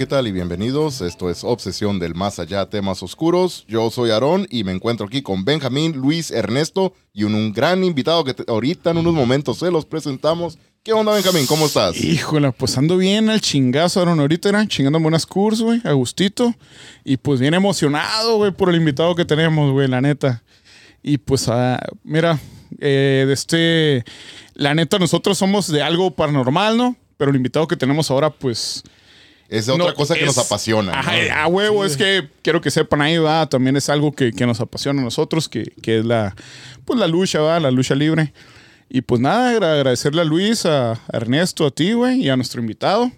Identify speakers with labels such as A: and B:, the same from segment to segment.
A: ¿qué tal? Y bienvenidos. Esto es Obsesión del Más Allá, temas oscuros. Yo soy Aarón y me encuentro aquí con Benjamín, Luis, Ernesto y un, gran invitado que ahorita en unos momentos se los presentamos. ¿Qué onda, Benjamín? ¿Cómo estás?
B: Híjole, pues ando bien al chingazo, Aaron. Ahorita eran chingándome unas curs, güey, a gustito. Y pues bien emocionado, güey, por el invitado que tenemos, güey, la neta. Y pues, ah, mira, eh, de este, la neta, nosotros somos de algo paranormal, ¿no? Pero el invitado que tenemos ahora, pues...
A: Es otra
B: no,
A: cosa que
B: es-
A: nos apasiona. ¿no?
B: A huevo, es que quiero que sepan ahí, va, también es algo que, que nos apasiona a nosotros, que, que es la, pues la lucha, va, la lucha libre. Y pues nada, agra- agradecerle a Luis, a, a Ernesto, a ti, güey, y a nuestro invitado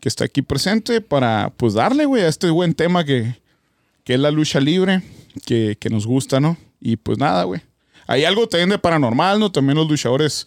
B: que está aquí presente para, pues darle, güey, a este buen tema que, que es la lucha libre, que, que nos gusta, ¿no? Y pues nada, güey. Hay algo también de paranormal, ¿no? También los luchadores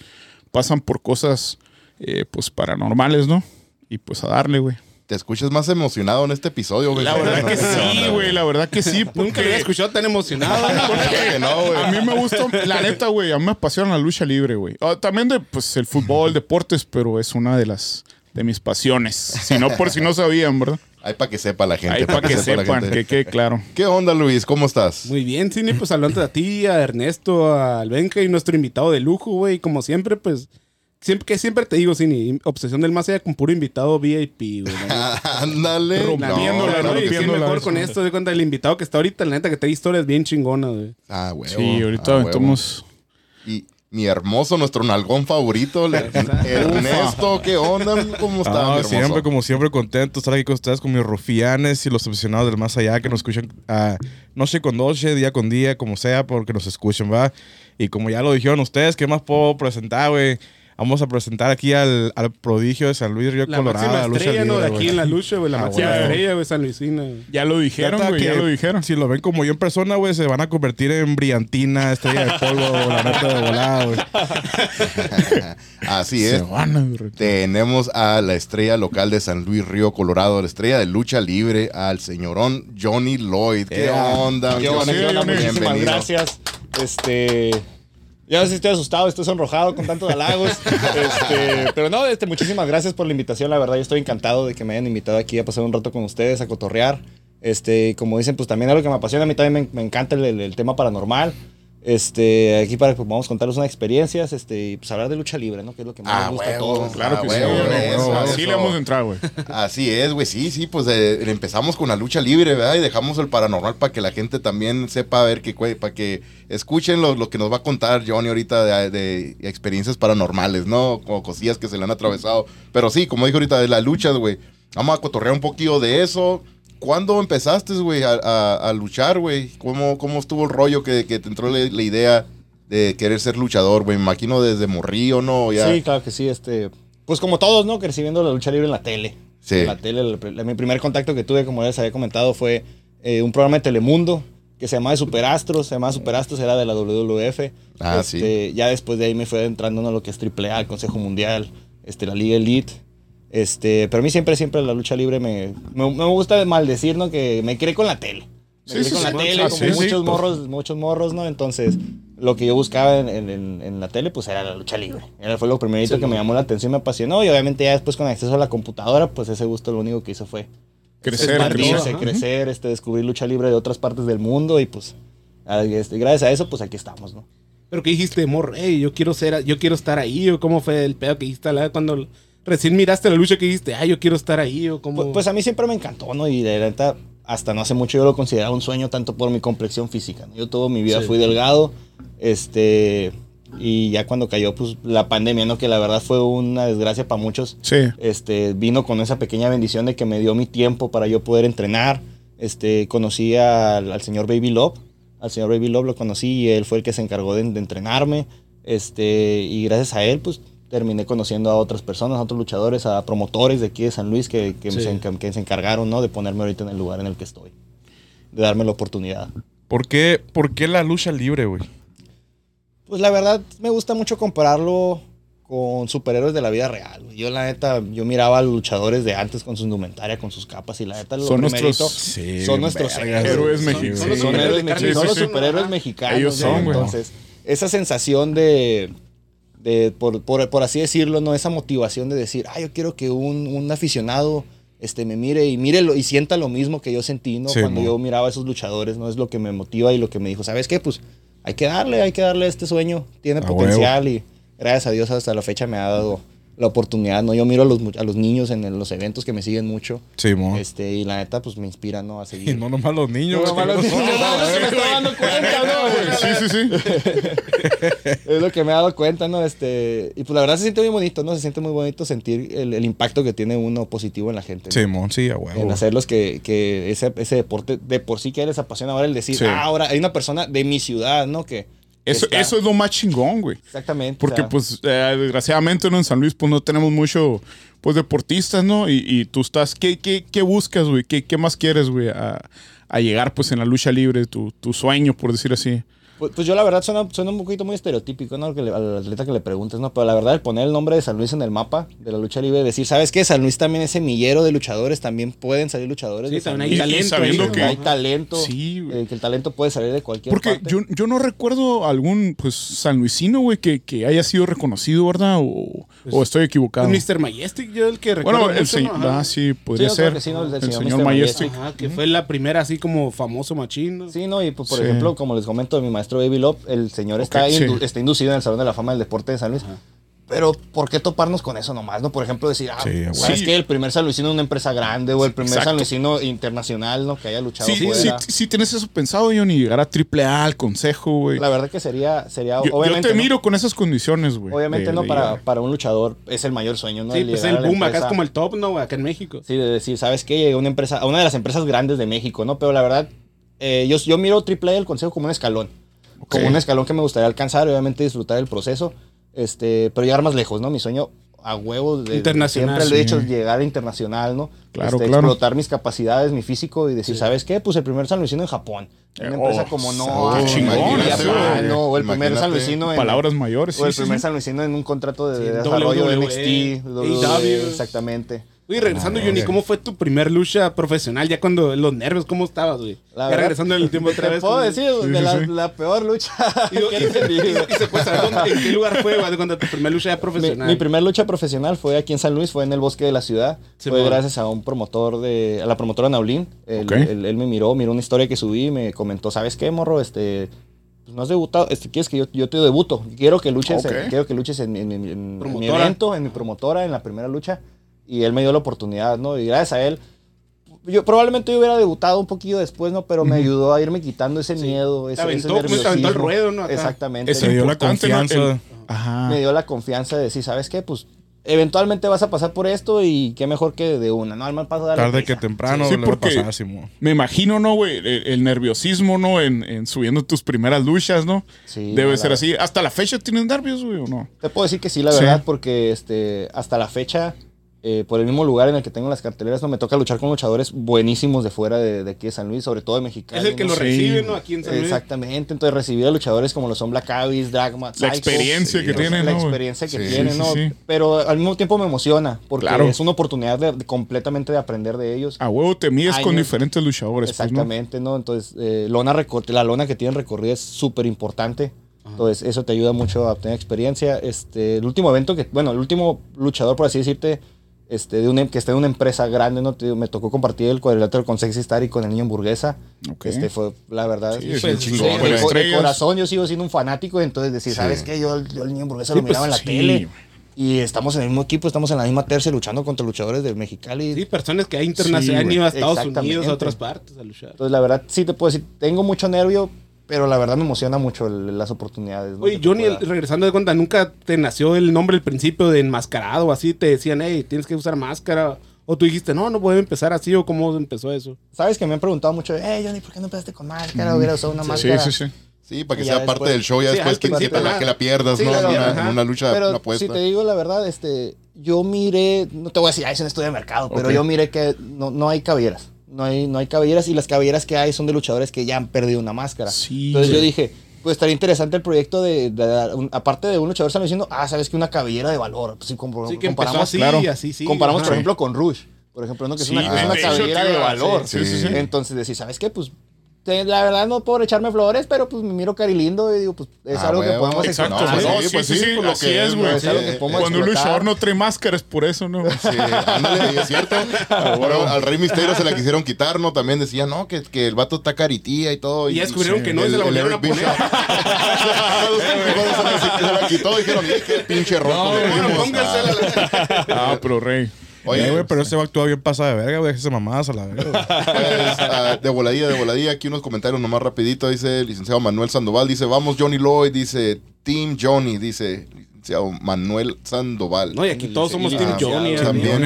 B: pasan por cosas, eh, pues, paranormales, ¿no? Y pues a darle, güey.
A: Te escuchas más emocionado en este episodio,
B: La
A: Benjamín.
B: verdad que
A: No
B: sí, güey, la verdad que sí.
C: Nunca lo había escuchado tan emocionado.
A: No, güey.
B: a mí me gusta, la neta, güey, a mí me apasiona la lucha libre, güey. Ah, también de, pues, el fútbol, deportes, pero es una de las, de mis pasiones. Si no, por si no sabían, ¿verdad?
A: Ahí para que sepa la gente.
B: Ahí para que
A: la
B: sepan,
A: gente.
B: que quede claro.
A: ¿Qué onda, Luis? ¿Cómo estás?
C: Muy bien, Cine, pues hablando de a ti, a Ernesto, al Benja y nuestro invitado de lujo, güey. Como siempre, pues, siempre que siempre te digo, Cine, obsesión del más allá con puro invitado VIP, güey. la neta.
A: Ándale.
B: Rompiéndola,
C: No, mejor con esto, de cuenta, el invitado que está ahorita, la neta, que te historias bien chingonas, güey.
A: Ah, güey.
B: Sí, ahorita aventamos.
A: Y mi hermoso, nuestro nalgón favorito, Ernesto, ¿qué onda? ¿Cómo está,
D: Ah,
A: hermoso?
D: siempre, como siempre, contento de estar aquí con ustedes, con mis rufianes y los aficionados del más allá que nos escuchan ah, noche con noche, día con día, como sea, porque nos escuchan, ¿va? Y como ya lo dijeron ustedes, ¿qué más puedo presentar, güey? Vamos a presentar aquí al, al prodigio de San Luis Río
C: La
D: Colorado. la lucha
C: estrella, ¿no? De
D: libre,
C: aquí en la lucha, güey. La
D: Ah,
C: máxima estrella, güey, San Luisina.
B: Ya lo dijeron, güey, ya lo dijeron.
D: Si lo ven como yo en persona, güey, se van a convertir en brillantina, estrella de polvo, la neta de volada, güey.
A: Así
B: Se
A: es.
B: van a.
A: Tenemos a la estrella local de San Luis Río Colorado, la estrella de lucha libre, al señorón Johnny Lloyd. ¿Qué onda?
E: ¿Qué onda? ¿Qué onda?
B: Johnny?
E: Muchísimas
A: Bienvenido.
E: gracias. Este. Ya sé si estoy asustado, estoy sonrojado con tantos halagos. Este, pero no, este, muchísimas gracias por la invitación. La verdad, yo estoy encantado de que me hayan invitado aquí a pasar un rato con ustedes, a cotorrear. Este, como dicen, pues también algo que me apasiona. A mí también me, me encanta el, el- el tema paranormal. Este, aquí para que podamos contarles unas experiencias este, y pues hablar de lucha libre, ¿no? Que es lo que más
A: Ah,
E: nos gusta a todos.
B: Claro
A: Ah,
B: que sí,
A: huevo, eso.
B: Así
A: eso.
B: le vamos a entrar, güey.
A: Así es, güey. Sí, sí, pues eh, empezamos con la lucha libre, ¿verdad? Y dejamos el paranormal para que la gente también sepa a ver que, para que escuchen lo, lo que nos va a contar Johnny ahorita de, de experiencias paranormales, ¿no? Como cosillas que se le han atravesado. Pero sí, como dijo ahorita, de las luchas, güey. Vamos a cotorrear un poquillo de eso. ¿Cuándo empezaste, güey, a, a- a luchar, güey? ¿Cómo, ¿Cómo estuvo el rollo que, que te entró la, la idea de querer ser luchador, güey? Me imagino desde morrillo, ¿no? Ya.
E: Sí, claro que sí. Este, pues como todos, ¿no? Crecí viendo la lucha libre en la tele.
A: Sí.
E: En la tele, el- el- mi primer contacto que tuve, como les había comentado, fue eh, un programa de Telemundo que se llamaba Superastros. Se llamaba Superastros, era de la WWF.
A: Ah,
E: Este, Ya después de ahí me fue entrando en lo que es AAA, el Consejo Mundial, este, la Liga Elite. Este, pero a mí siempre, siempre la lucha libre me, me, me gusta maldecir, ¿no? Que me crié con la tele. Me
B: Sí,
E: crié
B: sí,
E: con
B: sí.
E: la tele,
B: Ah,
E: como
B: sí, sí,
E: muchos
B: pues.
E: morros, muchos morros, ¿no? Entonces, lo que yo buscaba en, en- en- la tele, pues era la lucha libre. Era, fue lo primerito que me llamó la atención, me apasionó. Y obviamente ya después con acceso a la computadora, pues ese gusto lo único que hizo fue
B: Crecer, crecer.
E: crecer, este, descubrir lucha libre de otras partes del mundo. Y pues, a- este, gracias a eso, pues aquí estamos, ¿no?
C: Pero que dijiste, morro, ey, yo quiero ser, yo quiero estar ahí, o cómo fue el pedo que dijiste la- cuando recién miraste la lucha que dijiste, ay, yo quiero estar ahí, o cómo.
E: Pues, pues a mí siempre me encantó, ¿no? Y de neta, hasta no hace mucho yo lo consideraba un sueño tanto por mi complexión física. ¿no? Yo toda mi vida
C: Sí.
E: fui delgado, este, y ya cuando cayó pues la pandemia, ¿no? Que la verdad fue una desgracia para muchos.
B: Sí.
E: Este, vino con esa pequeña bendición de que me dio mi tiempo para yo poder entrenar. Este, conocí al, al señor Baby Love. Al señor Baby Love lo conocí y él fue el que se encargó de, de entrenarme. Este, y gracias a él, pues terminé conociendo a otras personas, a otros luchadores, a promotores de aquí de San Luis que, que,
C: Sí.
E: se, enca- que se encargaron, ¿no? De ponerme ahorita en el lugar en el que estoy. De darme la oportunidad.
D: ¿Por qué, ¿Por qué la lucha libre, güey?
E: Pues la verdad me gusta mucho compararlo con superhéroes de la vida real. güey. Yo la neta, yo miraba a los luchadores de antes con su indumentaria, con sus capas y la neta lo
B: Son nuestros-
D: Sí,
E: son nuestros
B: héroes mexicanos.
E: Son, los superhéroes mexicanos.
B: Ellos son,
E: güey. Entonces, esa sensación de, de por, por- por así decirlo, ¿no? Esa motivación de decir, ah, yo quiero que un, un aficionado este, me mire y mire lo- y sienta lo mismo que yo sentí, ¿no?
D: Sí,
E: Cuando yo miraba a esos luchadores, ¿no? Es lo que me motiva y lo que me dijo, ¿sabes qué? Pues hay que darle, hay que darle a este sueño, tiene potencial y gracias a Dios hasta la fecha me ha dado la oportunidad, ¿no? Yo miro a los, a los niños en el- los eventos que me siguen mucho,
D: Simón.
E: este, y la neta, pues me inspira, ¿no? A
D: Y
E: seguir.
D: no nomás los niños.
E: No, nomás los niños, no, no se me estaba dando cuenta, ¿no?
B: Sí, sí, sí.
E: es lo que me he dado cuenta, ¿no? Este, y pues la verdad se siente muy bonito, ¿no? Se siente muy bonito sentir el, el impacto que tiene uno positivo en la gente. ¿no?
D: Simón, sí, a
E: En
D: huevo.
E: hacerlos que, que ese, ese deporte de por sí que les apasiona ahora el decir,
B: Sí.
E: ah, ahora hay una persona de mi ciudad, ¿no? Que
B: Eso,
E: está-
B: eso es lo más chingón, güey.
E: Exactamente.
B: Porque,
E: o sea,
B: pues, eh, desgraciadamente, ¿no? En San Luis, pues, no tenemos mucho, pues, deportistas, ¿no? Y, y tú estás, ¿qué, qué, qué buscas, güey? ¿Qué, ¿Qué más quieres, güey? A, a llegar, pues, en la lucha libre, tu, tu sueño, por decir así.
E: Pues, pues yo la verdad suena, suena un poquito muy estereotípico, ¿no? Que le- al atleta que le preguntes, ¿no? Pero la verdad, el poner el nombre de San Luis en el mapa de la lucha libre, decir, ¿sabes qué? San Luis también es semillero de luchadores, también pueden salir luchadores.
C: Sí,
E: de San
C: también hay talento.
B: sabiendo
C: ahí,
B: que-
C: ¿no?
E: hay talento.
B: Sí,
E: eh, que el talento puede salir de cualquier
B: Porque
E: parte.
B: yo, yo no recuerdo algún, pues, sanluisino, güey, que, que haya sido reconocido, ¿verdad? O, o estoy equivocado.
C: Pues Mr. Majestic, yo el que recuerdo
B: Bueno, el señor, ah, sí, podría ser.
E: que sí, ¿no? El del
B: el
E: señor
B: señor. Majestic.
C: Ajá, que fue la primera así como famoso machín. ¿no?
E: Sí, no, y pues, por
B: Sí.
E: ejemplo, como les comento de mi maestro Baby Love, el señor está,
B: sí.
E: indu- está inducido en el Salón de la Fama del Deporte de San Luis. Pero, ¿por qué toparnos con eso nomás? ¿No? Por ejemplo, decir, ah,
D: Sí.
E: ¿sabes
B: Sí.
E: qué? El primer sanluisino de una empresa grande o el primer
B: Exacto.
E: sanluisino internacional, ¿no? Que haya luchado
B: Sí, sí,
E: fuera.
B: sí, sí tienes eso pensado, Johnny, llegar a triple A, al consejo, güey.
E: La verdad que sería, sería
B: Yo, yo
E: obviamente,
B: te
E: ¿no?
B: miro con esas condiciones, güey.
E: Obviamente
B: de-
E: no
B: de
E: para, para un luchador es el mayor sueño, ¿no?
C: Sí,
E: El
C: pues el
E: a
C: boom acá es como el top, ¿no? güey? Acá en México.
E: Sí, de decir, ¿sabes qué? Llegué a una empresa, a una de las empresas grandes de México, ¿no? Pero la verdad, eh, yo, yo miro AAA el consejo como un escalón. Como un escalón que me gustaría alcanzar, obviamente disfrutar el proceso, este, pero llegar más lejos, ¿no? Mi sueño a huevos de, de-
C: Internacional,
E: siempre lo he
B: sí.
E: llegar a internacional, ¿no?
B: Claro,
E: Este,
B: claro.
E: Explotar mis capacidades, mi físico y decir, ¿sabes qué? Pues el primer San Luisino en Japón. Una empresa
B: oh,
E: como no,
B: qué chingón,
E: o el primer. San Luisino en,
B: Palabras mayores,
E: o el primer
B: sí.
E: San Luisino en un contrato de,
C: Sí,
E: de
C: en
E: desarrollo de
C: WWE,
E: NXT. WWE, exactamente.
C: Oye, regresando, Johnny, ¿cómo fue tu primer lucha profesional? Ya cuando los nervios, ¿cómo estabas, güey? Ya
E: verdad,
C: regresando en el tiempo otra vez.
E: puedo
C: ¿cómo-
E: decir, de
B: sí,
E: la,
B: sí.
E: la peor lucha
C: Y, y-
E: que he tenido.
C: y- y se puede saber dónde- en qué lugar fue, güey, cuando tu primer lucha ya
E: Mi,
C: profesional.
E: mi primer lucha profesional fue aquí en San Luis, fue en el bosque de la ciudad. Fue gracias a un promotor de, a la promotora Naulín. Él, él- él me miró, miró una historia que subí y me comentó, ¿sabes qué, morro? Este, pues no has debutado, este, quieres que yo, yo te debuto. Quiero que luches, en, quiero que luches en, mi- en mi- en- evento, en mi promotora, en la primera lucha. Y él me dio la oportunidad, ¿no? Y gracias a él, yo probablemente yo hubiera debutado un poquillo después, ¿no? Pero me ayudó a irme quitando ese miedo, ese,
C: aventó-
E: ese
C: pues, te aventó el
E: nerviosismo.
C: ruedo, ¿no? Acá.
E: Exactamente.
B: Es
D: Te dio la confianza.
B: El- Ajá.
E: me dio la confianza de decir, ¿sabes qué? Pues eventualmente vas a pasar por esto y qué mejor que de una, ¿no? Al mal paso dar
D: Tarde que temprano
B: Sí,
D: a
B: porque-
D: pasar, Simón.
B: Me imagino, ¿no, güey? El, el nerviosismo, ¿no? En, en subiendo tus primeras luchas, ¿no?
E: Sí,
B: Debe ser así. ¿Hasta la fecha tienes nervios, güey, o no?
E: Te puedo decir que sí, la
B: Sí.
E: verdad, porque este, hasta la fecha, eh, por el mismo lugar en el que tengo las carteleras, no me toca luchar con luchadores buenísimos de fuera de, de aquí de San Luis, sobre todo de Mexicali.
C: Es el que
E: ¿no?
C: lo
B: Sí.
C: recibe, ¿no? Aquí en San Luis.
E: Exactamente, entonces recibir a luchadores como lo son Black Abyss, Dragma,
B: La experiencia que tienen,
E: La
B: ¿no, güey?
E: experiencia que
B: Sí,
E: tienen,
B: sí,
E: ¿no?
B: sí.
E: Pero al mismo tiempo me emociona, porque
B: Claro.
E: es una oportunidad de, de completamente de aprender de ellos.
B: A huevo te mides con diferentes luchadores, pues, ¿no?
E: Exactamente, ¿no? Entonces, eh, lona recor- la lona que tienen recorrida es súper importante. Entonces, eso te ayuda mucho a obtener experiencia. Este, el último evento que, bueno, el último luchador, por así decirte, este, de una, que esté en una empresa grande, ¿no? Te digo, me tocó compartir el cuadrilátero con Sexy Star y con el niño hamburguesa.
B: Ok.
E: Este fue, la verdad,
B: Sí, es
E: pues,
B: un chingón,
E: de- de, de corazón yo sigo siendo un fanático, entonces decir,
B: Sí.
E: ¿sabes qué? Yo, yo el niño hamburguesa
B: Sí,
E: lo miraba
B: pues,
E: en la
B: sí,
E: tele. Y estamos en el mismo equipo, estamos en la misma tercia luchando contra luchadores de Mexicali.
C: Sí, personas que hay internacional
B: Sí,
C: han ido a Estados. Unidos, a otras partes a luchar.
E: Entonces, la verdad, sí te puedo decir, tengo mucho nervio, pero la verdad me emociona mucho el- las oportunidades. ¿no?
C: Oye, Johnny,
E: pueda-
C: regresando de cuenta, ¿nunca te nació el nombre al principio de enmascarado? Así te decían, hey, tienes que usar máscara. O tú dijiste, no, no puedo empezar así. O cómo empezó eso.
E: Sabes que me han preguntado mucho, hey, Johnny, ¿por qué no empezaste con máscara? Hubiera usado una
B: Sí,
E: máscara.
B: sí, sí.
A: Sí, para que sea parte del show, ya
C: Sí,
A: después que, que, la, que la pierdas,
E: Sí,
A: ¿no?
E: claro,
A: en, una,
C: ajá.
A: en una lucha,
E: Pero
A: una apuesta.
E: si te digo la verdad, este, yo miré, no te voy a decir, ah, es un estudio de mercado, pero yo miré que no, no hay cabelleras. No hay, no hay cabelleras y las cabelleras que hay son de luchadores que ya han perdido una máscara.
B: Sí,
E: Entonces yo dije, pues estaría interesante el proyecto de, de dar un- aparte de un luchador sano diciendo, ah, sabes que una cabellera de valor. Pues, si compro-
C: Sí, que empezó
E: comparamos,
C: así,
B: claro.
C: así, sí.
E: comparamos
C: ajá.
E: por ejemplo, con Rush. Por ejemplo, ¿no? que es
B: Sí,
E: una, es una cabellera de valor.
B: sí, sí, sí.
E: Entonces decir, ¿sabes qué? Pues la verdad no por echarme flores, pero pues me miro carilindo y digo, pues es
A: Ah,
E: algo que podemos
B: Exacto,
A: No,
E: explotar.
A: pues
B: no,
A: sí,
B: sí,
A: pues
B: sí,
A: sí,
B: sí,
A: por lo
B: así
A: que
B: es, güey.
A: sí.
B: Cuando un luchador no trae máscaras por eso, ¿no?
A: Sí, ándale, es cierto. Al Rey Misterio se la quisieron quitar, ¿no? También decía, no, que, que el vato está caritía y todo.
C: Y ya descubrieron que no, y se la volvieron a poner.
A: Se la, quitó, dijeron, "Y qué pinche roto le
C: bueno,
A: dimos".
C: póngasela.
A: Ah,
B: Ah, pero rey.
A: Oye,
D: güey, pero ese va a actuar bien pasada de verga, güey. Ese mamadas a la verga.
A: Pues, ah, de voladilla, de voladilla, aquí unos comentarios nomás rapidito, dice el licenciado Manuel Sandoval, dice, vamos Johnny Lloyd, dice, Team Johnny, dice, Manuel Sandoval.
C: No, y aquí todos somos Team. Johnny.
A: También,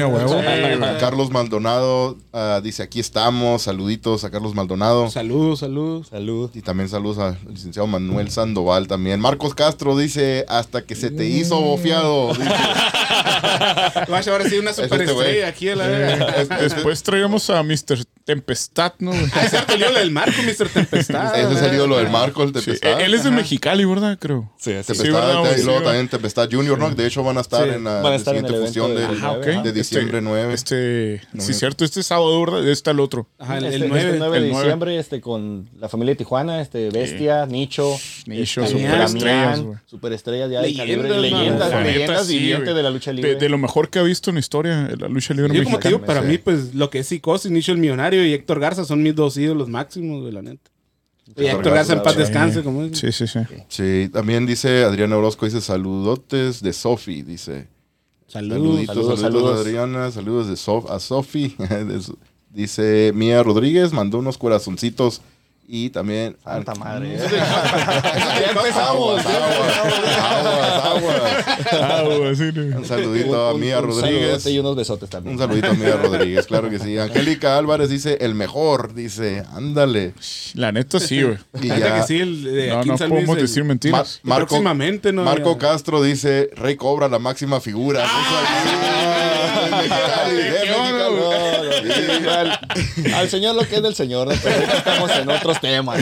A: Carlos Maldonado ah, dice, aquí estamos, saluditos a Carlos Maldonado.
C: Saludos, saludos.
E: Salud.
A: Y también saludos al licenciado Manuel Sandoval también. Marcos Castro dice, hasta que se te hizo bofiado. Dice,
C: Vas ahora sí una
A: este
C: superestrella aquí a la.
B: Después traíamos a Mr. Tempestad, ¿no?
C: Ah, ese salió el Marco, Mr. Tempestad.
A: ese es el ídolo del Marco, el
B: Sí,
A: Tempestad.
B: él es de Mexicali, ¿verdad? Creo.
E: Sí,
A: Tempestad, y
B: Sí,
A: luego también Tempestad Junior, ¿no? De hecho van a estar
C: Sí.
A: en la
E: estar en
A: siguiente función
E: evento
A: de, de diciembre
B: Este-
A: 9.
B: Este, sí, cierto, este sábado, ¿verdad? Este está el otro.
C: Ajá, el,
E: Este,
C: el
E: este
C: 9.
E: 9 de diciembre, este, con la familia de Tijuana, este, Bestia, Nicho,
B: Nicho,
E: este,
B: superestrellas,
E: superestrellas ya de
C: Leyendas,
E: calibre, leyendas, leyendas
B: sí,
E: vivientes de la lucha libre.
B: De, de lo mejor que ha visto en la historia, en la lucha libre
C: Yo como te
B: mexicana.
C: digo, para
E: sí.
C: mí, pues, lo que es Psicosis, Nicho el Millonario y Héctor Garza son mis dos ídolos máximos, de la neta. Y Héctor Garza en paz
E: Sí.
C: descanse, como es.
B: Sí, sí, sí.
A: Sí, también dice Adriana Orozco, dice saludotes de Sofi, dice.
C: Saludos.
A: Saluditos,
E: saludos,
A: saludos,
E: saludos.
A: Adriana, saludos de Sof- a Sofi. dice Mía Rodríguez, mandó unos corazoncitos y también...
E: Santa madre.
A: Aguas,
E: ya empezamos.
A: aguas, aguas.
B: Güey, sí,
A: Un saludito a
E: Un-
A: Mía
E: un
A: Rodríguez.
E: saludote y unos besotes también.
A: Un saludito a Mía Rodríguez, claro que sí. Angélica Álvarez dice, el mejor, dice, ándale.
B: La neta sí, güey.
A: Y ya,
C: que sí, el de
B: No,
C: aquí
B: no podemos
C: el-
B: decir
A: Mar-
B: mentiras.
A: Marco,
C: próximamente, ¿no?
A: Marco. Castro dice, Rey Cobra, la máxima figura.
E: Ah, Al, al señor lo que es del señor, ¿no? pero ahorita estamos en otros temas.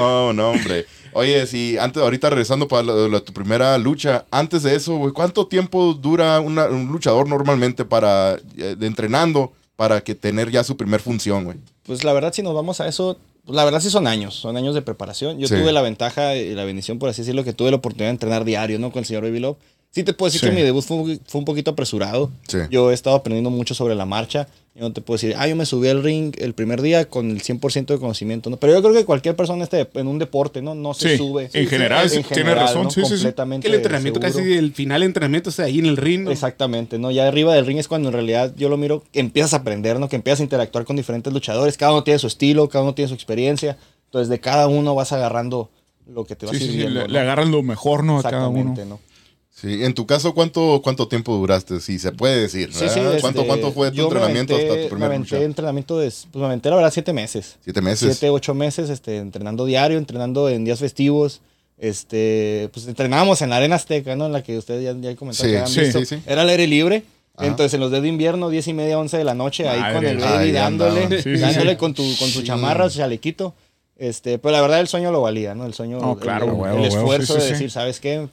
A: Oh, no, hombre. Oye, si antes, ahorita regresando para lo- tu primera lucha, antes de eso, güey, ¿cuánto tiempo dura una- un luchador normalmente para eh, de entrenando para que tener ya su primer función, güey?
E: Pues la verdad, si nos vamos a eso, la verdad sí son años, son años de preparación. Yo
A: Sí.
E: tuve la ventaja y la bendición, por así decirlo, que tuve la oportunidad de entrenar diario, ¿no? Con el señor Baby Love. Sí te puedo decir
B: Sí.
E: que mi debut fue, un- fue un poquito apresurado.
A: Sí.
E: Yo he estado aprendiendo mucho sobre la marcha. Yo no te puedo decir, ah, yo me subí al ring el primer día con el 100% de conocimiento, ¿no? Pero yo creo que cualquier persona este, en un deporte, ¿no? No se
B: Sí,
E: sube.
B: en general, sí, tiene razón, sí, sí, sí.
E: Completamente
C: el entrenamiento
E: seguro.
C: casi, el final del entrenamiento es ahí en el ring. ¿no?
E: Exactamente, ¿no? Ya arriba del ring es cuando en realidad yo lo miro, que empiezas a aprender, ¿no? Que empiezas a interactuar con diferentes luchadores, cada uno tiene su estilo, cada uno tiene su experiencia, entonces de cada uno vas agarrando lo que te va
B: Sí, sí, sí,
E: sirviendo.
B: le,
E: ¿no?
B: le agarran lo mejor, ¿no? A cada uno.
E: Exactamente, ¿no?
A: Sí, en tu caso, ¿cuánto, cuánto tiempo duraste? Si se puede decir,
E: Sí, sí, este,
A: ¿Cuánto, ¿Cuánto fue tu
E: me
A: entrenamiento
E: aventé-
A: hasta tu
E: Me
A: primera
E: aventé
A: lucha?
E: entrenamiento de, pues me aventé la verdad siete meses.
A: Siete meses.
E: Siete, ocho meses, este, entrenando diario, entrenando en días festivos. Este, pues entrenábamos en la Arena Azteca, ¿no? En la que ustedes ya, ya comentaron
A: Sí,
E: que
B: sí,
E: visto.
A: sí, sí.
E: Era al aire libre.
A: Ajá.
E: Entonces, en los días de invierno, 10 y media, 11 de la noche, ahí
B: Madre
E: con el baby dándole, dándole
B: sí.
E: con tu, con tu
A: Sí.
E: chamarra, su chalequito. Este, pero la verdad el sueño lo valía, ¿no? El sueño,
B: No,
E: el-
B: claro,
E: el,
B: huevo,
E: el
B: huevo,
E: esfuerzo de
B: sí.
E: decir, ¿sabes qué?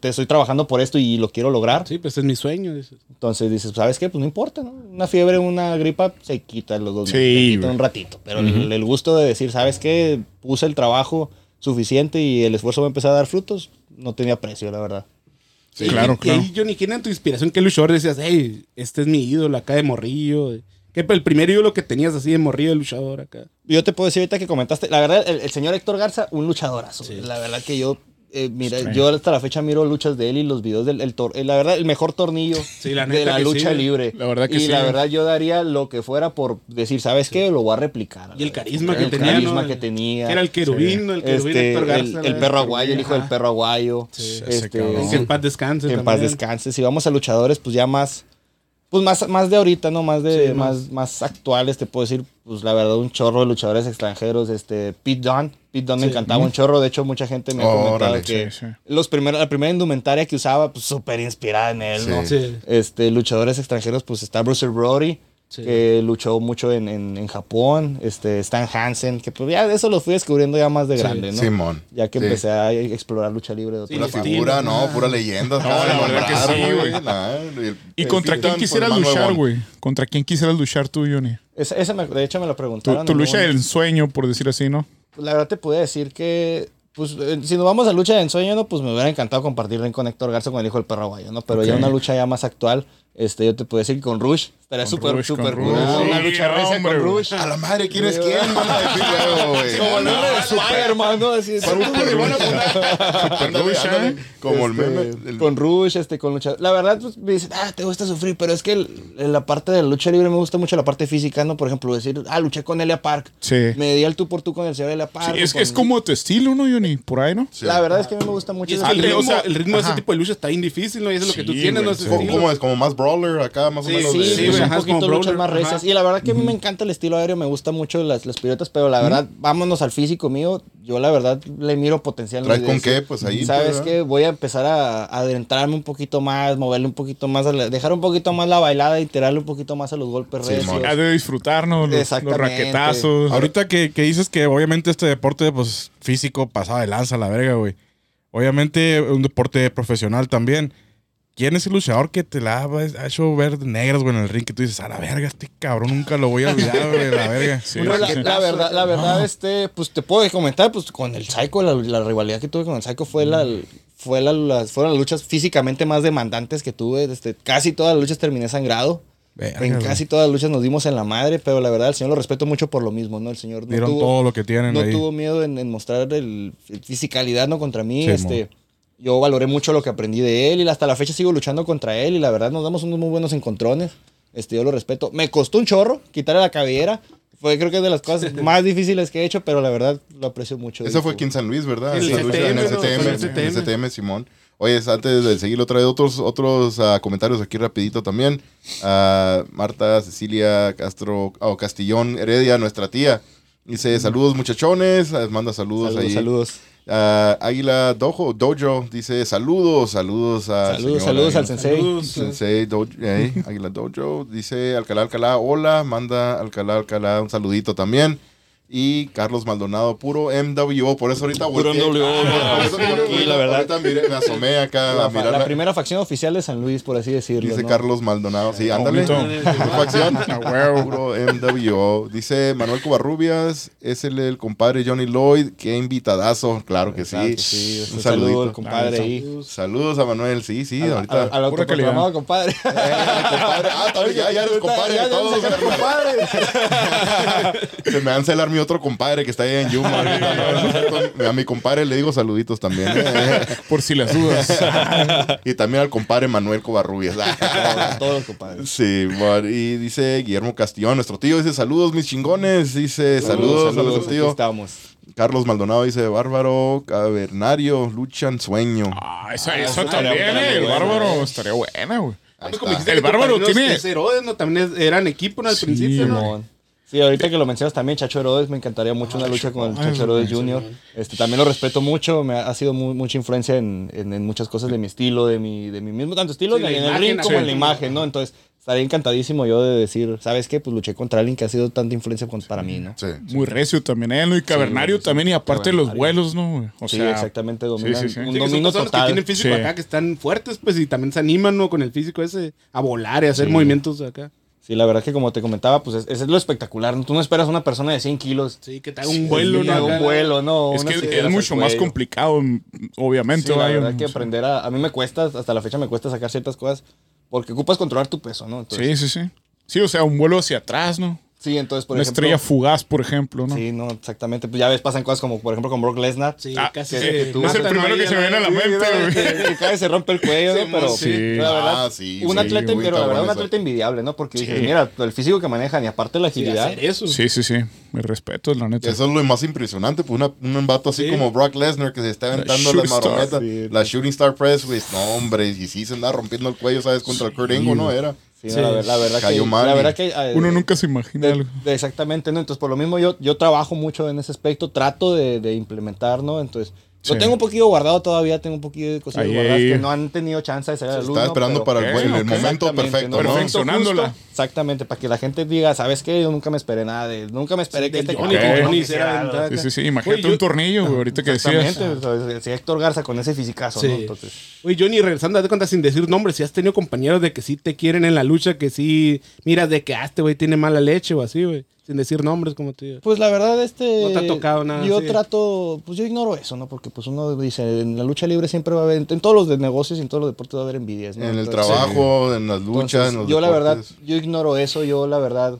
E: Te estoy trabajando por esto y lo quiero lograr.
C: Sí, pues es mi sueño. dices.
E: Entonces dices, ¿sabes qué? Pues no importa, ¿no? Una fiebre, una gripa, se quita los dos
B: Sí,
E: quita un ratito. Pero el, el gusto de decir, ¿sabes qué? Puse el trabajo suficiente y el esfuerzo va a empezar a dar frutos, no tenía precio, la verdad.
B: Sí, claro,
C: y,
B: claro.
C: Y Johnny, ¿quién era tu inspiración? ¿Qué luchador decías, hey, este es mi ídolo acá de morrillo? ¿Qué el primer ídolo que tenías así de morrillo de luchador acá?
E: Yo te puedo decir ahorita que comentaste, la verdad, el, el señor Héctor Garza, un luchadorazo. La verdad que yo, eh, mira, yo hasta la fecha miro luchas de él y los videos del, el tor- la verdad, el mejor tornillo
C: Sí, la
E: de la lucha
C: sí.
E: libre.
B: La verdad que
E: y
B: sí.
E: la verdad yo daría lo que fuera por decir, ¿sabes qué? Lo voy a replicar.
C: Y el carisma
E: El
C: que tenía,
E: carisma
C: ¿no?
E: que tenía.
C: Era el querubín, el querubín
E: Este,
C: Héctor
E: el,
C: Garza.
E: el perro aguayo, el hijo del perro aguayo. Este.
C: Que en paz descanse
E: que en paz descanse. Si vamos a luchadores, pues ya más, pues más, más de ahorita, ¿no? Más de,
C: Sí,
E: más,
C: más-
E: más actuales, te puedo decir, pues la verdad, un chorro de luchadores extranjeros. Este, Pete Dunne. Pete Dunne me
C: Sí.
E: encantaba un chorro. De hecho, mucha gente me ha
A: Órale,
E: comentado que
B: sí, sí.
E: los primeros, la primera indumentaria que usaba, pues súper inspirada en él,
A: Sí.
E: ¿no?
C: Sí.
E: Este, luchadores extranjeros, pues está Bruce Brody,
C: Sí.
E: que luchó mucho en, en, en Japón. Este, Stan Hansen, que pues ya de eso lo fui descubriendo ya más de
C: Sí.
E: grande, ¿no?
A: Simón.
E: Ya que
A: Sí.
E: empecé a explorar lucha libre de
A: Pura figura, no, pura leyenda.
B: No, la verdad que sí, güey.
A: Nah,
B: ¿Y
A: el
B: contra quién
A: pues,
B: quisieras luchar, güey? ¿Contra quién quisieras luchar tú, Johnny?
E: Ese me- de hecho me lo preguntaron.
B: tu
E: en
B: lucha del sueño, por decir así, ¿no?
E: La verdad te pude decir que, pues, eh, si nos vamos a lucha de ensueño, ¿no? Pues me hubiera encantado compartir ring con Héctor Garza con el hijo del perro aguayo, ¿no? Pero ya
B: Ok.
E: una lucha ya más actual, este, yo te puedo decir que con Rush, estaría súper,
B: Rush,
E: súper cool. Una lucha recia con. Rush.
A: A la madre, ¿quién es quién?
E: Como el nombre de Superman, ¿no? Así.
B: ¿eh?
A: Como el
E: Este,
A: meme.
E: Con Rush, este, con lucha. La verdad, pues me dicen, ah, te gusta sufrir, pero es que la parte de la lucha libre me gusta mucho la parte física, ¿no? Por ejemplo, decir, ah, luché con Elia Park.
B: Sí.
E: Me di al tú por tú con el señor Elia
B: Sí,
E: Park.
B: es,
E: con-
B: es como tu estilo, ¿no, Johnny? Por ahí, ¿no?
E: La verdad es que a mí me gusta
C: Y
E: mucho
C: es el ritmo,
B: o sea,
C: el ritmo de ese tipo de lucha está bien difícil, ¿no? Y eso es lo que tú tienes, ¿no?
A: como, es más brawler acá, más o
C: Sí,
A: menos.
C: sí,
A: de-
E: Sí,
C: sí,
E: un poquito luchas más recias. Y la verdad que a mí me encanta el estilo aéreo, me gusta mucho las, las piruetas, pero la verdad, vámonos al físico mío. Yo la verdad le miro potencial.
A: ¿Traes
E: de
A: con qué? Pues ahí,
E: ¿Sabes
A: pues,
E: qué? Voy a empezar a, a adentrarme un poquito más, moverle un poquito más, a la- dejar un poquito más la bailada y tirarle un poquito más a los golpes
A: Sí,
E: recios.
B: Has de disfrutarnos los, los raquetazos.
D: Ahorita que, que dices que obviamente este deporte, pues físico, pasado de lanza, la verga, güey. Obviamente un deporte profesional también. ¿Quién es el luchador que te la ha hecho ver negras, güey, en el ring? Que tú dices, a la verga, este cabrón nunca lo voy a olvidar, güey, la verga.
B: Sí,
E: la, verdad, la verdad, este, pues te puedo comentar, pues con el Psycho, la, la rivalidad que tuve con el Psycho fue la, fue la, las, fueron las luchas físicamente más demandantes que tuve. Este, casi todas las luchas terminé sangrado.
D: Verga,
E: en casi todas las luchas nos dimos en la madre, pero la verdad, el señor lo respeto mucho por lo mismo, ¿no? El señor no
D: Dieron
E: tuvo,
D: todo lo que tienen
E: no
D: ahí.
E: tuvo miedo en, en mostrar el, el fisicalidad, ¿no? Contra mí,
D: Sí,
E: este... Yo valoré mucho lo que aprendí de él y hasta la fecha sigo luchando contra él y la verdad nos damos unos muy buenos encontrones. Este, yo lo respeto. Me costó un chorro quitarle la cabellera. Fue creo que es de las cosas más difíciles que he hecho, pero la verdad lo aprecio mucho.
A: Ese fue aquí en San Luis, ¿verdad?
C: En el
A: Esa lucha en el
C: en el CTM.
A: Simón. Oye, es antes de seguirlo, trae otros, otros ah, comentarios aquí rapidito también. Ah, Marta Cecilia Castro, oh, Castillón Heredia, nuestra tía. Dice, saludos muchachones, les manda saludos,
E: Saludos,
A: ahí.
E: saludos.
A: Ah, Águila Dojo, Dojo dice, saludos, saludos a...
E: Saludos, saludos al
A: sensei.
E: sensei.
A: Sensei Dojo, eh, Águila Dojo, dice Alcalá Alcalá, hola, manda Alcalá Alcalá un saludito también. Y Carlos Maldonado, puro MWO, por eso ahorita
E: Puro
A: volteé.
E: MWO,
A: Ah, por eso
E: sí,
A: ahorita-
E: la verdad.
A: Ahorita miré, me asomé acá
E: La,
A: a mirar.
E: la
A: la-
E: primera facción oficial de San Luis, por así decirlo.
A: Dice
E: ¿no?
A: Carlos Maldonado, sí, ándale. facción.
B: A huevo.
A: Puro MWO. Dice Manuel Covarrubias, es el, el compadre Johnny Lloyd, qué invitadazo, claro que
E: Claro
A: sí.
E: sí.
A: Un
E: Un saludo
A: saludito.
E: al compadre ahí.
A: Saludos a Manuel, sí, sí,
E: Al-
A: ahorita.
E: al- autoproclamado compadre.
A: Eh, compadre. Ah, también, ya, ya eres compadre
E: Ya, ya,
A: todos.
E: compadre.
A: Se me va a encelar mi otro compadre que está ahí en Yuma. A mi compadre le digo saluditos también. eh.
B: Por si las dudas.
A: Y también al compadre Manuel Covarrubias.
E: Todos, todos los compadres.
A: Sí, y dice Guillermo Castillón, nuestro tío, dice saludos mis chingones, dice saludos, a nuestro
E: aquí
A: tío.
E: estamos.
A: Carlos Maldonado dice bárbaro, cavernario, luchan sueño.
B: Ah, eso, eso
E: eso
B: también, eh, el bárbaro estaría buena, güey. El bárbaro tiene-
C: es Herodes, ¿no? También eran equipo ¿no? al
B: Sí,
C: principio, ¿no?
E: Sí, ahorita que lo mencionas también, Chacho Herodes, me encantaría mucho una lucha con el Chacho Herodes Jr. Este, también lo respeto mucho, me ha, ha sido muy- mucha influencia en, en- en muchas cosas de mi estilo, de mi, de mi mismo, tanto estilo
C: Sí,
E: en, el ring como
C: sí.
E: en la imagen, ¿no? Entonces, estaría encantadísimo yo de decir, ¿sabes qué? Pues luché contra alguien que ha sido tanta influencia con- para mí, ¿no?
A: Sí.
B: Muy recio también, ¿eh? ¿no? Y cavernario
E: sí,
B: también, y aparte los vuelos, ¿no? O
E: sí,
B: sea,
E: exactamente, dominan
B: sí, sí.
E: un
C: Sí,
E: dominio
C: personas que
E: total.
C: tienen físico
B: Sí.
C: acá, que están fuertes, pues, y también se animan, ¿no? Con el físico ese, a volar y a hacer movimientos acá.
E: Sí, la verdad que como te comentaba, pues es, es lo espectacular. ¿no? Tú no esperas a una persona de 100 kilos.
C: Sí, que te haga un vuelo,
E: Sí,
C: ¿no?
E: un
C: Acá.
E: vuelo, ¿no?
B: Es que es mucho más complicado, mm, obviamente.
E: Sí, la
B: vaya,
E: verdad
B: o
E: que aprender a... A mí me cuesta, hasta la fecha me cuesta sacar ciertas cosas porque ocupas controlar tu peso, ¿no? Entonces,
B: Sí, sí, sí. Sí, o sea, un vuelo hacia atrás, ¿no?
E: Sí, entonces, por
B: Una
E: ejemplo...
B: estrella fugaz, por ejemplo, ¿no?
E: Sí, no, exactamente. Pues ya ves, pasan cosas como, por ejemplo, con Brock Lesnar.
C: Sí,
B: Ah,
C: casi
B: sí,
C: se
B: es el primero que se me viene a la mente,
C: ¿verdad?
B: güey.
E: Que, que cae, se rompe el cuello, Pero
B: sí.
E: la verdad,
A: Ah, sí,
E: un
A: sí,
E: atleta, pero la verdad, un
A: eso.
E: atleta invidiable, ¿no? Porque dices, mira, el físico que manejan y aparte la agilidad.
C: eso.
B: Sí, sí, sí. Mi respeto, la neta.
A: Eso es lo más impresionante, pues una, un vato así
C: Sí.
A: como Brock Lesnar que se está aventando
B: Star,
A: marometas,
E: sí.
A: la Shooting Star Press, güey, no hombre, y sí se anda rompiendo el cuello, ¿sabes? Contra el Kurt Angle, ¿no? Era.
E: Sí, la, ver- la verdad
A: Cayó
E: que...
A: mal
E: La
A: y-
E: verdad que eh,
B: Uno nunca se imagina
E: De-
B: algo.
E: de- exactamente, ¿no? Entonces, por lo mismo yo, yo trabajo mucho en ese aspecto, trato de, de implementar, ¿no? Entonces,
B: Sí.
E: Lo tengo un poquillo guardado todavía, tengo un poquillo de cosillas
B: Ahí,
E: guardadas
B: ahí.
E: que no han tenido chance de salir a la luz.
A: Estaba
E: ¿no?
A: esperando
E: Pero-
A: para el, momento perfecto,
E: ¿no?
B: Sonándola.
E: Exactamente, para que la gente diga, ¿sabes qué? Yo nunca me esperé nada de... Nunca me esperé que este
C: Johnny,
B: Ok.
C: que
E: cabrón
C: Johnny
E: hiciera
C: era-
E: algo.
B: Sí, sí, sí. Imagínate
C: yo-
B: un tornillo, güey, ahorita que decías.
E: Exactamente, si Héctor Garza con ese fisicazo,
C: Sí.
E: ¿no? Entonces,
C: Oye, Johnny, regresando, date cuenta sin decir nombres, si has tenido compañeros de que sí te quieren en la lucha, que sí miras de que ah, este güey tiene mala leche o así, güey. Sin decir nombres, como te digo.
E: Pues la verdad, este.
C: No te ha tocado nada
E: Yo trato. Pues yo ignoro eso, ¿no? Porque pues uno dice, en la lucha libre siempre va a haber. En todos los de negocios y en todos los deportes va a haber envidias, ¿no?
A: En el
E: Entonces,
A: trabajo, en las
E: entonces,
A: luchas, en los
E: yo la verdad, yo ignoro eso. Yo la verdad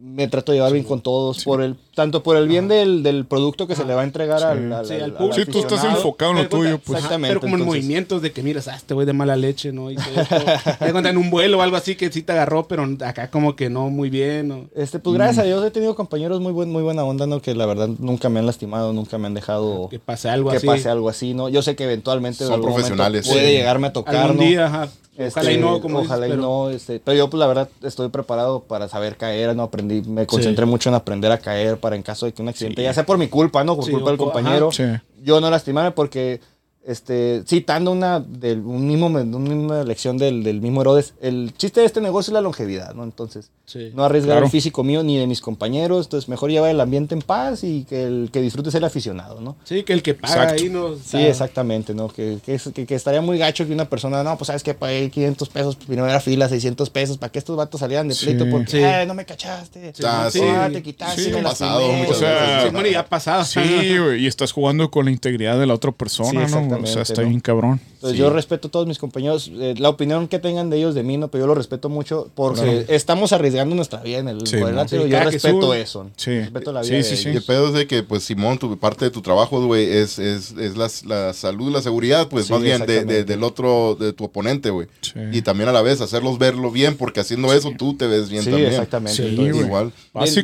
E: me trato de llevar bien con todos. por el Tanto por el bien del, del producto que se le va a entregar al, al,
C: Sí, al
E: al-
C: público.
B: Sí, tú estás enfocado en lo tuyo, pues.
C: ajá,
E: Exactamente,
C: Pero como en movimientos de que miras, ah, este güey de mala leche, ¿no? Y todo esto. Te cuenta en un vuelo o algo así que sí te agarró, pero acá como que no muy bien. ¿no?
E: Este, pues gracias a Dios he tenido compañeros muy, buen, muy buena onda, ¿no? Que la verdad nunca me han lastimado, nunca me han dejado
C: Que pase algo
E: que
C: así.
E: pase algo así, ¿no? Yo sé que eventualmente en
A: Son profesionales.
E: puede
A: Sí.
E: llegarme a tocar,
C: Algún
E: ¿no?
C: día, ajá. Ojalá y
E: Este,
C: no, como
E: ojalá
C: dices,
E: y
C: pero-
E: no, este, pero yo pues la verdad estoy preparado para saber caer, no aprendí, me concentré mucho en aprender a caer para en caso de que un accidente, ya sea por mi culpa, no, por
C: Sí,
E: culpa del compañero,
B: ajá. Sí.
E: yo no lastimarme porque este citando una del un mismo una misma lección del, del mismo Herodes, el chiste de este negocio es la longevidad, ¿no? Entonces,
C: Sí.
E: no arriesgar
B: Claro.
E: el físico mío ni de mis compañeros, entonces mejor llevar el ambiente en paz y que el que disfrute es el aficionado, ¿no?
C: Sí, que el que paga
B: Exacto.
C: ahí no.
E: Sí, exactamente, ¿no? Que, que, es- que- que estaría muy gacho que una persona, no, pues sabes que pagué 500 pesos primera fila, 600 pesos, para que estos vatos salieran de
B: Sí.
E: pleito porque,
C: Sí.
E: "Eh, no me cachaste.
A: Ah,
C: sí.
E: Ah, te quitaste,
B: Sí,
E: me
A: pasado
E: lastimé".
A: muchas
B: O sea,
C: bueno, ya ha pasado.
B: Sí, güey, y estás jugando con la integridad de la otra persona,
E: Sí,
B: ¿no? O sea, está
E: ¿no?
B: bien cabrón.
E: Entonces
A: Sí.
E: yo respeto a todos mis compañeros, eh, la opinión que tengan de ellos de mí, no, pero yo lo respeto mucho porque estamos arriesgando nuestra vida en el
B: Sí,
E: yo respeto
C: sube.
E: eso.
B: Sí.
E: Respeto la
B: Sí,
E: vida
B: sí,
E: de
B: sí.
A: Y
E: ellos.
A: el pedo es de que, pues, Simón, tu parte de tu trabajo, güey, es, es, es la, la salud, la seguridad, pues,
E: Sí,
A: más bien, de, de- del otro, de tu oponente, güey.
B: Sí.
A: Y también a la vez hacerlos verlo bien, porque haciendo eso tú te ves bien
E: Sí,
A: también.
E: exactamente.
B: Sí,
E: Entonces,
B: güey.
A: Igual.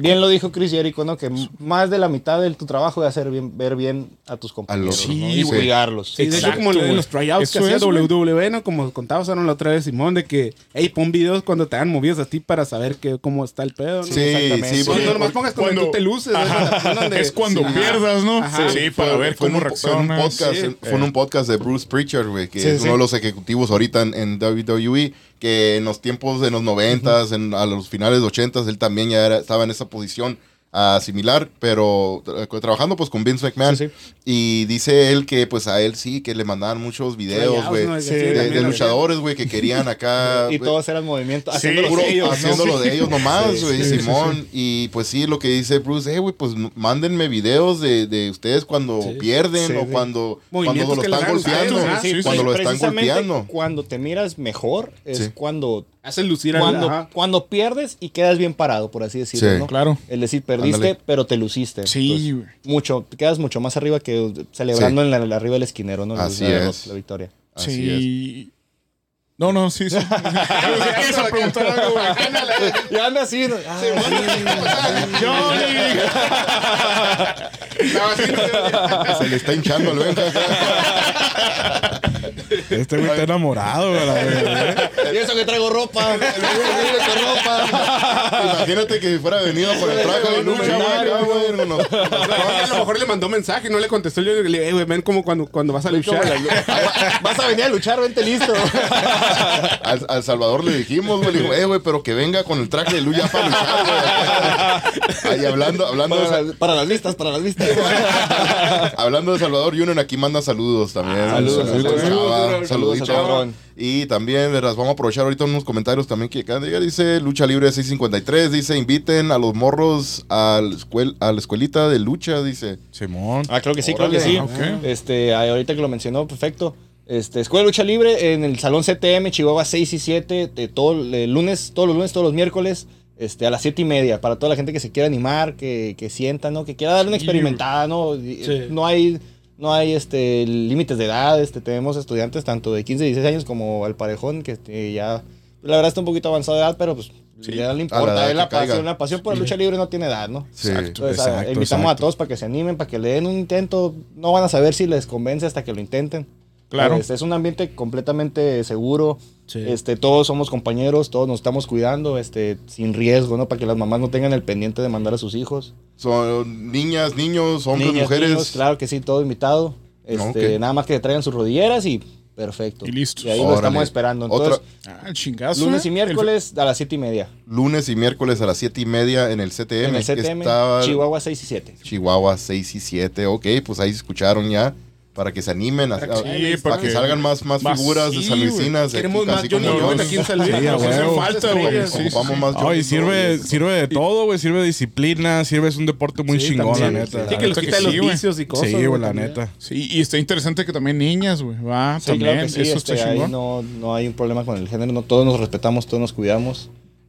E: Bien, lo dijo Chris Jericho, ¿no? Que más de la mitad de tu trabajo es hacer bien, ver bien a tus compañeros.
A: Sí,
E: ¿no? y
A: güey.
E: cuidarlos.
C: Sí, de hecho,
B: Exacto,
C: como en los tryouts que hacía. WWE, ¿no? Como contabas la otra vez, Simón, de que, hey, pon videos cuando te dan movidos a ti para saber que, cómo está el pedo, ¿no?
A: Sí,
E: exactamente.
A: sí,
E: Sí,
A: porque-
C: no nomás pongas cuando,
B: cuando-
C: tú te luces. ¿no?
B: Ajá.
C: Donde-
B: Es cuando
C: Sí.
B: pierdas, ¿no?
C: Ajá.
B: Sí, para
A: Fue-
B: ver
A: fue
B: cómo
A: un- fue en un
B: reaccionas.
A: podcast,
C: Sí.
A: Fue en un podcast de Bruce Pritchard, güey, que
E: Sí,
A: es
E: sí.
A: uno de los ejecutivos ahorita en, en WWE, que en los tiempos de los noventas, en, a los finales de ochentas, él también ya era- estaba en esa posición ah, similar, pero tra- trabajando pues con Vince McMahon.
E: Sí, sí.
A: Y dice él que pues a él sí, que le mandaban muchos videos, güey,
C: ¿no?
A: De, de luchadores, güey, que querían acá...
E: Y
A: güey,
E: todos eran movimientos,
B: Sí,
E: haciéndolo
A: puro-
E: ellos, ¿no?
A: haciéndolo de ellos nomás, güey,
B: sí, sí,
A: Simón. Y pues sí, lo que dice Bruce, eh, güey, pues mándenme videos de, de ustedes cuando
C: Sí.
A: pierden
E: Sí,
A: o
E: sí.
A: cuando, cuando lo están golpeando.
C: ajá.
B: Sí, sí,
A: cuando lo están golpeando.
E: Cuando te miras mejor es
A: Sí.
E: cuando,
C: Hace lucir al
E: cuando,
C: ajá.
E: cuando pierdes y quedas bien parado, por así decirlo,
A: Sí.
E: ¿no?
B: Claro.
E: Es decir, perdiste,
A: Ándale.
E: pero te luciste.
B: Sí,
E: Entonces, mucho, te quedas mucho más arriba que celebrando en la, la arriba del esquinero, ¿no?
A: Así
E: la, la-
A: es.
E: La victoria.
A: Así
B: Sí. No, no, sí, sí. Quiso preguntar algo, güey.
E: Y anda así. ¿no? Ah,
A: Se le está hinchando el Benja acá.
D: Este güey está enamorado, verdad.
E: y eso que traigo ropa.
A: Imagínate que fuera venido con el traje de lucha, güey, acá, güey. no, no.
C: A lo mejor le mandó mensaje y no le contestó. Yo le dije, "Eh, güey, ven como cuando, cuando vas a luchar.
E: Vas a venir a luchar, vente listo.
A: Al, al Salvador le dijimos, güey, le dijo, eh, güey, pero que venga con el traje de lucha para luchar, güey. Ahí hablando, hablando, de,
E: Para, para las vistas, para las vistas.
A: hablando de Salvador Junior, aquí manda saludos también.
E: saludos,
A: Saludos,
E: saludos,
A: Chava,
E: saludos,
A: saludito.
E: saludos, cabrón.
A: Y también, verás, vamos a aprovechar ahorita unos comentarios también que acaban de llegar. Dice Lucha Libre 653, dice, inviten a los morros a la, escuel- a la escuelita de lucha, dice.
D: Simón.
E: Ah, creo que sí,
A: Órale,
E: creo que sí. Este, ah, ahorita que lo mencionó, perfecto. Este, Escuela de Lucha Libre en el Salón CTM, Chihuahua 6 y 7, de todo lunes, todos los lunes, todos los miércoles, este, a las 7 y media, para toda la gente que se quiera animar, que, que sienta, ¿no? Que quiera darle una experimentada, ¿no?
C: Sí.
E: No hay, no hay este, límites de edad, este, tenemos estudiantes tanto de 15 y 16 años como el parejón, que este, ya, la verdad está un poquito avanzado de edad, pero pues ya no le importa, es la
A: que caiga.
E: pasión, la pasión por la lucha libre no tiene edad, ¿no?
A: Sí.
E: Entonces, a-
D: Exacto,
E: invitamos a todos para que se animen, para que le den un intento. No van a saber si les convence hasta que lo intenten.
B: Claro.
E: Este, es un ambiente completamente seguro.
C: Sí.
E: Este, todos somos compañeros, todos nos estamos cuidando, este, sin riesgo, ¿no? Para que las mamás no tengan el pendiente de mandar a sus hijos.
A: Son niñas, niños, hombres,
E: Niñas,
A: mujeres.
E: niños, claro que sí, todo invitado. Este. Nada más que te traigan sus rodilleras y perfecto.
B: Y listo.
E: Y ahí lo
A: Órale.
E: estamos esperando.
A: Otra-
E: Entonces,
B: Ah, chingazo.
E: lunes
B: ¿eh?
E: y miércoles a las 7 y media.
A: Lunes y miércoles a las 7 y media en el CTM.
E: En el
A: que
E: CTM,
A: está-
E: Chihuahua 6 y 7.
A: Chihuahua 6 y 7. Ok, pues ahí se escucharon ya. Para que se animen. a-
B: Sí,
A: a-
B: para
A: para que
B: que-
A: salgan más, más
B: más-
A: figuras de
B: sí,
A: de
C: Queremos
A: aquí,
C: más
A: así
C: Johnny
A: como
C: aquí en San Luis.
D: Sí, a
C: Nos hace
D: huevo.
C: falta, güey.
B: Sí,
A: más
D: sirve, sirve de todo, güey. Sirve de disciplina, sirve, es un deporte muy
C: Sí,
D: chingón, la neta.
C: Sí, que los
B: neta
C: quita
B: que
C: los
B: sí, güey.
C: vicios y cosas.
D: Sí, güey, la neta.
B: Sí, y está interesante que también niñas, güey. Va, también. Eso
E: este,
B: está
E: ahí
B: chingón.
E: no, no hay un problema con el género. No, todos nos respetamos, todos nos cuidamos.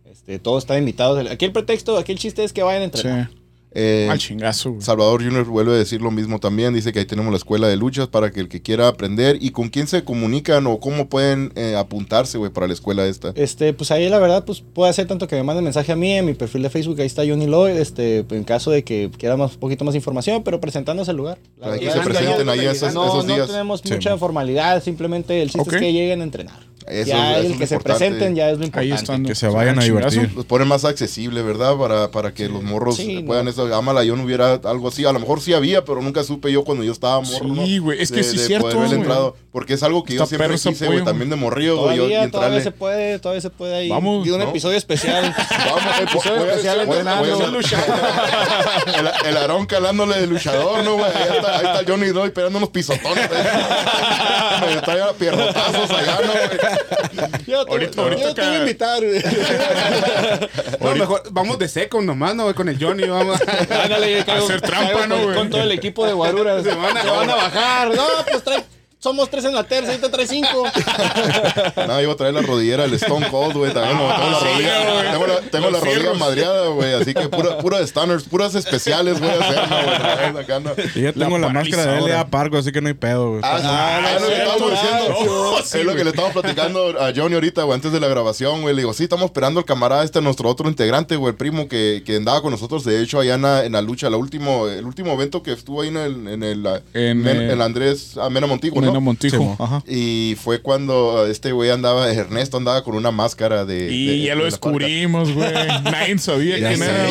E: Este, todos están invitados. Aquí el pretexto, aquí el chiste es que vayan a entrenar.
B: Sí.
A: Eh,
B: Al chingazo, güey.
A: Salvador Junior vuelve a decir lo mismo también. Dice que ahí tenemos la escuela de luchas para que el que quiera aprender y con quién se comunican o cómo pueden eh, apuntarse, güey, para la escuela esta.
E: Este, pues ahí la verdad, pues puede hacer tanto que me manden mensaje a mí, en mi perfil de Facebook, ahí está Johnny Lloyd, este, en caso de que quiera más, un poquito más información, pero presentándose al lugar. La
A: Para que
E: verdad,
A: se
E: no-
A: presenten ahí esos,
E: no,
A: esos
E: no
A: días.
E: tenemos
D: Sí,
E: mucha formalidad, simplemente el chiste es que lleguen a entrenar.
A: Eso-
E: ya
A: eso
E: el
A: es
E: que se
A: importante.
E: presenten ya es lo
B: Ahí
E: importante.
B: están.
D: Que se vayan a divertir.
A: Los pone más accesible, ¿verdad? Para, para que los morros
E: Sí,
A: puedan
E: no.
A: eso. Ámala, yo no hubiera algo así. A lo mejor sí había, pero nunca supe yo cuando yo estaba morro. ¿no?
B: Sí, güey, es que
A: De-
B: sí es cierto,
A: entrado. Porque es algo que yo
B: Está
A: siempre quise, güey, también de morrillo, güey.
E: Todavía, todavía se puede, todavía se puede ahí.
B: Vamos,
E: Y un
A: ¿no?
E: episodio especial.
A: Vamos,
E: episodio
A: voy a-
E: especial
A: el, Aarón calándole de luchador, ¿no, güey? Ahí está, ahí está Johnny Doy pegando unos pisotones. ahí. Me trae a pierrotazos allá, ¿no, güey?
E: Yo te,
B: Ahorita-
E: yo
B: ahorita
E: te voy a invitar. güey.
C: No, mejor vamos de seco nomás, ¿no? Con el Johnny, vamos.
E: Ándale, caigo-
B: Hacer trampa,
E: caigo
B: ¿no, güey?
E: con todo el equipo de guaruras. Se van a, se van a bajar. No, pues trae. Somos tres en la tercera, ahorita trae cinco.
A: No, iba a traer la rodillera del Stone Cold, güey. También no, tengo la
B: sí,
A: rodilla,
B: güey.
A: tengo la, tengo la rodilla madreada, güey. Así que pura, pura de stunners, puras especiales voy a hacer, ¿no, güey? Acá, ¿no?
D: Y ya tengo la, máscara de. L.A. Pargo, así que no hay pedo, güey.
A: Ah, ah,
E: no
A: es lo que
E: es
A: estábamos diciendo.
B: no,
A: es lo que le estábamos platicando a Johnny ahorita, güey, antes de la grabación, güey. Le digo, sí, estamos esperando al camarada este, nuestro otro integrante, güey, el primo que, que andaba con nosotros, de hecho, allá en la, en la lucha, la último, el último evento que estuvo ahí en el, en el,
B: En,
A: en Andrés Amena Montijo,
B: Nena Montijo. Ajá.
A: Y fue cuando este güey andaba, Ernesto andaba con una máscara de.
B: Y
A: de-
B: ya lo
A: de la
B: descubrimos, güey. Nadie sabía quién era.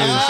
E: Ah.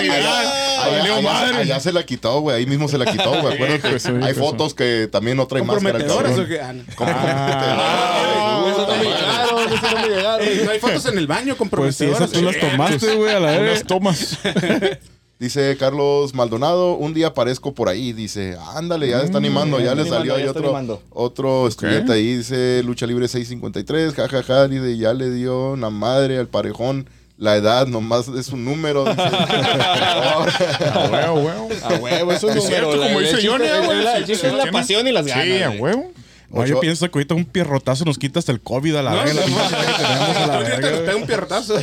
A: Allá, allá-
B: madre.
A: allá se la quitó, güey. Ahí mismo se la quitó, güey. Acuérdate.
B: Su-
A: Hay
B: su-
A: fotos que también no trae máscara. el
C: ¿Comprometedoras
A: cabrón.
C: o qué? Ah, no.
A: Ah,
E: Eso no me llegaron, eso no me llegaron.
C: No hay fotos en el baño
D: Pues sí,
C: comprometedoras.
D: esas tú las tomaste, güey, a la vez.
B: tomas.
A: Dice Carlos Maldonado, un día aparezco por ahí. Dice, ándale, ya está animando. Ya le salió ahí otro,
E: animando.
A: otro estudiante ahí. Dice, lucha libre 653. Jajaja. Dice, ya le dio una madre al parejón. La edad nomás es un número. Dice.
B: A huevo, huevo.
E: A huevo, es un
B: Es
E: número.
B: cierto,
E: la-
B: como dice Johnny,
E: es la pasión y las ganas.
B: Sí, a huevo.
D: No, yo pienso que ahorita un pierrotazo nos quita hasta el COVID a la
C: No,
D: verga. la
C: no,
D: que tenemos la
C: nos un pierrotazo.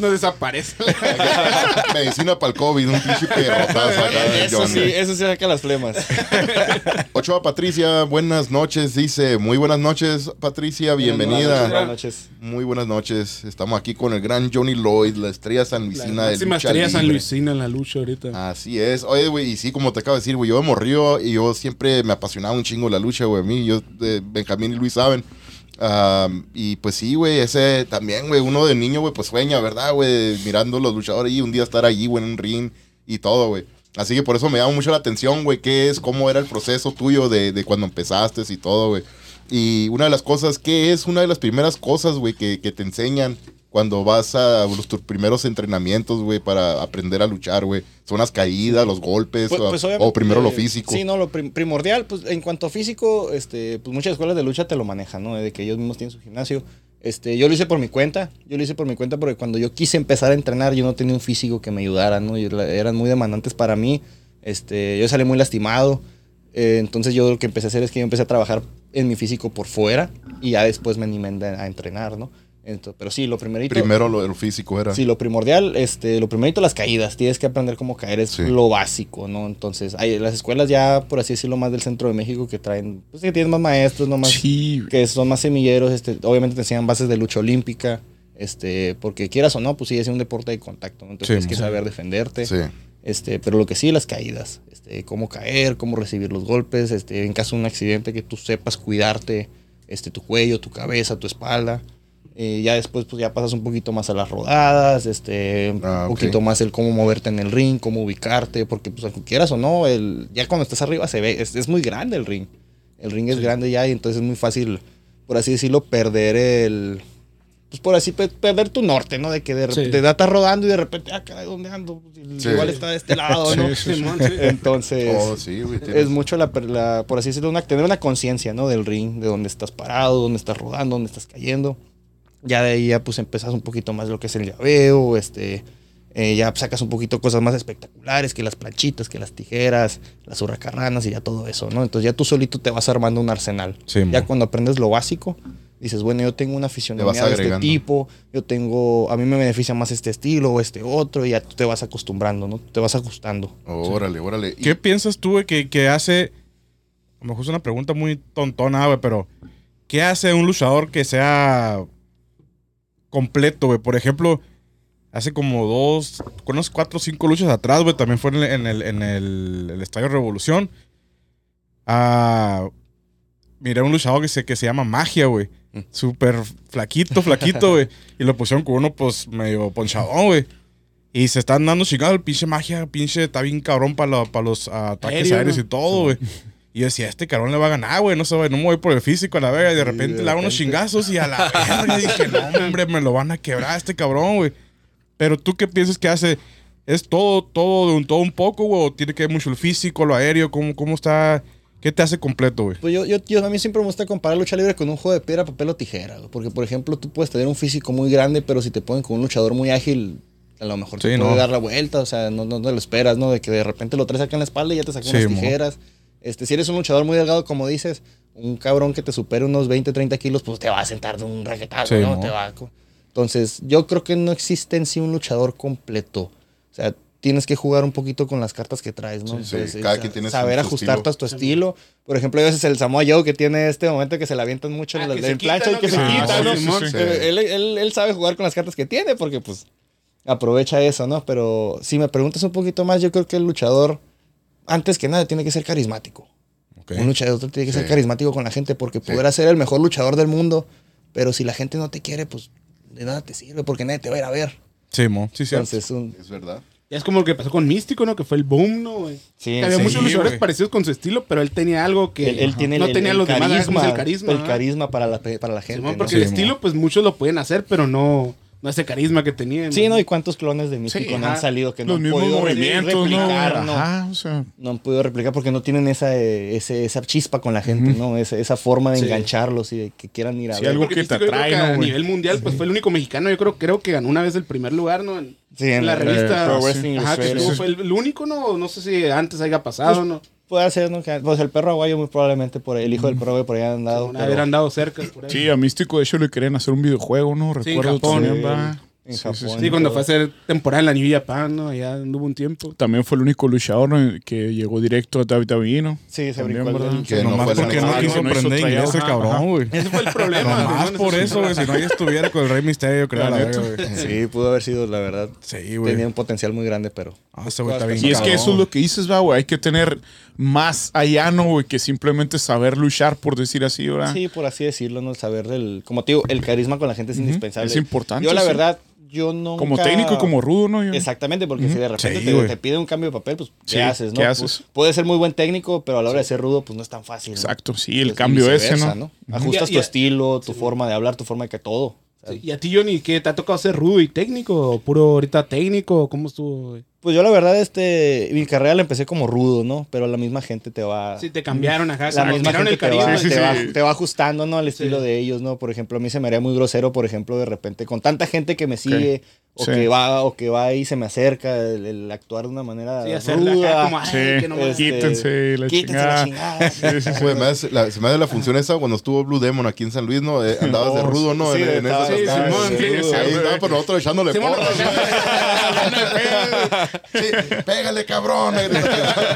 C: Nos desaparece.
A: Medicina para el COVID. Un pinche perrotazo acá de
E: Eso sí, eso sí saca las flemas.
A: Ochoa Patricia, buenas noches. Dice, muy buenas noches, Patricia, bienvenida.
E: Buenas noches.
A: Muy buenas noches. Estamos aquí con el gran Johnny Lloyd, la estrella sanluisina de
C: Máxima
A: lucha
C: estrella San. Luisina en la lucha ahorita.
A: Así es. Oye, güey, y sí, como te acabo de decir, güey, yo me morrió y yo siempre me apasionaba un chingo la lucha, güey. A mí, de Benjamín y Luis saben. Y pues sí, güey, ese también, güey, uno de niño, güey, pues sueña, ¿verdad, güey? Mirando los luchadores y un día estar allí, güey, en un ring y todo, güey. Así que por eso me llama mucho la atención, güey, qué es, cómo era el proceso tuyo de, de cuando empezaste y todo, güey. Y una de las cosas, ¿qué es una de las primeras cosas, güey, que, que te enseñan cuando vas a los, tus primeros entrenamientos, güey, para aprender a luchar, güey? Son las caídas, los golpes,
E: Pues-
A: o,
E: pues,
A: o primero lo
E: eh,
A: físico.
E: Sí, no, lo prim- primordial, pues en cuanto a físico, este, pues muchas escuelas de lucha te lo manejan, ¿no? De que ellos mismos tienen su gimnasio. Este, yo lo hice por mi cuenta, yo lo hice por mi cuenta porque cuando yo quise empezar a entrenar yo no tenía un físico que me ayudara, ¿no? Y la- eran muy demandantes para mí, este, yo salí muy lastimado, eh, entonces yo lo que empecé a hacer es que yo empecé a trabajar en mi físico por fuera y ya después me animé a entrenar, ¿no? Entonces, pero sí, lo primerito...
A: Primero lo, lo físico era.
E: Sí, lo primordial, este, lo primerito las caídas, tienes que aprender cómo caer, es
A: Sí.
E: lo básico, ¿no? Entonces, hay las escuelas ya, por así decirlo, más del centro de México que traen, pues que tienen más maestros, no más,
B: Sí,
E: que son más semilleros, este, obviamente te enseñan bases de lucha olímpica, este, porque quieras o no, pues sí, es un deporte de contacto, ¿no? Entonces
D: Sí,
E: tienes que
D: sí.
E: saber defenderte,
A: Sí.
E: este, pero lo que sí, las caídas, este, cómo caer, cómo recibir los golpes, este, en caso de un accidente que tú sepas cuidarte, este, tu cuello, tu cabeza, tu espalda. Eh, ya después, pues ya pasas un poquito más a las rodadas, este,
A: Ah,
E: un
A: ok.
E: poquito más el cómo moverte en el ring, cómo ubicarte, porque pues aunque quieras o no, el, ya cuando estás arriba se ve, es, es muy grande el ring. El ring es grande ya y entonces es muy fácil, por así decirlo, perder el, pues por así, pe- perder tu norte, ¿no? De que de
C: Sí.
E: repente ya estás rodando y de repente, ah, caray, ¿dónde ando?
A: Sí.
E: Igual está de este lado, ¿no?
B: Sí, sí, sí.
C: Sí.
E: Entonces,
A: Oh, sí, güey. tienes-
E: es mucho la, la- por así decirlo, una, tener una conciencia, ¿no? Del ring, de dónde estás parado, dónde estás rodando, dónde estás cayendo. Ya de ahí ya pues empezás un poquito más lo que es el llaveo, este, eh, ya sacas un poquito cosas más espectaculares que las planchitas, que las tijeras, las hurracarranas y ya todo eso, ¿no? Entonces ya tú solito te vas armando un arsenal.
D: Sí,
E: ya cuando aprendes lo básico, dices, bueno, yo tengo una fisionomía de este tipo, yo tengo, a mí me beneficia más este estilo o este otro, y ya tú te vas acostumbrando, ¿no? Te vas ajustando.
A: Órale, órale. Y-
D: ¿Qué piensas tú, güey, que, que hace... A lo mejor es una pregunta muy tontona, güey, pero... ¿Qué hace un luchador que sea completo, güey? Por ejemplo, hace como dos, unos cuatro o cinco luchas atrás, güey, también fue en el, en el, en el- el Estadio Revolución. Ah, miré un luchador que se, que se llama Magia, güey.
E: Mm.
D: Súper flaquito, flaquito, güey. Y lo pusieron con uno, pues, medio ponchadón, güey. Y se están dando chingado el pinche magia, pinche, está bien cabrón para los ah, ataques
C: Aéreo,
D: aéreos y todo, güey. Y yo decía, este cabrón le va a ganar, güey. No sé, güey, no me voy por el físico a la verga. Y de repente
E: de
D: le hago unos chingazos y a la verga. Y dije, no, hombre, me lo van a quebrar este cabrón, güey. Pero tú qué piensas que hace? ¿Es todo, todo de un todo un poco, güey? ¿O tiene que ver mucho el físico, lo aéreo? ¿Cómo, cómo está? ¿Qué te hace completo, güey?
E: Pues yo, yo, yo a mí siempre me gusta comparar lucha libre con un juego de piedra, papel o tijera. güey. Porque, por ejemplo, tú puedes tener un físico muy grande, pero si te ponen con un luchador muy ágil, a lo mejor te
D: Sí,
E: puede
D: no.
E: dar la vuelta. O sea, no, no, no lo esperas, ¿no? De que de repente lo traes acá en la espalda y ya te sacan
D: Sí,
E: unas
D: mo.
E: Este, si eres un luchador muy delgado, como dices, un cabrón que te supere unos 20, 30 kilos, pues te va a sentar de un raquetazo,
D: Sí,
E: ¿no? Te va a Entonces, yo creo que no existe en sí un luchador completo. O sea, tienes que jugar un poquito con las cartas que traes, ¿no?
A: Sí, sí,
E: Entonces,
A: cada
E: sa-
A: quien
E: saber ajustarte
A: estilo.
E: a tu estilo. Por ejemplo, hay veces el Samoa Joe que tiene este momento que se le avientan mucho
C: Ah,
E: en, plancha y que se quita, ¿no?
B: sí, sí, sí.
E: Él sabe jugar con las cartas que tiene porque, pues, aprovecha eso, ¿no? Pero si me preguntas un poquito más, yo creo que el luchador, antes que nada, tiene que ser carismático.
D: Ok.
E: Un luchador tiene que ser
A: Sí.
E: carismático con la gente porque
A: Sí.
E: podrás ser el mejor luchador del mundo, pero si la gente no te quiere, pues de nada te sirve porque nadie te va a ir a ver.
D: Sí, mo. Sí, sí.
E: Entonces, un-
A: Es verdad.
C: Es como lo que pasó con Místico, ¿no? Que fue el boom, ¿no, güey?
E: sí,
C: Había
E: sí.
C: muchos luchadores
D: güey.
C: parecidos con su estilo, pero él tenía algo que
E: Él, él tiene
C: no
E: el,
C: tenía
E: el
C: los demás.
E: carisma,
C: ¿cómo es el carisma.
E: el carisma para la, para la gente. ¿no?
C: porque
D: Sí,
C: el estilo, pues muchos lo pueden hacer, pero no, no ese carisma que tenía.
E: Sí, ¿no? ¿Y cuántos clones de Místico
B: Sí,
E: no han salido que no han podido replicar, ¿no?
B: Ajá, o sea.
E: No han podido replicar porque no tienen esa, eh, ese- esa chispa con la gente, ¿no? Esa, esa forma de
C: Sí.
E: engancharlos y de que quieran ir a
B: Sí,
E: ver.
B: algo
C: Porque
B: que te atrae,
C: que
B: ¿no,
C: A nivel mundial, pues fue el único mexicano, yo creo, creo que ganó una vez el primer lugar, ¿no? En,
E: Sí,
C: en la
B: eh,
C: revista.
B: Pro
E: Wrestling
C: Ajá, que fue el, el único, ¿no? No sé si antes haya pasado,
E: Pues,
C: ¿no?
E: Puede ser, ¿no? Que- Pues el perro aguayo muy probablemente por ahí, el hijo del perro aguayo por ahí han andado.
C: Una
E: pero
C: haber andado cerca. Por ahí.
B: Sí, a Místico de hecho le querían hacer un videojuego, ¿no?
C: Sí,
B: Recuerdo
C: Japón.
B: también,
E: Sí. En
B: Sí, sí,
E: Japón.
B: sí.
C: Sí, cuando fue a hacer temporada en la New Japan, ¿no? Allá anduvo un tiempo.
B: También fue el único luchador ¿no? que llegó directo a WWE, ¿no?
E: Sí, se brincó el- el-
A: Que no
D: porque no quiso aprender inglés
B: ajá.
D: cabrón, güey.
C: Ese fue el problema.
D: Por eso, güey. Si no, ya estuviera con el Rey Misterio, creo,
B: La.
E: Sí, pudo haber sido, la verdad.
D: Sí, güey.
E: Tenía un potencial muy grande, pero.
D: Ah, ese güey está bien
B: Y es que eso es lo que dices, va, güey. Hay que tener más allá, ¿no, güey? Que simplemente saber luchar, por decir así, ¿verdad?
E: Sí, por así decirlo, ¿no? El saber del. Como te digo, el carisma con la gente es indispensable.
B: Es importante,
E: Yo, la
B: sí.
E: verdad, yo no.
B: Como técnico y como rudo, ¿no? Yo-
E: Exactamente, porque si de repente
D: Sí,
E: te, te pide un cambio de papel, pues, ¿qué
B: Sí,
E: haces, no?
B: ¿qué haces?
E: Puede ser muy buen técnico, pero a la hora de ser rudo, pues no es tan fácil. ¿no?
B: Exacto, sí, el
E: Pues,
B: cambio ese, ¿no?
E: Ajustas
C: Y-
E: tu
C: y-
E: estilo, tu forma de hablar, tu forma de que todo.
C: Sí, ¿Y a ti, Johnny, qué? ¿Te ha tocado ser rudo y técnico? ¿O puro ahorita técnico? ¿Cómo estuvo? güey?
E: Pues yo la verdad, este, mi carrera la empecé como rudo, ¿no? Pero la misma gente te va...
C: Sí, te cambiaron acá.
E: la
C: se
E: misma gente
C: el
E: te va,
C: carisma.
B: Sí, sí,
E: te, va, te va ajustando, ¿no? Al estilo
C: Sí.
E: de ellos, ¿no? Por ejemplo, a mí se me haría muy grosero, por ejemplo, de repente, con tanta gente que me sigue, o
B: Sí.
E: que va, o que va y se me acerca, el, el actuar de una manera
C: Sí,
E: ruda.
C: como, ay,
B: Sí.
C: que no me-
E: Este,
B: Quítense la
E: quítense
B: chingada.
E: la chingada.
B: Sí, sí, sí.
A: Güey, me hace la- se me hace la función esa cuando estuvo Blue Demon aquí en San Luis, ¿no? Eh, andabas de
B: Oh,
A: rudo, ¿no?
E: sí,
A: en, en
E: estaba-
A: esas-
C: sí,
A: sí, güey,
C: sí,
A: ahí estaba por nosotros echándole porras. Sí, pégale, cabrón.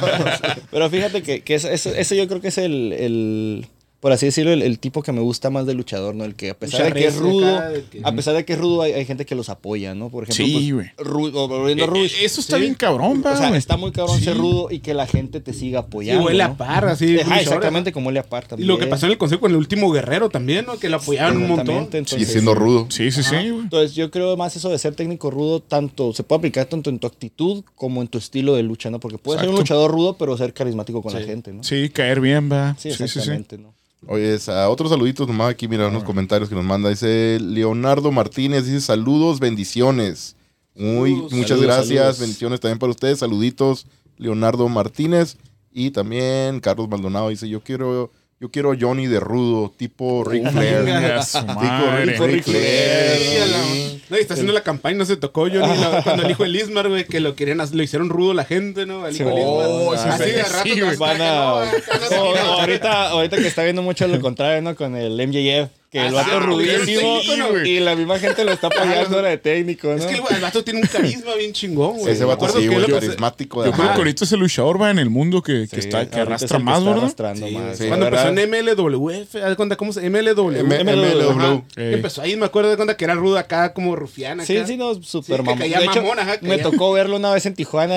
E: Pero fíjate que, que eso, eso- eso yo creo que es el, el- por así decirlo, el, el tipo que me gusta más de luchador, ¿no? El que a pesar
C: Lucha
E: de que es rudo, a pesar de que es rudo, hay, hay gente que los apoya, ¿no? Por ejemplo,
B: Sí,
E: pues,
B: güey.
E: Ru- o- volviendo a
B: Eh,
E: Rush.
B: eh, Eso está
E: Sí.
B: bien cabrón, va,
E: O sea, está muy cabrón ser rudo y que la gente te siga
C: Y
E: apoyando.
C: huele a par, así.
E: Exactamente como le a par
C: Y
E: también.
C: lo que pasó en el consejo con el último guerrero también, ¿no? Que lo apoyaban un montón.
E: Exactamente,
A: Y
E: entonces-
A: siendo rudo.
B: Sí, sí, sí, güey.
E: Entonces yo creo más eso de ser técnico rudo, tanto se puede aplicar tanto en tu actitud como en tu estilo de lucha, ¿no? Porque puedes ser un luchador rudo, pero ser carismático con la gente, ¿no?
B: Sí, caer bien, va.
E: Sí,
B: Sí, sí, sí.
E: exactamente, ¿no?
A: Oye, es, a otros saluditos nomás aquí, mira unos comentarios que nos manda. Dice Leonardo Martínez, dice saludos, bendiciones. Muy,
C: Saludos.
A: muchas
E: Saludos,
A: gracias,
E: saludos.
A: bendiciones también para ustedes. Saluditos, Leonardo Martínez. Y también Carlos Maldonado dice, yo quiero, yo quiero Johnny de rudo, tipo Ric Flair. Tipo. Ric- Flair.
C: Sí, No, y está haciendo la campaña, no se tocó ni la- cuando el hijo de Lismar, güey, que lo querían, lo hicieron rudo la gente, ¿no? Al hijo de
B: Oh,
C: Lismar.
B: sí,
C: Así
B: sí,
C: de
B: sí,
C: rato vas
E: Van a...
C: no, no,
E: ahorita, ahorita que está viendo mucho lo contrario, ¿no? Con el MJF, que el
C: Ah,
E: vato
C: sí, güey.
E: y la misma gente lo está apoyando ahora de técnico, ¿no?
C: Es que el, el vato tiene un carisma bien chingón, güey.
A: Ese vato sí, güey, carismático. de
B: Yo creo que ahorita es el luchador, va, en el mundo que, que
E: Sí,
B: está, que
E: ahorita es
B: arrastra más, ¿verdad?
C: Cuando empezó en MLWF, cuenta cómo se MLW.
E: MLW.
B: Eh.
C: Empezó ahí, me acuerdo de cuenta que era rudo acá, como rufiana.
E: Sí, sí, no, súper mamón. De hecho, me tocó verlo una vez en Tijuana,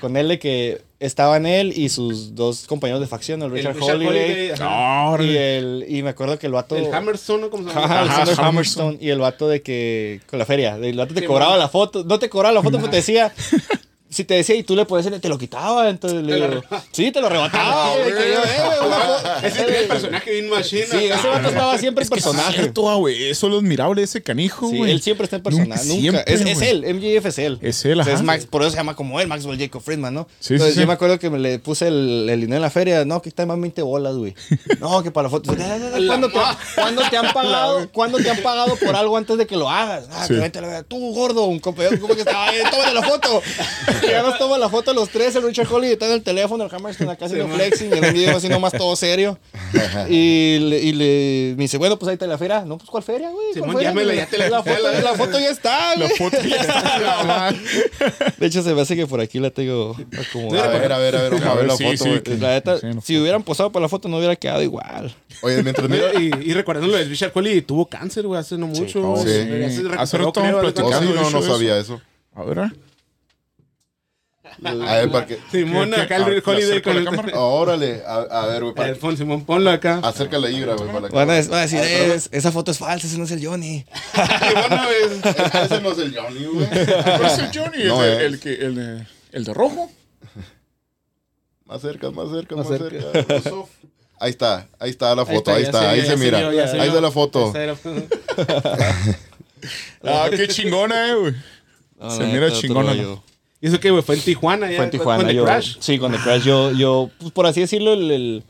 E: con él de que estaban él y sus dos compañeros de facción, el
C: El
E: Richard, Holiday,
C: Holiday.
B: No,
E: y, el, y me acuerdo que el vato...
C: El Hammerstone. ¿Cómo se llama?
E: Ajá,
B: Ajá,
E: Alexander
B: Hammerstone.
E: Hammerstone y el vato de que con la feria, el vato te
C: Sí,
E: cobraba
C: man.
E: la foto, no te cobraba la foto, pero te decía, si te decía y tú le podías te lo quitaba, entonces le digo, sí, te lo arrebataba, güey, que yo, eh, güey, guapo.
C: Ese es el personaje bien machine.
E: Sí, ese vato estaba siempre en
B: Es que es
E: personaje.
B: cierto, ah, güey. Eso es lo admirable de ese canijo,
E: Sí,
B: güey.
E: él siempre está en personaje, nunca.
B: siempre,
E: es, él, MJF es él.
B: Es él,
E: O sea,
B: ajá.
E: es Max, por eso se llama como él, Maxwell Jacob Friedman, ¿no?
B: Sí,
E: Entonces
B: sí,
E: yo
B: sí.
E: me acuerdo que me le puse el, el dinero en la feria, no, que está más 20 bolas, güey. No, que para la foto. ¿Cuándo te, ¿Cuándo te han pagado? ¿Cuándo te han pagado por algo antes de que lo hagas? Ah,
B: Sí.
E: que vente. Tú, gordo, un compañero, ¿cómo que estaba ahí? Tómate la foto. Y ya nos toma la foto los tres, el Richard Holiday está en el teléfono, el Hammerstone acá haciendo flexing, y el MJF así nomás todo serio. Y, le, y le, me dice, bueno, pues ahí te la feria. No, pues ¿cuál feria, güey? ¿Cuál
C: Simón,
E: feria?
C: llámela, ya te la-
E: la, foto, la foto ya está,
B: La
E: güey.
B: foto ya está.
E: De hecho, se me hace que por aquí la tengo
A: A
E: acomodada.
A: ver, a ver, a ver, vamos a ver la
B: Sí,
A: foto.
B: sí, que-
E: La neta,
B: Sí,
E: si hubieran posado para la foto no hubiera quedado igual.
A: Oye, mientras mira,
C: Y, y recordando lo de Richard Holiday, tuvo cáncer, güey, hace no mucho.
A: sí.
C: Recuperó,
B: Hace rato
C: creo,
B: platicamos
A: Oh, sí, no, no sabía eso.
B: A ver, ah.
A: A ver, para que.
C: Simón,
B: ¿Qué- qué?
C: acá el
B: A ver,
C: Holiday con
B: la
C: el...
B: cámara.
A: Órale, a, a ver, güey, para
C: pon, Simón, ponlo acá.
A: Acerca la hidra, güey, para la
E: Van a,
A: cámara.
E: van a decir, "Es- esa foto es falsa, ese no es el Johnny.
C: Güey.
A: Ese no es el Johnny, güey.
B: Pero es el Johnny,
A: No
B: el,
A: es.
B: de, el, que, el, el de rojo.
A: Más cerca, más cerca,
E: Más cerca.
A: Ahí está, ahí está la foto, ahí está, ahí se mira. Ahí está la foto.
B: Ah, qué chingona, eh, güey.
E: No,
B: Se mira chingona. ¿no?
C: ¿Y eso qué, güey? Fue en Tijuana ya.
E: Fue en Tijuana.
C: Con The
E: yo,
C: Crash.
E: Sí, con The Crash. Yo, yo pues, por así decirlo, el, el-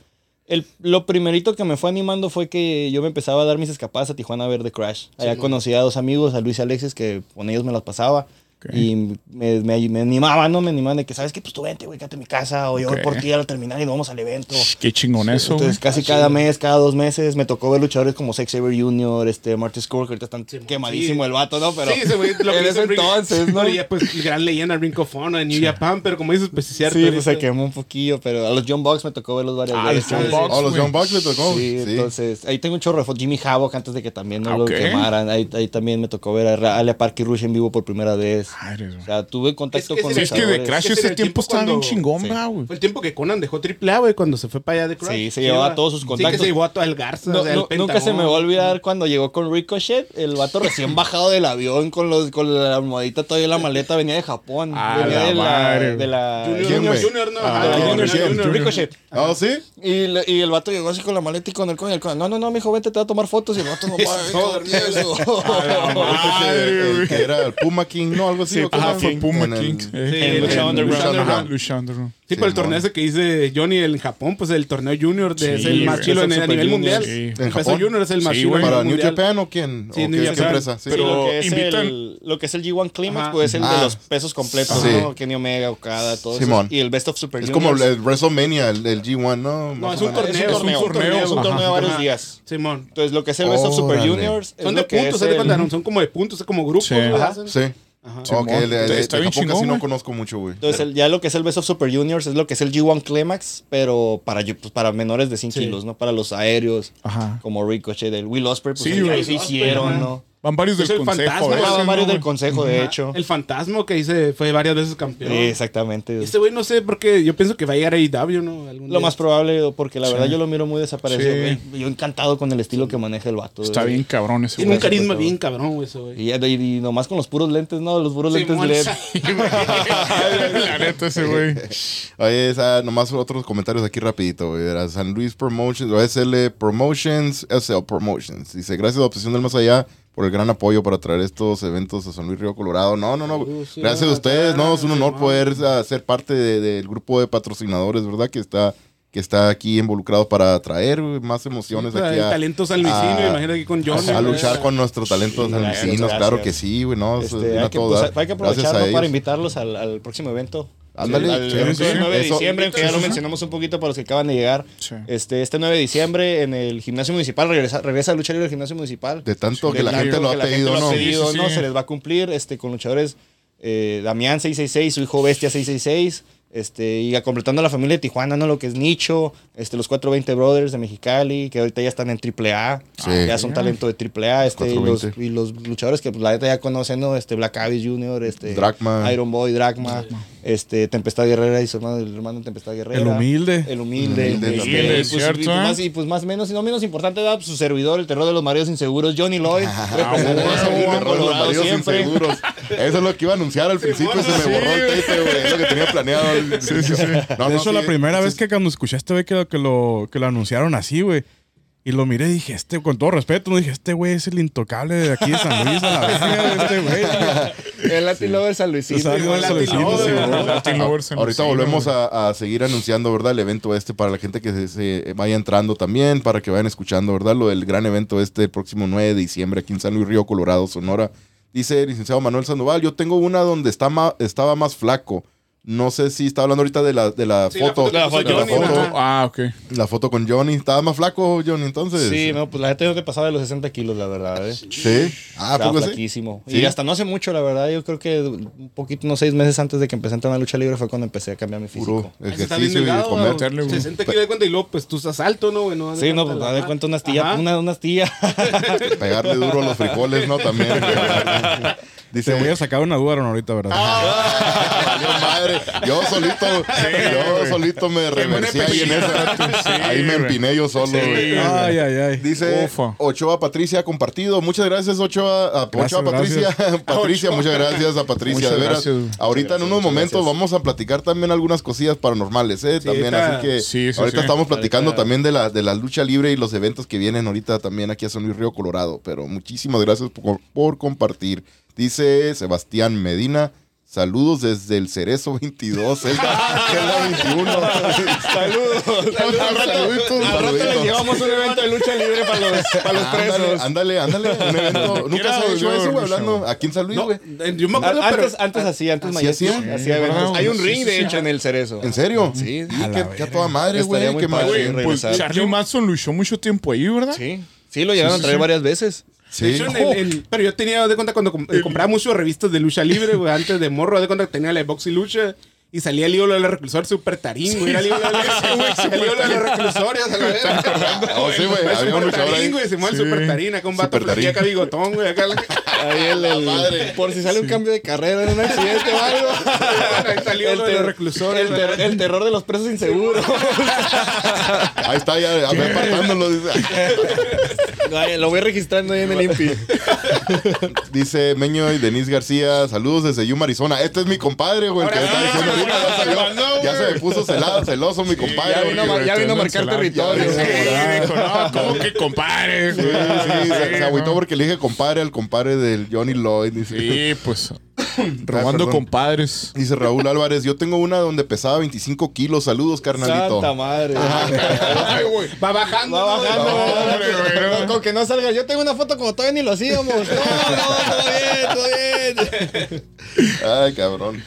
E: el- lo primerito que me fue animando fue que yo me empezaba a dar mis escapadas a Tijuana a ver The Crash. Allá conocí a dos amigos, a Luis y Alexis, que con ellos me las pasaba. Y me, me, me animaban, ¿no? Me animaban de que, ¿sabes qué? Pues tú vente, güey, quédate en mi casa. O yo voy
B: Ok.
E: por ti al terminar y nos vamos al evento.
B: Qué chingón eso.
E: Entonces, casi cada mes, cada dos meses, me tocó ver luchadores como Sex Saber Jr., este, Marty Skrull, que ahorita están quemadísimo
C: sí.
E: el vato, ¿no? Pero
C: sí, ese güey lo que
E: en ese entonces, ¿no?
C: Y ya, pues, gran leyenda, Ring of Honor, en New Japan, pero como dices, pues, sí, cierto.
E: Sí, pues se quemó un poquillo, pero a los John Box me tocó verlos varias
B: Ah, los
E: veces.
B: John. Box,
A: Oh, los. John Bucks le tocó.
E: Sí,
A: Sí.
E: entonces ahí tengo un chorro de fotos. Jimmy Havoc antes de que también no
B: Ah,
E: lo quemaran. Ahí, ahí también me tocó ver a Alia Parker Rush en vivo por primera vez.
B: Madre.
E: O sea, tuve contacto
C: Es que
E: con
C: sí,
B: Sí, es que de. Crash
C: Es
B: ese tiempo
C: tiempo
B: estaba bien chingón,
E: sí.
B: va, güey.
C: Fue el tiempo que Conan dejó AAA, güey, cuando se fue para allá de Crash.
E: Sí, se llevaba a todos sus
C: Sí,
E: contactos.
C: que se llevó a todo el Garza.
E: No,
C: o sea, el
E: no, nunca se me va a olvidar cuando llegó con Ricochet, el vato recién bajado del avión con los con la almohadita todavía en la maleta, venía de Japón.
B: A
E: venía
B: la
E: de la, de la
C: Junior,
A: ¿Quién,
C: Junior? Junior, no.
A: Ah.
C: Junior. Junior.
E: Ricochet.
A: ¿Ah, sí?
E: Y, y el vato llegó así con la maleta y con el con el con- No, no, no, mijo, vente, te voy a tomar fotos. Y el vato no
B: madre,
A: el,
B: güey.
A: que era el Puma King, ¿no? Algo así.
B: Sí,
A: ¿o qué
B: ajá, fue Puma
A: En el-
B: King. eh.
C: Sí,
E: en Lucha
C: en
E: Underground.
C: Lucha Underground.
B: Lucha Underground.
C: Sí, pero el torneo ese que dice Johnny en Japón, pues el torneo Junior de,
B: Sí,
C: es el más chilo en
E: el
C: a nivel mundial.
B: sí.
A: ¿En
C: El peso
A: Japón?
C: Junior es el más
B: Sí,
C: chilo
A: ¿Para New. Japan o quién?
C: Sí,
A: ¿O
C: New Japan.
B: Pero-
E: lo que es el, lo que es el G1 Climax, pues es el
A: Ah.
E: de los pesos completos,
A: Sí.
E: ¿no? Kenny Omega, Okada, todo
A: Simón.
E: eso. Y el Best of Super
A: Es como el, WrestleMania, el, el G1, ¿no?
C: No, es un torneo.
E: es un torneo, de varios días.
C: Simón.
E: Entonces, lo que es el Best of Super. Juniors
C: Son de puntos, ¿se? No, son como de puntos, es como grupos.
B: Sí.
E: Ajá.
A: Ok,
B: Simón.
A: de, de- de
B: Está bien
A: Japón casi
B: chingón,
A: no
B: güey.
A: conozco mucho, güey.
E: Entonces, el- ya lo que es el Best of Super Juniors es lo que es el G1 Climax, pero para, yo- pues, para menores de 100
C: Sí.
E: kilos, ¿no? Para los aéreos,
B: Ajá.
E: como Ricochet, del Will Ospreay, pues
B: Sí,
E: ahí
B: güey.
E: se hicieron. ¿no?
B: Van varios del
C: el
B: consejo.
C: fantasma,
B: veces,
E: Van
B: ¿no,
E: varios del
B: güey?
E: consejo, de hecho.
C: El fantasma que hice fue varias veces campeón.
E: Sí, exactamente.
C: Este güey no sé por qué. Yo pienso que va a llegar a AEW, ¿no? Algún
E: Lo
C: día.
E: más probable, porque la
B: Sí.
E: verdad yo lo miro muy desaparecido.
B: Sí.
E: güey. Yo encantado con el estilo que maneja el vato.
B: Está
E: güey.
B: bien cabrón ese
C: Tiene un
B: güey.
C: carisma bien cabrón, güey, ese güey.
E: Y, y- y nomás con los puros lentes, ¿no? Los puros lentes LED.
B: La neta, ese güey.
A: Oye, esa, nomás otros comentarios aquí rapidito, güey. Era San Luis Promotions, o SL Promotions, SL Promotions. Dice, gracias a la Obsesión del Más Allá por el gran apoyo para traer estos eventos a San Luis Río Colorado. No, no, no.
C: Sí,
A: gracias a ustedes, no, es un honor poder ser parte de- del grupo de patrocinadores, ¿verdad? Que está, que está aquí involucrado para traer más emociones
C: Pues,
A: aquí
C: el
A: a,
C: talento sanluisino,
A: a-
C: imagínate aquí con Johnny.
A: a
C: güey.
A: luchar con nuestros talentos
E: Sí, gracias.
A: Claro que sí, güey, no,
E: Este,
A: es
E: hay, que, pues, hay que aprovecharlo para invitarlos al, al próximo evento.
A: Ándale,
E: Al
A: sí,
E: evento
A: sí,
E: del 9 de
A: eso-
E: diciembre, que ya lo mencionamos un poquito para los que acaban de llegar.
B: Sí.
E: Este, este 9 de diciembre en el gimnasio municipal, regresa, regresa a luchar en el gimnasio municipal.
A: De tanto
E: De
A: que la gente lo
E: que
A: ha
E: la gente
A: pedido,
E: lo
A: ¿no?
E: ha pedido,
B: Sí, sí,
E: ¿no?
B: sí.
E: Se les va a cumplir este, con luchadores eh, Damián 666, su hijo Bestia 666. Este, y a completando la familia de Tijuana, ¿no? Lo que es Nicho, este, los 420 Brothers de Mexicali, que ahorita ya están en AAA.
A: Sí.
E: Ya son talento de AAA. Este, y, los,
A: 420.
E: y los luchadores que pues, la neta ya conocen, ¿no? Este, Black Abyss Jr., este,
A: Dragma.
E: Iron Boy, Dragma, este, Tempestad Guerrera y su hermano, el hermano de Tempestad Guerrera.
D: El humilde.
E: El humilde.
A: El humilde
E: este, pues,
B: Cierto,
E: y pues más, y pues más menos, y no menos importante. Pues, su servidor, el terror de los mareos inseguros, Johnny Lloyd. representando a San Luis
A: El
E: Río
A: error de los maridos
E: siempre.
A: inseguros. Eso es lo que iba a anunciar al principio se me borró el tape, güey. Es lo que tenía planeado. Sí, sí, sí.
D: de hecho, la primera vez que cuando escuché a este güey que, lo- que, lo, que lo anunciaron así, güey. Y lo miré y dije, este, con todo respeto, no dije, este güey es el intocable de aquí de San Luis a la verga, este güey.
E: El Latin Lover San Luisito.
D: O sea,
E: güey.
D: San
E: Latin
D: Luisito,
E: Lover.
D: sí, güey.
B: Latin Lovers en
A: Ahorita
B: el
A: volvemos a, a seguir anunciando, ¿verdad? El evento este para la gente que se, se vaya entrando también, para que vayan escuchando, ¿verdad? Lo del gran evento este el próximo 9 de diciembre aquí en San Luis Río Colorado, Sonora. Dice el licenciado Manuel Sandoval, yo tengo una donde está ma- estaba más flaco. No sé si está hablando ahorita de la, de la
C: Sí, la
A: foto.
C: que
E: La foto-
A: de la foto.
B: Ah, ok.
A: la foto con Johnny. ¿Estaba más flaco, Johnny, entonces?
E: Sí, no, pues la gente no te pasaba de los 60 kilos, la verdad, ¿eh?
A: ¿Sí? Ah,
E: Estaba
A: ¿poco sí?
E: flaquísimo.
A: Sí.
E: Y hasta no hace mucho, la verdad. Yo creo que un poquito, unos seis meses antes de que empecé a entrar en la lucha libre fue cuando empecé a cambiar mi físico.
A: Puro ejercicio y
C: delgado,
A: comer.
B: meterle, güey.
C: 60 kilos de cuenta y luego, pues tú estás alto, ¿no? No,
E: Sí, no, pues da de cuenta una astilla, una, una astilla.
A: Pegarle duro a los frijoles, ¿no? También. Dice,
D: Te voy a sacar una duda ahorita, ¿verdad?
A: Valió madre. Yo solito, yo solito me reversé ahí en esa. ahí me empiné yo solo, güey.
D: Ay, ay, ay.
A: Dice
B: Ufa.
A: Ochoa Patricia compartido. Muchas gracias, Ochoa. A
D: Gracias,
A: Ochoa Patricia. Patricia, muchas gracias a Patricia.
B: Muchas
A: de veras.
B: gracias.
A: Ahorita en unos momentos
E: gracias.
A: vamos a platicar también algunas cosillas paranormales, ¿eh? También,
C: está-
A: así que
B: Sí, sí,
A: ahorita
B: sí.
A: estamos platicando
E: Ahorita-
A: también de la, de la lucha libre y los eventos que vienen ahorita también aquí a San Luis Río Colorado. Pero muchísimas gracias por, por compartir. Dice Sebastián Medina. Saludos desde el Cerezo 22, Celda, Celda 21.
E: Saludos. Al rato,
A: Saluditos,
E: al rato llevamos un evento de lucha libre para los, para los
A: Ándale,
E: presos.
A: ándale, ándale, un evento. Nunca se hecho eso, güey, hablando aquí en San Luis, güey.
C: eh, yo me acuerdo,
E: A-
C: pero...
E: Antes, antes así, antes
A: ¿Así hacía?
E: hacía eventos.
B: Ah,
E: Hay un
B: sí,
E: ring,
B: sí,
E: de
B: sí.
E: hecho, en el Cerezo.
A: ¿En serio?
E: Sí.
A: Y
D: A
A: qué,
D: la
A: qué a toda madre,
E: Estaría
A: güey.
E: muy
A: Qué madre.
E: Sí,
B: Pues. Charlie Manson luchó mucho tiempo ahí, ¿verdad?
E: Sí. Sí, lo llegaron
B: Sí,
E: a traer varias veces.
C: De hecho, en el- en- pero yo tenía, de cuenta, cuando eh, compraba muchas revistas de lucha libre, güey, antes de morro, de cuenta que tenía la de box y lucha. Y salía el ídolo del reclusor super tarín, güey. Era el ídolo del el ídolo de los reclusorios, a la vez.
A: Oh, sí, güey.
C: El
A: Había un
C: super
A: luchador
C: tarín,
A: ahí.
C: güey. Se mueve el super tarín, acá un vato flaquillo acá bigotón, güey. Acá
E: Ahí el, el-
A: madre.
E: por si sale un cambio de carrera en un accidente o algo.
C: Ahí salió
E: el,
C: lo de los
E: ter-
C: reclusores.
E: el ter- el terror de los presos inseguros.
A: Ahí está, ya, a ver, apartándolo.
E: Lo voy registrando ahí en el INPI.
A: dice Meño y Denise García. Saludos desde Yuma, Arizona. Este es mi compadre, güey. el que está diciendo. Ya, salió.
B: mandó,
A: Ya se me puso celado, celoso mi compadre.
E: ya vino,
A: porque-
E: ya vino a marcar territorio.
B: Sí, dijo, no, ¿cómo que compadre?
A: Sí, sí, se, se agüitó porque le dije compadre al compadre del Johnny Lloyd. Dice.
B: Sí, pues. Robando
A: perdón.
B: compadres.
A: Dice Raúl Álvarez, yo tengo una donde pesaba 25 kilos. Saludos, carnalito.
E: Santa madre.
B: Ay, güey.
C: Va bajando.
E: Va bajando. Con que no salga. Yo tengo una foto como todavía ni lo hacíamos. No, no, todo bien, todo bien.
A: Ay, cabrón.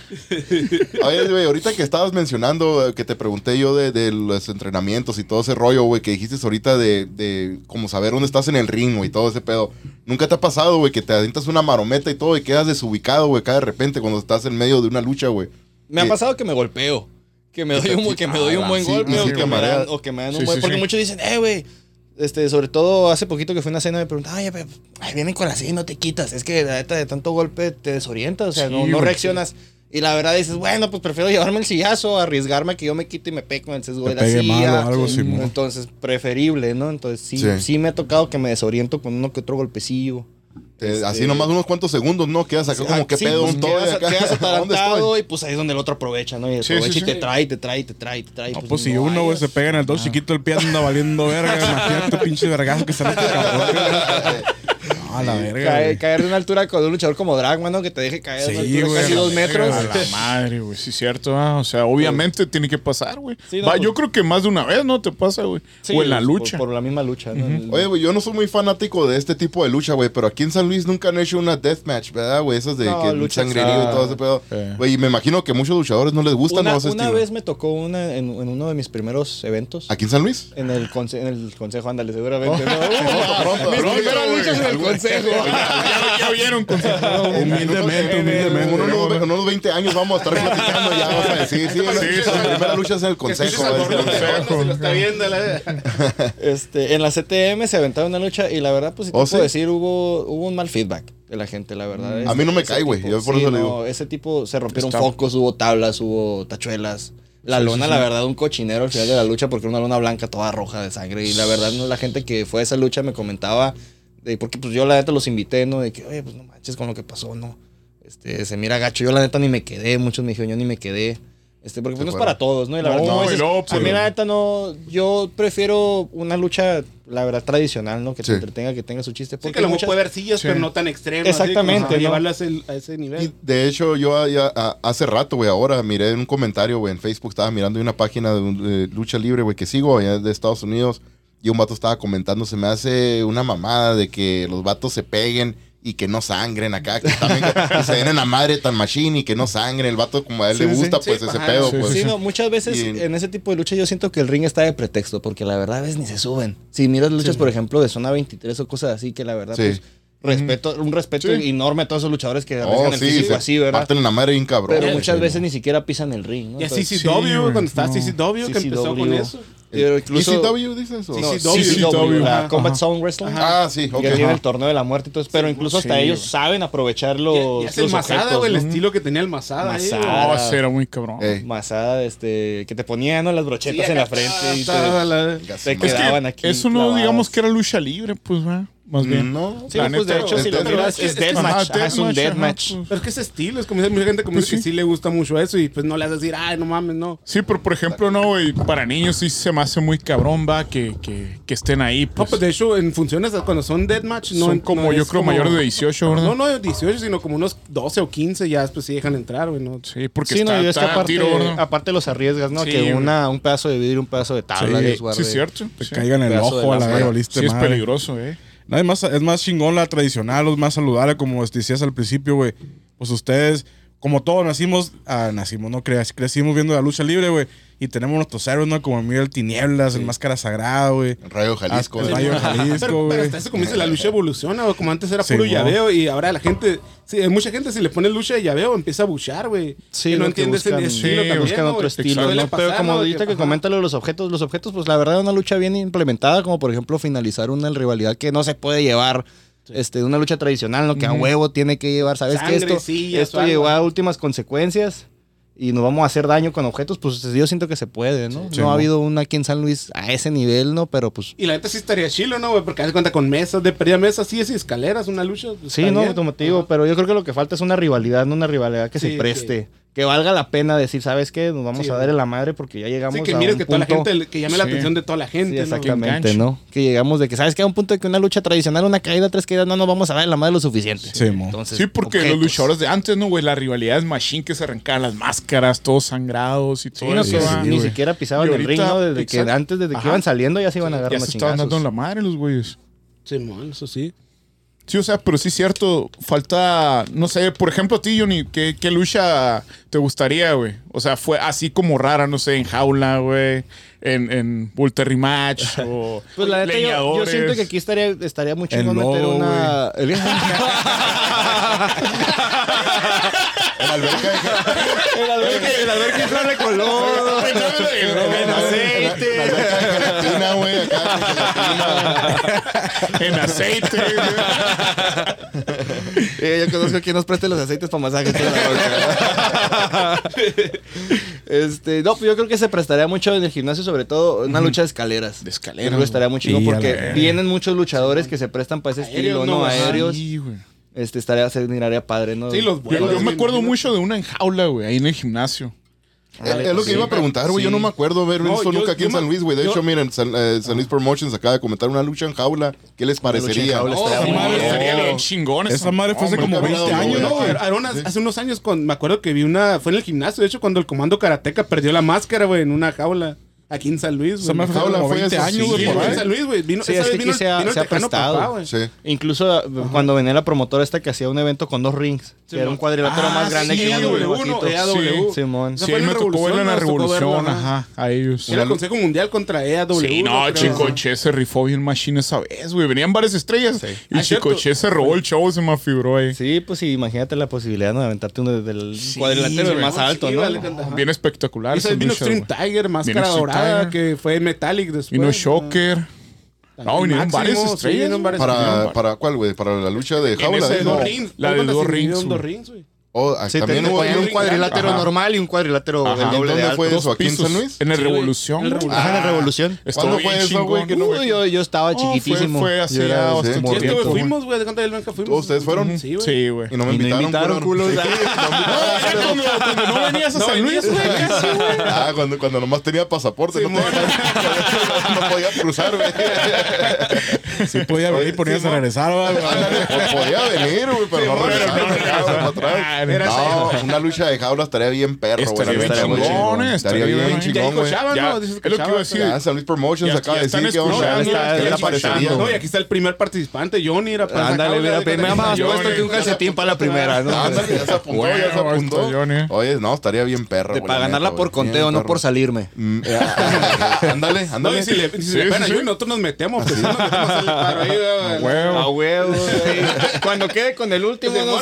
A: Oye, güey, ahorita que estabas mencionando, eh, que te pregunté yo de, de los entrenamientos y todo ese rollo, güey, que dijiste ahorita de, de como saber dónde estás en el ring, güey, y todo ese pedo. ¿Nunca te ha pasado, güey, que te adentas una marometa y todo y quedas desubicado, güey, de repente cuando estás en medio de una lucha, güey.
E: Me ha pasado que me golpeo. Que me doy un, que me doy un buen
A: Sí,
E: golpe
A: sí,
E: o,
A: sí,
E: que me dan, o que me dan un
B: Sí,
E: buen...
B: sí,
E: porque
B: sí.
E: muchos dicen, eh, güey. Este, sobre todo hace poquito que fue una cena me preguntaban, oye, pero, ay, vienen con la silla y no te quitas. Es que la neta de tanto golpe te desorientas, o sea,
B: Sí,
E: no, no reaccionas. Y la verdad dices, bueno, pues prefiero llevarme el sillazo, arriesgarme a que yo me quite y me pegue con el sesgo de la
D: pegue
E: silla.
D: o algo, Simón.
E: Entonces, preferible, ¿no? Entonces, sí,
A: Sí.
E: sí, me ha tocado que me desoriento con uno que otro golpecillo.
A: Eh, Así nomás unos cuantos segundos, ¿no? Quedas acá como que
E: Sí,
A: pedo
E: pues,
A: un todo
E: quedas,
A: de acá.
E: quedas
A: ¿Dónde
E: atarantado y pues ahí es donde el otro aprovecha, ¿no? Y aprovecha
B: sí,
E: y te trae, te trae, te trae, te trae.
D: No, pues si uno, güey, se pega en el dos chiquito, el pie anda valiendo verga. Imagínate, pinche vergazo que se este cabrón. No, a la verga.
E: Caer, de una altura con un luchador como Dragman, ¿no? Que te deje caer de una
D: Sí,
E: altura
D: güey,
E: casi dos metros.
B: A la madre, güey. Sí, cierto. ah, O sea, obviamente tiene que pasar, güey.
E: Sí, no,
B: Va,
E: pues-
B: Yo creo que más de una vez, ¿no? Te pasa, güey.
E: Sí,
B: o en la
E: por-
B: lucha.
E: Por, la misma lucha, ¿no?
A: Oye, güey, yo no soy muy fanático de este tipo de lucha, güey, pero aquí en San Luis nunca han hecho una deathmatch, ¿verdad, güey? Esas de
E: No,
A: que
E: lucha
A: sangrerío y todo ese pedo.
B: Eh.
A: Güey, y me imagino que muchos luchadores no les gusta,
E: una
A: ¿no? Ese
E: una vez me tocó una en, en uno de mis primeros eventos.
A: ¿Aquí en San Luis?
E: En el, conse- en el consejo, ándale, seguramente. ¿no?
A: pronto,
E: Mis
A: pronto,
E: consejo.
B: ya, ya vieron, consejero.
D: Humildemente, humildemente.
A: En unos, en unos 20 años vamos a estar platicando ya, vas a decir, sí, sí,
B: sí.
A: la primera lucha es en el consejo.
C: al
A: güey.
C: gordo
B: consejo.
C: se lo está viendo. La...
E: Este, en la CTM se aventaron una lucha y la verdad, pues sí te
A: ¿Oh,
E: puedo
A: sí?
E: decir, hubo, hubo un mal feedback de la gente, la verdad.
A: A mí no me cae, güey, yo por
E: sí,
A: eso le digo.
E: Ese tipo, se rompieron
B: Está-
E: focos, hubo tablas, hubo tachuelas. La lona, la verdad, un cochinero al final de la lucha porque era una lona blanca toda roja de sangre. Y la verdad, no, la gente que fue a esa lucha me comentaba, de, porque pues yo la neta los invité, ¿no? De que, oye, pues no manches con lo que pasó, ¿no? Este, se mira gacho. Yo la neta ni me quedé, muchos me dijeron, yo ni me quedé. Este, porque pues, no es para todos, ¿no? Y la
B: No,
E: verdad, como
B: y
E: dices,
B: luego,
E: a
B: pues,
E: mí la neta no, yo prefiero una lucha, la verdad, tradicional, ¿no? Que
A: Sí.
E: te entretenga, que tenga su chiste.
C: Sí,
E: Porque
C: que a lo mejor
E: muchas-
C: puede haber sillas,
B: Sí.
C: pero no tan extremas.
E: Exactamente, ¿no?
C: Llevarlo a ese, a ese
A: Y
C: nivel.
A: de hecho, yo a- ya- a- hace rato, güey, ahora miré un comentario, güey, en Facebook, estaba mirando una página de, un- de lucha libre, güey, que sigo allá de Estados Unidos, y un vato estaba comentando, se me hace una mamada de que los vatos se peguen y que no sangren acá, que también que se den en la madre tan machine y que no sangren, el vato como a él
E: Sí,
A: le gusta,
C: sí.
A: pues
C: Sí,
A: ese
C: ajá,
A: pedo,
B: sí,
A: pues.
E: Sí, no, muchas veces
A: Y-
E: en ese tipo de lucha yo siento que el ring está de pretexto, porque la verdad a veces ni se suben. Si miras luchas, por ejemplo, de zona 23 o cosas así, que la verdad,
A: Sí.
E: pues, respeto, un respeto
B: Sí.
E: enorme a todos esos luchadores que
A: Oh,
E: arriesgan el
A: sí,
E: físico así, ¿verdad?
A: parten en la madre bien cabrón.
E: Pero muchas
A: sí,
E: veces
A: no.
E: ni siquiera pisan el ring, ¿no?
C: Y así
E: Entonces,
C: CCW, cuando estaba
B: no.
C: CCW, que empezó con eso.
E: Pero incluso
A: ECW dices? o-
C: Sí,
E: no,
C: sí,
E: CCW, la
C: Ajá.
E: Combat
B: Ajá.
E: Zone Wrestling.
A: Ah, sí, ok.
E: Que tiene el torneo de la muerte y todo eso, pero incluso hasta
B: Sí,
E: ellos saben aprovechar
C: Y,
E: los,
C: y el
E: los
C: Masada,
E: objetos,
C: güey, el
E: ¿no?
C: estilo que tenía el Masada. güey.
E: Masada.
B: No, sí, era muy cabrón.
A: Ey.
E: Masada, este, que te ponían ¿no? las brochetas
C: Sí,
E: en la frente y te,
C: la-
E: te
B: que
E: quedaban aquí.
B: eso no,
E: clavadas.
B: digamos que era lucha libre, pues, ¿verdad? Más bien.
A: No.
E: Sí,
B: La
E: pues de
B: neta,
E: hecho, sí, lo miras,
C: es
E: deathmatch.
B: Ajá,
E: es un
B: deathmatch.
C: Pero es que ese estilo, es como dice mucha gente como
B: Pues
C: que
B: sí.
C: sí le gusta mucho eso y pues no le a decir, ay, no mames, no.
B: Sí, pero por ejemplo, no, güey, para niños sí se me hace muy cabrón, va, que, que, que estén ahí,
C: No,
B: pues.
C: pues de hecho, en funciones cuando son deathmatch, no.
B: son como,
C: no
B: yo creo,
C: como-
B: mayores de 18, ¿verdad?
C: No, no 18, sino como unos 12 o 15 ya después sí dejan entrar, güey. No.
B: Sí, porque
E: Sí,
B: está,
E: no, y es que aparte,
B: tiro,
E: aparte los arriesgas, ¿no?
B: Sí,
E: que una, un pedazo de vidrio, un pedazo de tabla,
B: Sí,
E: guarde.
B: cierto.
D: Te
B: sí.
D: caiga en el ojo a la valiste
B: Sí, es peligroso, eh.
D: Es, más, es más chingón la tradicional, es más saludable, como decías al principio, güey. Pues ustedes, como todos nacimos, ah, nacimos, no creas, crecimos viendo la lucha libre, güey. Y tenemos nuestros héroes, ¿no? Como Miguel Tinieblas, el Máscara Sagrada, güey.
A: Rayo Jalisco.
D: El. Rayo Jalisco,
C: Pero, pero hasta eso, como dice, la lucha evoluciona, güey. Como antes era
D: Sí,
C: puro llaveo y ahora la gente, sí, hay mucha gente si le pone lucha de llaveo empieza a buchar, güey.
E: Sí,
C: que no
E: lo que
C: entiende ese
E: buscan-
C: estilo
B: sí,
C: también,
E: Buscan
C: ¿no,
E: otro estilo, ¿no? Pero como
C: ¿no?
E: ahorita que,
C: ajá.
E: comenta lo de los objetos, los objetos, pues la verdad, una lucha bien implementada, como por ejemplo finalizar una rivalidad que no se puede llevar. Este, una lucha tradicional, ¿no? Que a huevo tiene que llevar, ¿sabes
C: Sangre,
E: que esto,
C: sillas,
E: esto llegó a últimas consecuencias y nos vamos a hacer daño con objetos? Pues yo siento que se puede, ¿no?
D: Sí,
E: no ha habido una aquí en San Luis a ese nivel, ¿no? Pero pues
C: Y la neta sí estaría chilo, ¿no, güey? Porque haz cuenta con mesas, de pérdida mesas, sí, es escaleras, una lucha. pues,
E: Sí, no, como te digo, pero yo creo que lo que falta es una rivalidad, no una rivalidad que
C: Sí,
E: se preste. Que valga la pena decir, ¿sabes qué? Nos vamos
C: Sí,
E: a dar en la madre porque ya llegamos
C: Sí, que
E: a
C: mires
E: un
C: que toda la
E: punto-
C: gente, que llame la atención de toda la gente,
E: exactamente. ¿no? Que llegamos de que, ¿sabes qué? A un punto de que una lucha tradicional, una caída, tres caídas, no nos vamos a dar en la madre lo suficiente.
D: Sí, mo.
E: Entonces,
B: Sí, porque los luchadores de antes, ¿no, güey? La rivalidad es machine que se arrancaban las máscaras, todos sangrados y
E: Sí,
B: todo
E: no,
B: eso.
E: que
B: ¿va?
E: ni siquiera pisaban el ring, ¿no? Desde
B: exacto.
E: que antes, desde que iban saliendo, ya se iban a agarrar
B: Ya se estaban dando en la madre los güeyes.
C: Sí, mon, eso sí.
B: Sí, o sea, pero sí es cierto, falta, no sé, por ejemplo a ti, Johnny, ¿qué, qué lucha te gustaría, güey? O sea, fue así como rara, no sé, en jaula, güey, en, en Volter Rematch o
E: Pues la neta, yo, yo
B: leñadores.
E: siento que aquí estaría, estaría muy chingón meter
D: lobo,
E: una. El-
A: En la alberca de-
E: El albergue, el albergue inflable con lodo.
B: En
E: En aceite.
A: La alberca de gelatina, güey, acá con.
B: En aceite.
E: Eh, yo conozco a quien nos preste los aceites para masajes. toda la boca. este, no, pues yo creo que se prestaría mucho en el gimnasio, sobre todo una lucha de escaleras.
B: De escaleras,
E: Yo creo que estaría muy
D: la
E: porque vienen muchos luchadores que se prestan para ese
C: Aéreos,
E: estilo,
C: ¿no?
E: ¿no? Aéreos.
B: Sí, güey.
E: Este, estaría, se miraría padre, ¿no?
C: Sí, los
B: Yo,
C: vuelos.
B: yo me acuerdo mucho de una en jaula, güey, ahí en el gimnasio.
A: Es, es lo que iba a preguntar, güey. Yo no me acuerdo haber
C: No,
A: visto
C: yo-
A: nunca aquí
C: yo
A: en San Luis, güey. De
C: yo-
A: hecho, miren, San, eh, San Luis Promotions acaba de comentar una lucha en jaula. ¿Qué les parecería?
E: jaula
C: Oh,
E: estaría
C: madre
E: bien.
B: Estaría bien chingón.
D: Esa madre fue hace como
A: nunca
D: 20
A: había
D: años, ¿no?
C: hace unos años, con, me acuerdo que vi una. Fue en el gimnasio, de hecho, cuando el comando Karateka perdió la máscara, güey, en una jaula. Aquí en San Luis, güey.
D: fue
A: jaula
D: como
A: fue
D: 20
A: eso,
D: años,
A: sí,
D: güey,
C: Sí,
D: por
C: güey,
D: ahí.
C: en San Luis, güey. Vino,
E: Sí,
C: esa
E: es
C: vez
E: que
C: vino,
E: aquí se ha-
C: vino
E: se ha prestado.
C: papá.
A: Sí.
E: Incluso eh, cuando venía la promotora esta que hacía un evento con dos rings, que era un cuadrilátero
B: Ah,
E: más grande
B: sí,
E: que uno
C: uno,
E: bajito.
C: EAW.
E: Simón.
C: Esa
B: Sí, ahí
C: en
B: me
C: la
B: tocó verla en la
C: Revolución, verlo,
B: ajá, a ellos.
C: Era el Consejo Mundial contra EAW.
B: Sí, no. Chicoche se rifó bien machine esa vez, güey. Venían varias estrellas. Y
C: Ah.
B: Chicoche se robó el show, se me afiguró ahí.
E: Sí, pues imagínate la posibilidad ¿no? de aventarte uno desde el cuadrilátero más alto, ¿no?
B: Bien espectacular.
C: Vino Extreme
B: güey.
C: Tiger, máscara dorada, Que fue Metallic después.
B: Vino
C: ¿no?
B: Shocker. No, vinieron varias estrellas.
A: ¿Para, ¿Para cuál, güey? ¿Para la lucha de jaula? eh?
B: no. La de
C: ¿Cuántas
B: dos rings,
C: dividieron
B: güey.
C: dos rings, güey?
A: Oh, ah,
E: Sí,
A: también hubo
E: un cuadrilátero
B: Ajá.
E: normal y un cuadrilátero
B: Ajá.
E: el doble
A: ¿Dónde
E: de alto.
A: fue eso? ¿Aquí en. San Luis?
B: En el
C: Sí,
B: Revolución.
C: el.
E: Ajá, en la revolución.
A: ¿Cuándo fue eso, güey? No-
E: Uy, yo, yo estaba
B: No, fue-
E: chiquitísimo.
B: fue
E: Yo era-
B: ya
A: sí.
C: Sí, güey, fuimos, güey, de cuenta del que fuimos.
A: ¿Ustedes fueron?
C: Sí, güey.
B: Sí, güey.
A: Y no me
E: Y no
A: invitaron,
E: invitaron,
A: culeros.
E: culos.
B: Cuando, no venías a San Luis, güey. casi, güey.
A: Ah, cuando, cuando nomás tenía pasaporte, no, no podía cruzar, güey.
D: Sí podía venir, ponías a regresar, güey.
A: Podía venir, güey, pero no regresaba
B: no
A: para acá,
B: regresaba.
A: para atrás.
C: Era
A: No, una lucha de jaula estaría bien perro, güey.
B: Estaría bien chingón,
A: Estaría
B: estaría
A: bien chingón, güey.
B: Ya, es lo que iba a decir.
A: Ya, San Luis Promotions
B: Ya-
A: acaba de decir que vamos a.
C: No, y aquí está el primer participante, Johnny. Era para
E: Ándale, mira, me ha más puesto que un calcetín para la primera, ¿no?
A: Ándale, ya se apuntó, ya se apuntó. Oye, no, estaría bien perro, güey,
E: para
A: la
E: ganarla por conteo, no por salirme.
A: Mm, eh, Ándale,
C: No,
A: ándale.
C: y si le, pegan a Johnny, nosotros nos metemos, pues nos paro ahí.
E: A huevo, güey. Cuando quede con el último, no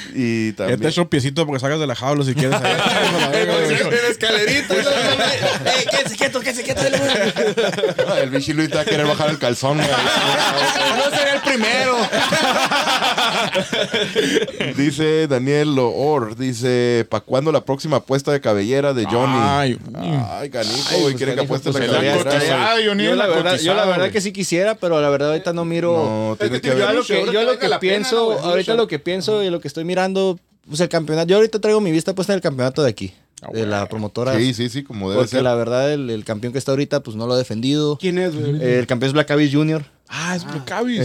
A: Y
D: Ya te
A: también.
D: echo piecito porque salgas de la jaula si quieres.
E: Escalerita. Ey, quédese quieto, quédese quieto.
A: Ah, El bichi Luis te va a querer bajar el calzón, güey.
E: No será el primero.
A: Dice Daniel Loor, dice, ¿para cuándo la próxima apuesta de cabellera de Johnny?
B: Ay,
A: Ay, canijo,
E: Ay,
A: güey,
E: pues,
A: quiere que apueste
E: pues,
A: la cabellera.
B: Johnny,
E: Yo la verdad, yo la
B: cotizada,
E: verdad
B: güey.
E: que sí quisiera, pero la verdad ahorita no miro.
A: No, tiene
C: que
A: que
C: te-
A: ver.
E: yo lo que, pienso, ahorita lo que pienso y lo que estoy mirando, pues el campeonato. Yo ahorita traigo mi vista puesta en el campeonato de aquí, de la promotora.
A: Sí, sí, sí, como debe
E: Porque
A: ser.
E: la verdad, el, el campeón que está ahorita, pues no lo ha defendido.
C: ¿Quién es, güey?
E: El campeón es Black Abyss Jr.
B: Ah, es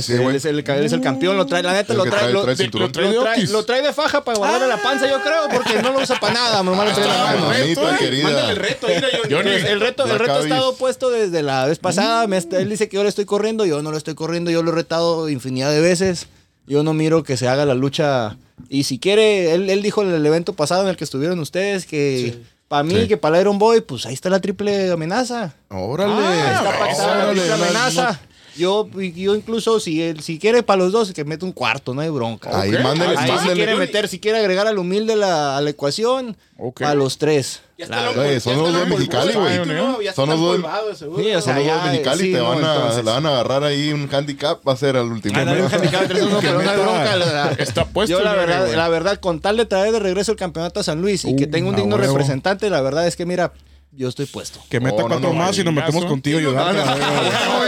A: Sí,
E: él,
A: güey.
E: es el, él es el campeón, lo trae, la neta lo trae,
A: trae-
E: lo,
A: trae
E: lo trae,
B: Lo trae de
E: faja para guardarle la panza, yo creo, porque no lo usa para nada, normal lo trae en la
A: querida.
C: El reto, mira.
E: Entonces, el reto, el
A: Black
E: reto ha
A: Abyss.
E: estado puesto desde la vez pasada. Me está- él dice que yo le estoy corriendo, yo no lo estoy corriendo, yo lo he retado infinidad de veces. Yo no miro que se haga la lucha. Y si quiere, él, él dijo en el evento pasado en el que estuvieron ustedes que para mí,
A: Sí.
E: que para Iron Boy, pues ahí está la triple amenaza.
A: Órale.
E: Ahí está la triple
A: no,
E: amenaza. Yo, yo incluso, si, él- si quiere para los dos, que mete un cuarto, no hay bronca.
A: Ahí,
B: Ok.
A: mándale,
E: Ahí si quiere meter, si quiere agregar al humilde la- a la ecuación,
B: Ok.
E: para los tres. La-
A: Güey,
C: ya
A: son
C: está
A: los dos Mexicali,
B: güey.
C: ¿no?
A: Son los dos-.
E: Sí, o sea,
A: Son los dos
E: ya,
A: Mexicali,
E: sí,
A: te
E: no,
A: van a,
E: entonces-
A: le van a agarrar ahí un handicap, va a ser al último.
E: Ah, dale un handicap de 3-1, pero no hay
D: meta-
E: bronca, la verdad.
B: Está puesto
E: Yo la verdad,
B: güey.
E: la verdad, con tal de traer de regreso el campeonato a San Luis y que
B: Uh,
E: tenga un
D: a
E: digno representante, la verdad es que mira, yo estoy puesto.
D: Que meta
A: Oh,
D: cuatro
A: no,
D: más y nos metemos contigo y ayudarte.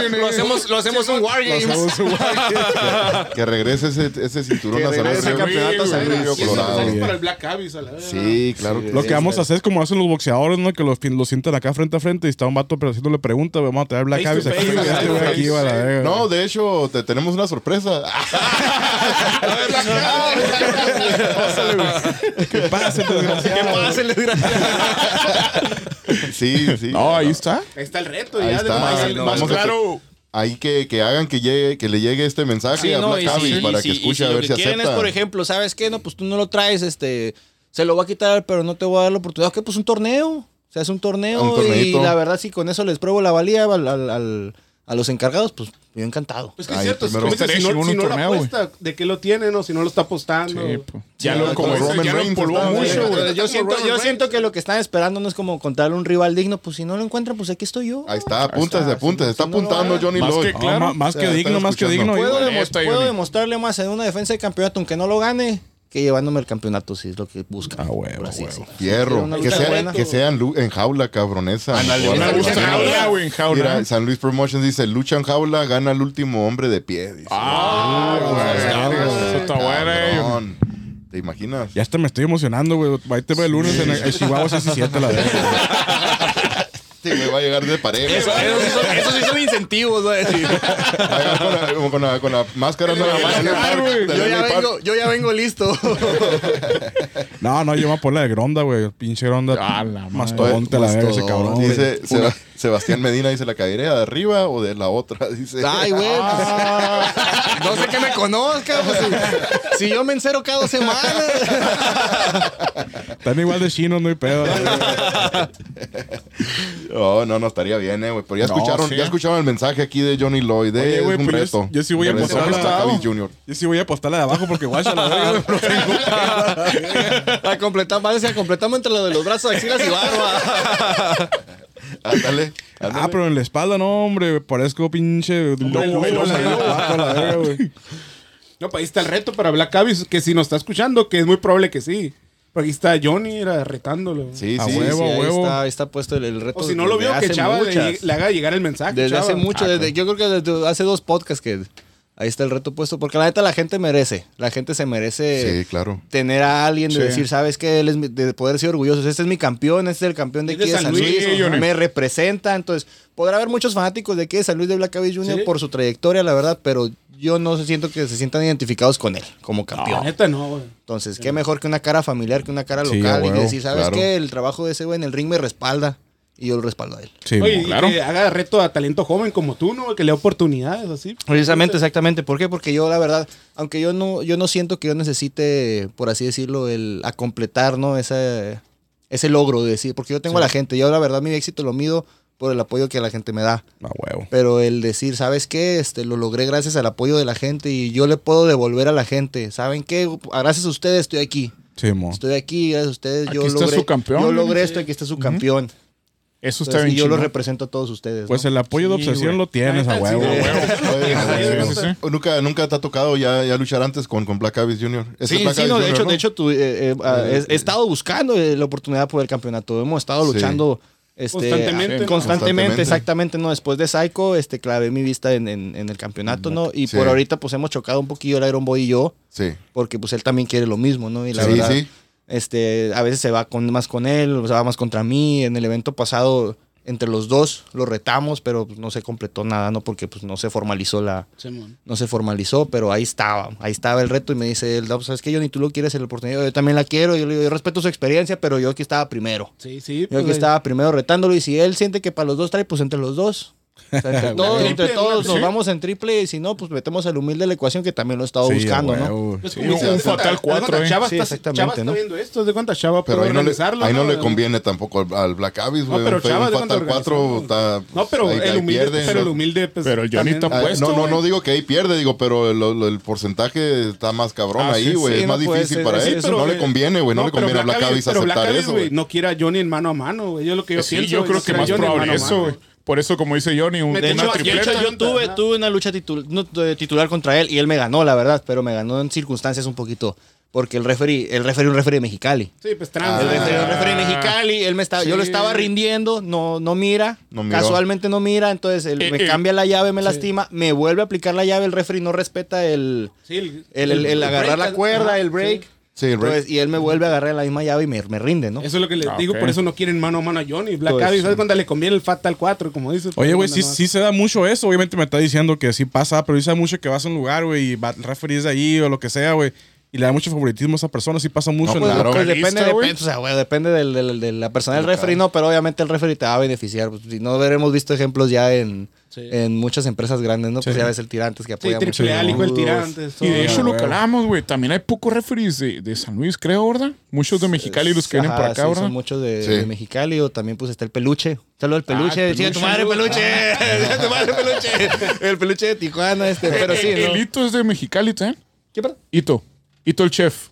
E: lo hacemos, lo hacemos un War Games.
A: Que regrese ese, ese cinturón
E: Que
A: a San
E: campeonato San
A: Río Colorado.
C: es para el Black Abyss, a la vez.
A: Sí, claro que
D: Lo que vamos a hacer es como hacen los boxeadores, ¿no? Que los, los sientan acá frente a frente y está un vato pero haciéndole preguntas. Vamos a traer Black Abyss aquí. Este aquí.
A: No, de hecho, te tenemos una sorpresa.
D: ¿Qué pasa, desgraciado?
E: ¿Qué pasa, le dirá?
A: Sí, sí.
B: No, ahí está.
C: Ahí está el reto.
A: Ahí
C: ya,
A: está. Ay,
C: más-
A: no,
C: claro.
A: ahí que, que hagan que llegue, que le llegue este mensaje
E: Sí,
A: a
E: no,
A: Black
E: y
A: para que
E: y
A: escuche
E: si
A: a ver
E: lo
A: si
E: que quieren
A: acepta.
E: es, por ejemplo, ¿sabes qué? No, pues tú no lo traes, este, se lo va a quitar, pero no te voy a dar la oportunidad. ¿Qué? Pues un torneo. O sea, es un torneo
A: Un
E: y la verdad, si con eso les pruebo la valía al- al- al- a los encargados, pues yo encantado.
C: Pues que es cierto,
A: primero.
C: si no, si no
B: torneo, güey.
C: apuesta, ¿de qué lo tiene, no? Si no lo está apostando.
B: Sí, pues. Ya
A: Sí,
B: lo, como
A: Roman
B: ya lo
A: Reigns
B: empolvó
A: está,
B: mucho,
A: güey.
E: yo siento, yo siento que lo que están esperando no es como contarle un rival digno, pues si no lo encuentran, pues aquí estoy yo.
A: Ahí está, apúntase,
B: está,
A: apúntase. Está
E: no
A: apuntando. Johnny
B: Más
A: Lloyd.
B: claro.
D: Más
A: O
D: que
A: sea,
D: digno, más que digno.
E: Puedo, demostrarle más en una defensa de campeonato, aunque no lo gane, que llevándome el campeonato, si es lo que busca.
D: Ah, huevo,
E: así
D: huevo.
A: Fierro. Que,
E: lucha
A: sea, que en jaula, cabronesa.
F: Una
B: gusta. en jaula, güey, en jaula.
A: Mira, San Luis Promotions dice, lucha en jaula, gana el último hombre de pie. Dice.
B: Ah, güey.
A: Cabrón.
B: Eso está bueno, eh.
A: ¿Te imaginas?
D: Ya hasta me estoy emocionando, güey. Ahí te veo el lunes en el, el Chihuahua 17, la verdad.
A: Sí, me va a llegar de pareja.
F: Eso, eso sí son, eso sí son incentivos, güey.
A: Va con la, con la, con la máscara. ¿no?
B: máscara, güey.
A: Del
F: Yo ya, vengo, yo ya vengo listo.
D: No, no, yo me voy a poner la de Gronda, güey. El pinche Gronda.
B: Ah, la
D: mastodonte, la verga, ese cabrón. güey.
A: Dice Seba- Sebastián Medina, dice, ¿la caeré de arriba o de la otra? Dice.
E: Ay, güey.
B: Ah.
E: No sé que me conozca. pues, si, si yo me encero cada dos semanas.
D: Están igual de chinos, no hay pedo. verga.
A: Oh, no, no estaría bien, eh, güey. Pero ya
B: No,
A: escucharon,
B: sí.
A: ya escucharon el mensaje aquí de Johnny Lloyd. eh,
D: Oye,
A: es
D: güey,
A: un
D: pues yo-
A: reto.
D: yo sí voy a apostar la-
A: Junior.
D: Yo sí voy a apostar la de abajo porque guacha la no
E: A completar, parece a completamos entre lo de los brazos, axilas y barba.
A: Ándale.
D: Ah, pero en la espalda, no, hombre. Parezco pinche.
C: No, pues ahí está el reto para Black Abyss, que si nos está escuchando, que es muy probable que sí. Porque aquí está Johnny, era retándolo.
A: Sí,
D: A
A: sí.
D: huevo.
E: Sí, ahí,
D: huevo.
E: está, ahí está puesto el, el reto.
C: O si no lo vio, que
E: hace
C: Chava le, le haga llegar el mensaje.
E: Desde
C: Chava.
E: hace mucho,
C: Ah,
E: desde, yo creo que desde hace dos podcasts que ahí está el reto puesto. Porque la neta la gente merece. La gente se merece
A: Sí, claro.
E: tener a alguien de
B: Sí.
E: decir, ¿sabes qué? Él es mi- de poder ser orgulloso. Este es mi campeón, este es el campeón de
C: Es de
E: aquí de
C: San Luis,
E: me representa. Entonces, podrá haber muchos fanáticos de aquí de San Luis de Black Abyss Jr.
C: Sí.
E: por su trayectoria, la verdad, pero yo no siento que se sientan identificados con él como
C: La
E: campeón.
C: neta no, güey.
E: Entonces, qué mejor que una cara familiar, que una cara
D: Sí,
E: local y que decir, ¿sabes
A: claro.
E: qué? El trabajo de ese güey en el ring me respalda y yo lo respaldo a él.
D: Sí,
C: Oye,
D: mo.
C: y
B: claro.
C: que haga reto a talento joven como tú, ¿no? Que le dé oportunidades así.
E: Precisamente, exactamente. ¿Por qué? Porque yo, la verdad, aunque yo no, yo no siento que yo necesite, por así decirlo, el a completar, ¿no? Ese, ese logro de decir, porque yo tengo a la gente. Yo, la verdad, mi éxito lo mido por el apoyo que la gente me da.
D: A huevo.
E: Pero el decir, ¿sabes qué? Este, lo logré gracias al apoyo de la gente y yo le puedo devolver a la gente. ¿Saben qué? Gracias a ustedes estoy aquí.
D: Sí, mo.
E: Estoy aquí, gracias a ustedes.
B: Aquí
E: yo
B: está
E: logré,
B: su campeón,
E: Yo logré esto, aquí está su campeón.
B: Eso está
E: Entonces,
B: bien
E: y yo lo represento a todos ustedes.
D: Pues
E: ¿no?
D: el apoyo de obsesión lo tienes, a huevo.
A: ¿Nunca, ¿Nunca te ha tocado ya, ya luchar antes con, con Black Abyss Jr.?
E: Sí,
A: Black
E: sí,
A: Abyss
E: no, de
A: Jr.,
E: hecho, de hecho tu- eh, eh, ah, he, he estado buscando eh, la oportunidad por el campeonato. Hemos estado
A: Sí.
E: luchando este,
C: Constantemente,
E: ah,
C: ¿no?
E: constantemente,
A: Constantemente.
E: exactamente, no. Después de Psycho, este, clavé mi vista en, en- en el campeonato, ¿no? Y
A: Sí.
E: por ahorita, pues hemos chocado un poquillo el Iron Boy y yo,
A: Sí.
E: porque pues él también quiere lo mismo, ¿no? Y la
A: Sí,
E: verdad,
A: sí.
E: Este, a veces se va con, más con él, o se va más contra mí. En el evento pasado, entre los dos, lo retamos, pero pues, no se completó nada, ¿no? Porque pues no se formalizó la,
C: Simón.
E: no se formalizó, pero ahí estaba, ahí estaba el reto y me dice él, no, pues, ¿sabes qué? Yo ni tú lo quieres en la oportunidad, yo también la quiero, yo le digo, yo respeto su experiencia, pero yo aquí estaba primero.
C: Sí, sí.
E: Yo
C: pues,
E: aquí estaba primero retándolo y si él siente que para los dos trae, pues entre los dos. O sea, entre todos,
C: Triple,
E: entre todos
C: ¿no?
E: nos
C: Sí.
E: vamos en triple y si no, pues metemos al humilde en la ecuación que también lo he estado
D: Sí,
E: buscando, ¿no?
B: Sí,
C: como
B: un-
C: de
B: fatal
C: cuenta- haz de
B: cuatro,
C: cuenta,
B: ¿eh?
C: Chava,
E: Sí,
C: está,
E: exactamente,
C: Chava está
E: ¿no?
C: viendo esto, de cuenta Chava
A: Pero
C: puede
A: ahí no, le, ahí no le
C: ¿no?
A: conviene tampoco al, al Black Abyss, güey.
C: pero
A: un,
C: Chava,
A: un
C: ¿de
A: Fatal 4 está...
C: No, pero
A: ahí-
C: el humilde,
A: pierde,
C: pero el
A: ¿no?
C: humilde, pues,
B: Pero el Johnny está
A: Ah,
B: puesto,
A: no, no, no digo que ahí pierde, digo, pero lo- lo- el porcentaje está más cabrón
B: Ah,
A: ahí,
B: sí,
A: güey.
E: sí,
A: es
E: no
A: más difícil para
E: sí,
A: él.
E: pero,
A: no le
C: eh,
A: conviene, güey. No, le
C: pero
A: conviene a Black
C: Abyss- pero
A: aceptar eso,
C: güey. No quiera Johnny en mano a mano, güey. Yo lo que yo
B: Sí,
C: pienso.
B: yo
C: güey,
B: creo
C: no
B: que más probable
C: mano a
B: eso,
C: mano.
B: güey. Por eso, como dice Johnny, un-
C: De
E: De
B: una
E: hecho, de hecho, yo tuve, tuve una lucha titul- no, titular contra él y él me ganó, la verdad, pero me ganó en circunstancias un poquito. Porque el referee, el referee un referee de Mexicali.
C: Sí, pues
A: Ah.
C: trans.
E: El
C: güey.
E: referee, un referee de Mexicali, él me estaba, yo lo estaba rindiendo, no, no mira,
A: No
E: casualmente no mira, entonces él
B: Eh,
E: me
B: eh.
E: cambia la llave, me lastima, me vuelve a aplicar la llave, el referee no respeta el,
C: Sí, el,
E: el, el- el agarrar
C: break,
E: la cuerda, el break.
C: Sí.
E: Entonces, y él me vuelve a agarrar la misma llave y me, me rinde, ¿no?
C: Eso es lo que les
B: Ah,
C: digo, por eso no quieren mano a mano a Johnny. Black
E: Pues,
C: Abyss, ¿sabes
E: sí.
C: cuando le conviene el Fatal 4, como dices?
D: Oye, güey,
C: Cuando
D: sí, sí se da mucho eso. Obviamente me está diciendo que sí pasa, pero dice mucho que vas a un lugar, güey, y va, el referee es de ahí o lo que sea, güey. Y le da mucho favoritismo a esa persona. Sí pasa mucho.
A: No,
D: en la-.
E: Pues depende,
B: güey.
E: depende, o sea, güey, depende del- del- de la persona del referee, no, pero obviamente el referee te va a beneficiar. Pues, si no, habremos visto ejemplos ya en,
C: Sí.
E: en muchas empresas grandes, ¿no? Pues ya ves el Tirantes que
C: Sí,
E: apoya mucho.
C: triple A, el hijo del
E: Saludos.
C: tirante.
B: Y de hecho lo que hablábamos, güey, también hay pocos referees de, de San Luis, creo, ¿verdad? Muchos de Mexicali los que vienen por acá,
E: sí,
B: ¿verdad?
E: Son muchos de,
A: Sí.
E: de Mexicali o también pues está el peluche. Saludos al peluche.
B: Ah,
E: Chinga tu
B: peluche.
E: madre, peluche. Chinga tu madre, peluche. El peluche de Tijuana, este. Pero sí,
B: el,
E: ¿no?
B: el Ito es de Mexicali también.
E: ¿Qué pasa?
B: Ito. Ito el chef.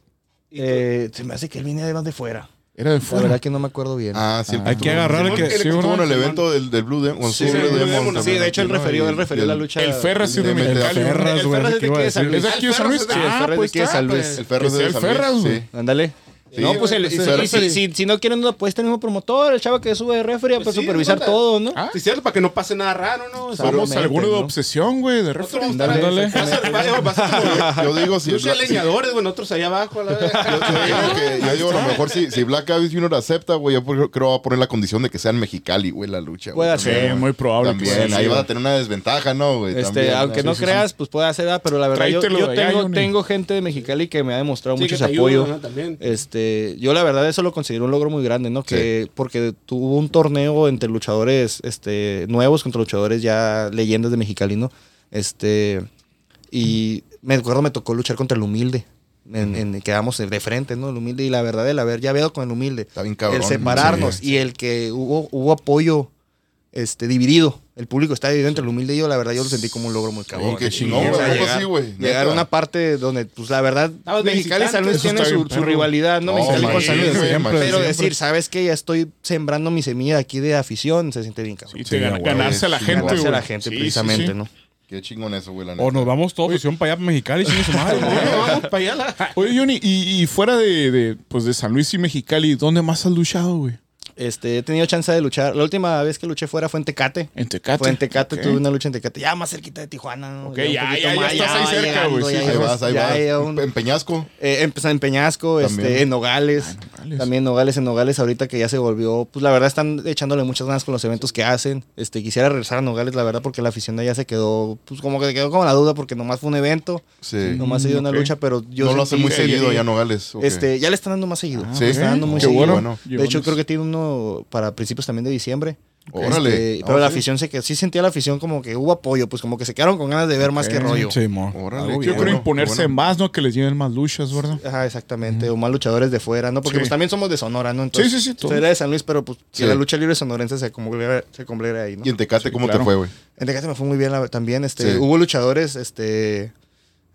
E: Eh, se me hace que él viene de más de fuera.
B: Era de
E: La
B: fuera.
E: verdad que no me acuerdo bien.
A: Ah, sí.
D: Hay que agarrar el que.
A: Sí,
B: Sí,
A: estuvo en el evento del, del Blue Demon.
C: Sí,
A: estuvo
C: sí,
A: Blue
C: Blue
A: Demon
C: Demon,
E: sí, de hecho él
A: Y-
E: refirió
A: y
E: la
A: el-
E: lucha.
B: El Ferras es de
A: el-
B: Mexicali.
A: el-
D: Ferras,
E: el
D: güey.
E: Es de aquí. Sí, el
B: Ah,
E: Ferras de aquí de
B: está,
E: San Luis.
A: El Ferras
B: Que
A: de
B: sea
A: San
B: el Ferras,
A: Luis,
B: güey.
A: sí.
E: Ándale.
A: Sí,
E: no, pues el,
A: sí,
E: si, si- si- si no quieren, pues está el mismo promotor, el chavo que sube de referee para
C: Pues sí,
E: supervisar todo, ¿no?
B: Ah,
C: Sí, cierto, para que no pase nada raro, ¿no?
B: Somos
E: Solamente,
B: alguno de
E: ¿no?
B: obsesión, güey, de
C: ser como
A: Yo digo, si
C: de
A: Black-
C: leñadores, güey, nosotros allá abajo. a la vez.
A: Yo, yo digo que, yo digo, a lo mejor si, si Black Abyss Jr. acepta, güey, yo creo que va a poner la condición de que sea en Mexicali, güey, la lucha.
E: Puede ser,
B: muy probable. que
A: También, ahí va a tener una desventaja, ¿no, güey?
E: Este, aunque no creas, pues puede hacer, ¿verdad? pero la verdad yo, yo
B: de
E: tengo, gente de Mexicali que me ha demostrado mucho apoyo.
C: También.
E: Este, yo la verdad eso lo considero un logro muy grande, ¿no? Que porque tuvo un torneo entre luchadores este nuevos contra luchadores ya leyendas de Mexicali, ¿no? Este y me acuerdo me tocó luchar contra el humilde. En, en- quedamos de frente, ¿no? El humilde y la verdad, el haber ya veo con el humilde.
A: Está bien cabrón.
E: el separarnos
A: Sí.
E: y el que hubo, hubo apoyo este, dividido. El público está dividido entre el humilde y yo. La verdad, yo lo sentí como un logro muy cabrón.
A: Qué chingón,
E: O
A: güey.
E: sea,
A: ¿A poco
E: llegar,
A: sí, güey?
E: llegar a una parte donde, pues la verdad,
C: Estabas de
E: Mexicali y San Luis tiene su, rivalidad, ¿no?
A: No,
E: Mexicali con San Luis. Pero decir, ¿sabes qué? Ya estoy sembrando mi semilla aquí de afición. Se siente bien, cabrón.
B: Gan-
D: huevo.
B: ganarse a la gente,
E: Ganarse
B: güey.
E: a la gente,
B: Sí, sí,
E: precisamente,
B: sí.
E: ¿no?
A: Qué chingón eso, güey, la
D: O nos vamos todos fusión para allá, para Mexicali, chingue su madre.
C: No, vamos para allá. la-
B: Oye, Johnny, y, y fuera de, de, pues de San Luis y Mexicali, ¿dónde más has luchado, güey?
E: Este, he tenido chance de luchar. La última vez que luché fuera fue en Tecate.
B: En Tecate.
E: Fue en Tecate, tuve una lucha en Tecate. Ya más cerquita de Tijuana. ¿no?
B: Ok, ya, ya, ya estás ahí cerca, güey,
A: vas, ahí
E: ya
A: vas.
E: un-
A: En Peñasco.
E: Eh, empecé en Peñasco,
A: También.
E: este, en Nogales.
B: Ah, en Nogales.
E: También Nogales, en Nogales, ahorita que ya se volvió. Pues la verdad están echándole muchas ganas con los eventos que hacen. Este, quisiera regresar a Nogales, la verdad, porque la afición de allá se quedó, pues como que quedó como la duda, porque nomás fue un evento,
A: Sí.
E: nomás se dio una
B: ok.
E: lucha, pero yo.
A: no lo hace muy seguido ya Nogales.
E: Este, ya le están dando más seguido.
B: Ah,
A: Sí.
E: Le están dando muy seguido. De hecho, creo que tiene uno para principios también de diciembre.
A: Órale.
E: Este,
A: Ah,
E: pero la afición se que sí sentía la afición como que hubo apoyo, pues como que se quedaron con ganas de ver más que rollo.
D: Sí, mo.
A: Órale,
B: Yo creo
A: bueno,
B: imponerse
A: bueno.
B: más, ¿no? Que les lleven más luchas, ¿verdad?
E: Ajá, exactamente. O más luchadores de fuera, ¿no? Porque
B: Sí.
E: pues también somos de Sonora, ¿no? Entonces,
B: Sí, sí, sí,
E: usted
B: todo.
E: era de San Luis, pero pues
A: Sí.
E: que la lucha libre sonorense se cumpliera, se cumpliera ahí, ¿no?
A: ¿Y en Tecate cómo
B: claro.
A: te fue, güey?
E: En Tecate me fue muy bien la- también. Este,
A: Sí.
E: Hubo luchadores este,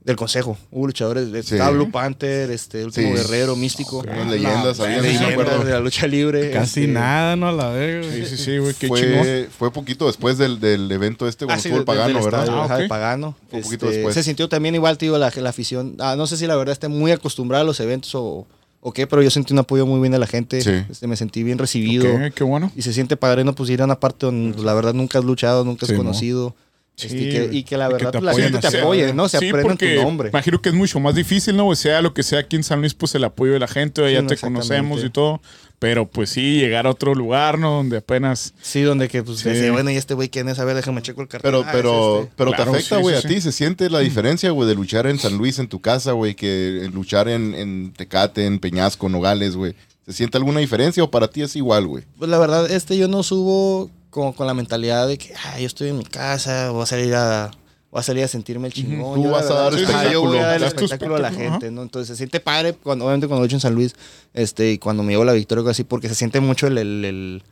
E: del consejo. Hubo luchadores de
A: Sí.
E: estaba Blue Panther, este, Último
A: Sí.
E: Guerrero, Místico.
A: Unas leyendas, sí me acuerdo.
E: de la lucha libre.
D: Casi
E: este,
D: nada, ¿no? A la verga.
B: Sí, sí, sí, güey, qué chingón.
A: Fue, fue poquito después del, del evento este
E: Ah,
A: cuando
E: sí,
A: estuvo el
E: de-
A: pagano,
E: del
A: ¿verdad?
E: estadio,
B: Ah, ok.
E: pagano.
A: Un poquito
E: Este,
A: después.
E: Se sintió también igual, tío, la, la afición. Ah, no sé si la verdad esté muy acostumbrada a los eventos o, o qué, pero yo sentí un apoyo muy bien de la gente.
A: Sí.
E: Este, me sentí bien recibido.
B: Ok, qué bueno.
E: Y se siente padre, ¿no? Pues ir a una parte donde pues, la verdad nunca has luchado, nunca has
D: Sí, ¿no?
E: Este,
B: Sí,
E: y, que, y que la
D: que
E: verdad
D: te
E: la gente te apoye, ¿no? Se
B: Sí,
E: aprenden tu
B: porque
E: nombre.
B: Imagino que es mucho más difícil, ¿no? O sea, lo que sea aquí en San Luis, pues el apoyo de la gente,
E: Sí,
B: ya
E: no,
B: te conocemos y todo. Pero pues sí, llegar a otro lugar, ¿no? Donde apenas.
E: Sí, donde que pues
B: Sí.
E: dice, bueno, ¿y este güey quién es? A ver, déjame checo el cartel.
A: Pero,
E: Ah, es
A: pero,
E: este.
A: pero
B: Claro,
A: te afecta,
B: sí,
A: güey,
B: sí,
A: a
B: sí.
A: ti. Se siente la diferencia, güey, de luchar en San Luis, en tu casa, güey, que luchar en, en Tecate, en Peñasco, Nogales, güey. ¿Se siente alguna diferencia o para ti es igual, güey?
E: Pues la verdad, este yo no subo como con la mentalidad de que ah, yo estoy en mi casa, voy a salir a, voy a salir a sentirme el chingón.
A: Tú
E: Yo,
A: vas a dar
E: verdad, ajá, Yo voy a dar el
B: espectáculo.
E: Espectáculo a la
B: espectáculo,
E: gente, ¿no? Entonces se siente padre, cuando, obviamente cuando lucho en San Luis, este, y cuando me llevo la victoria así, porque se siente mucho el, el, el-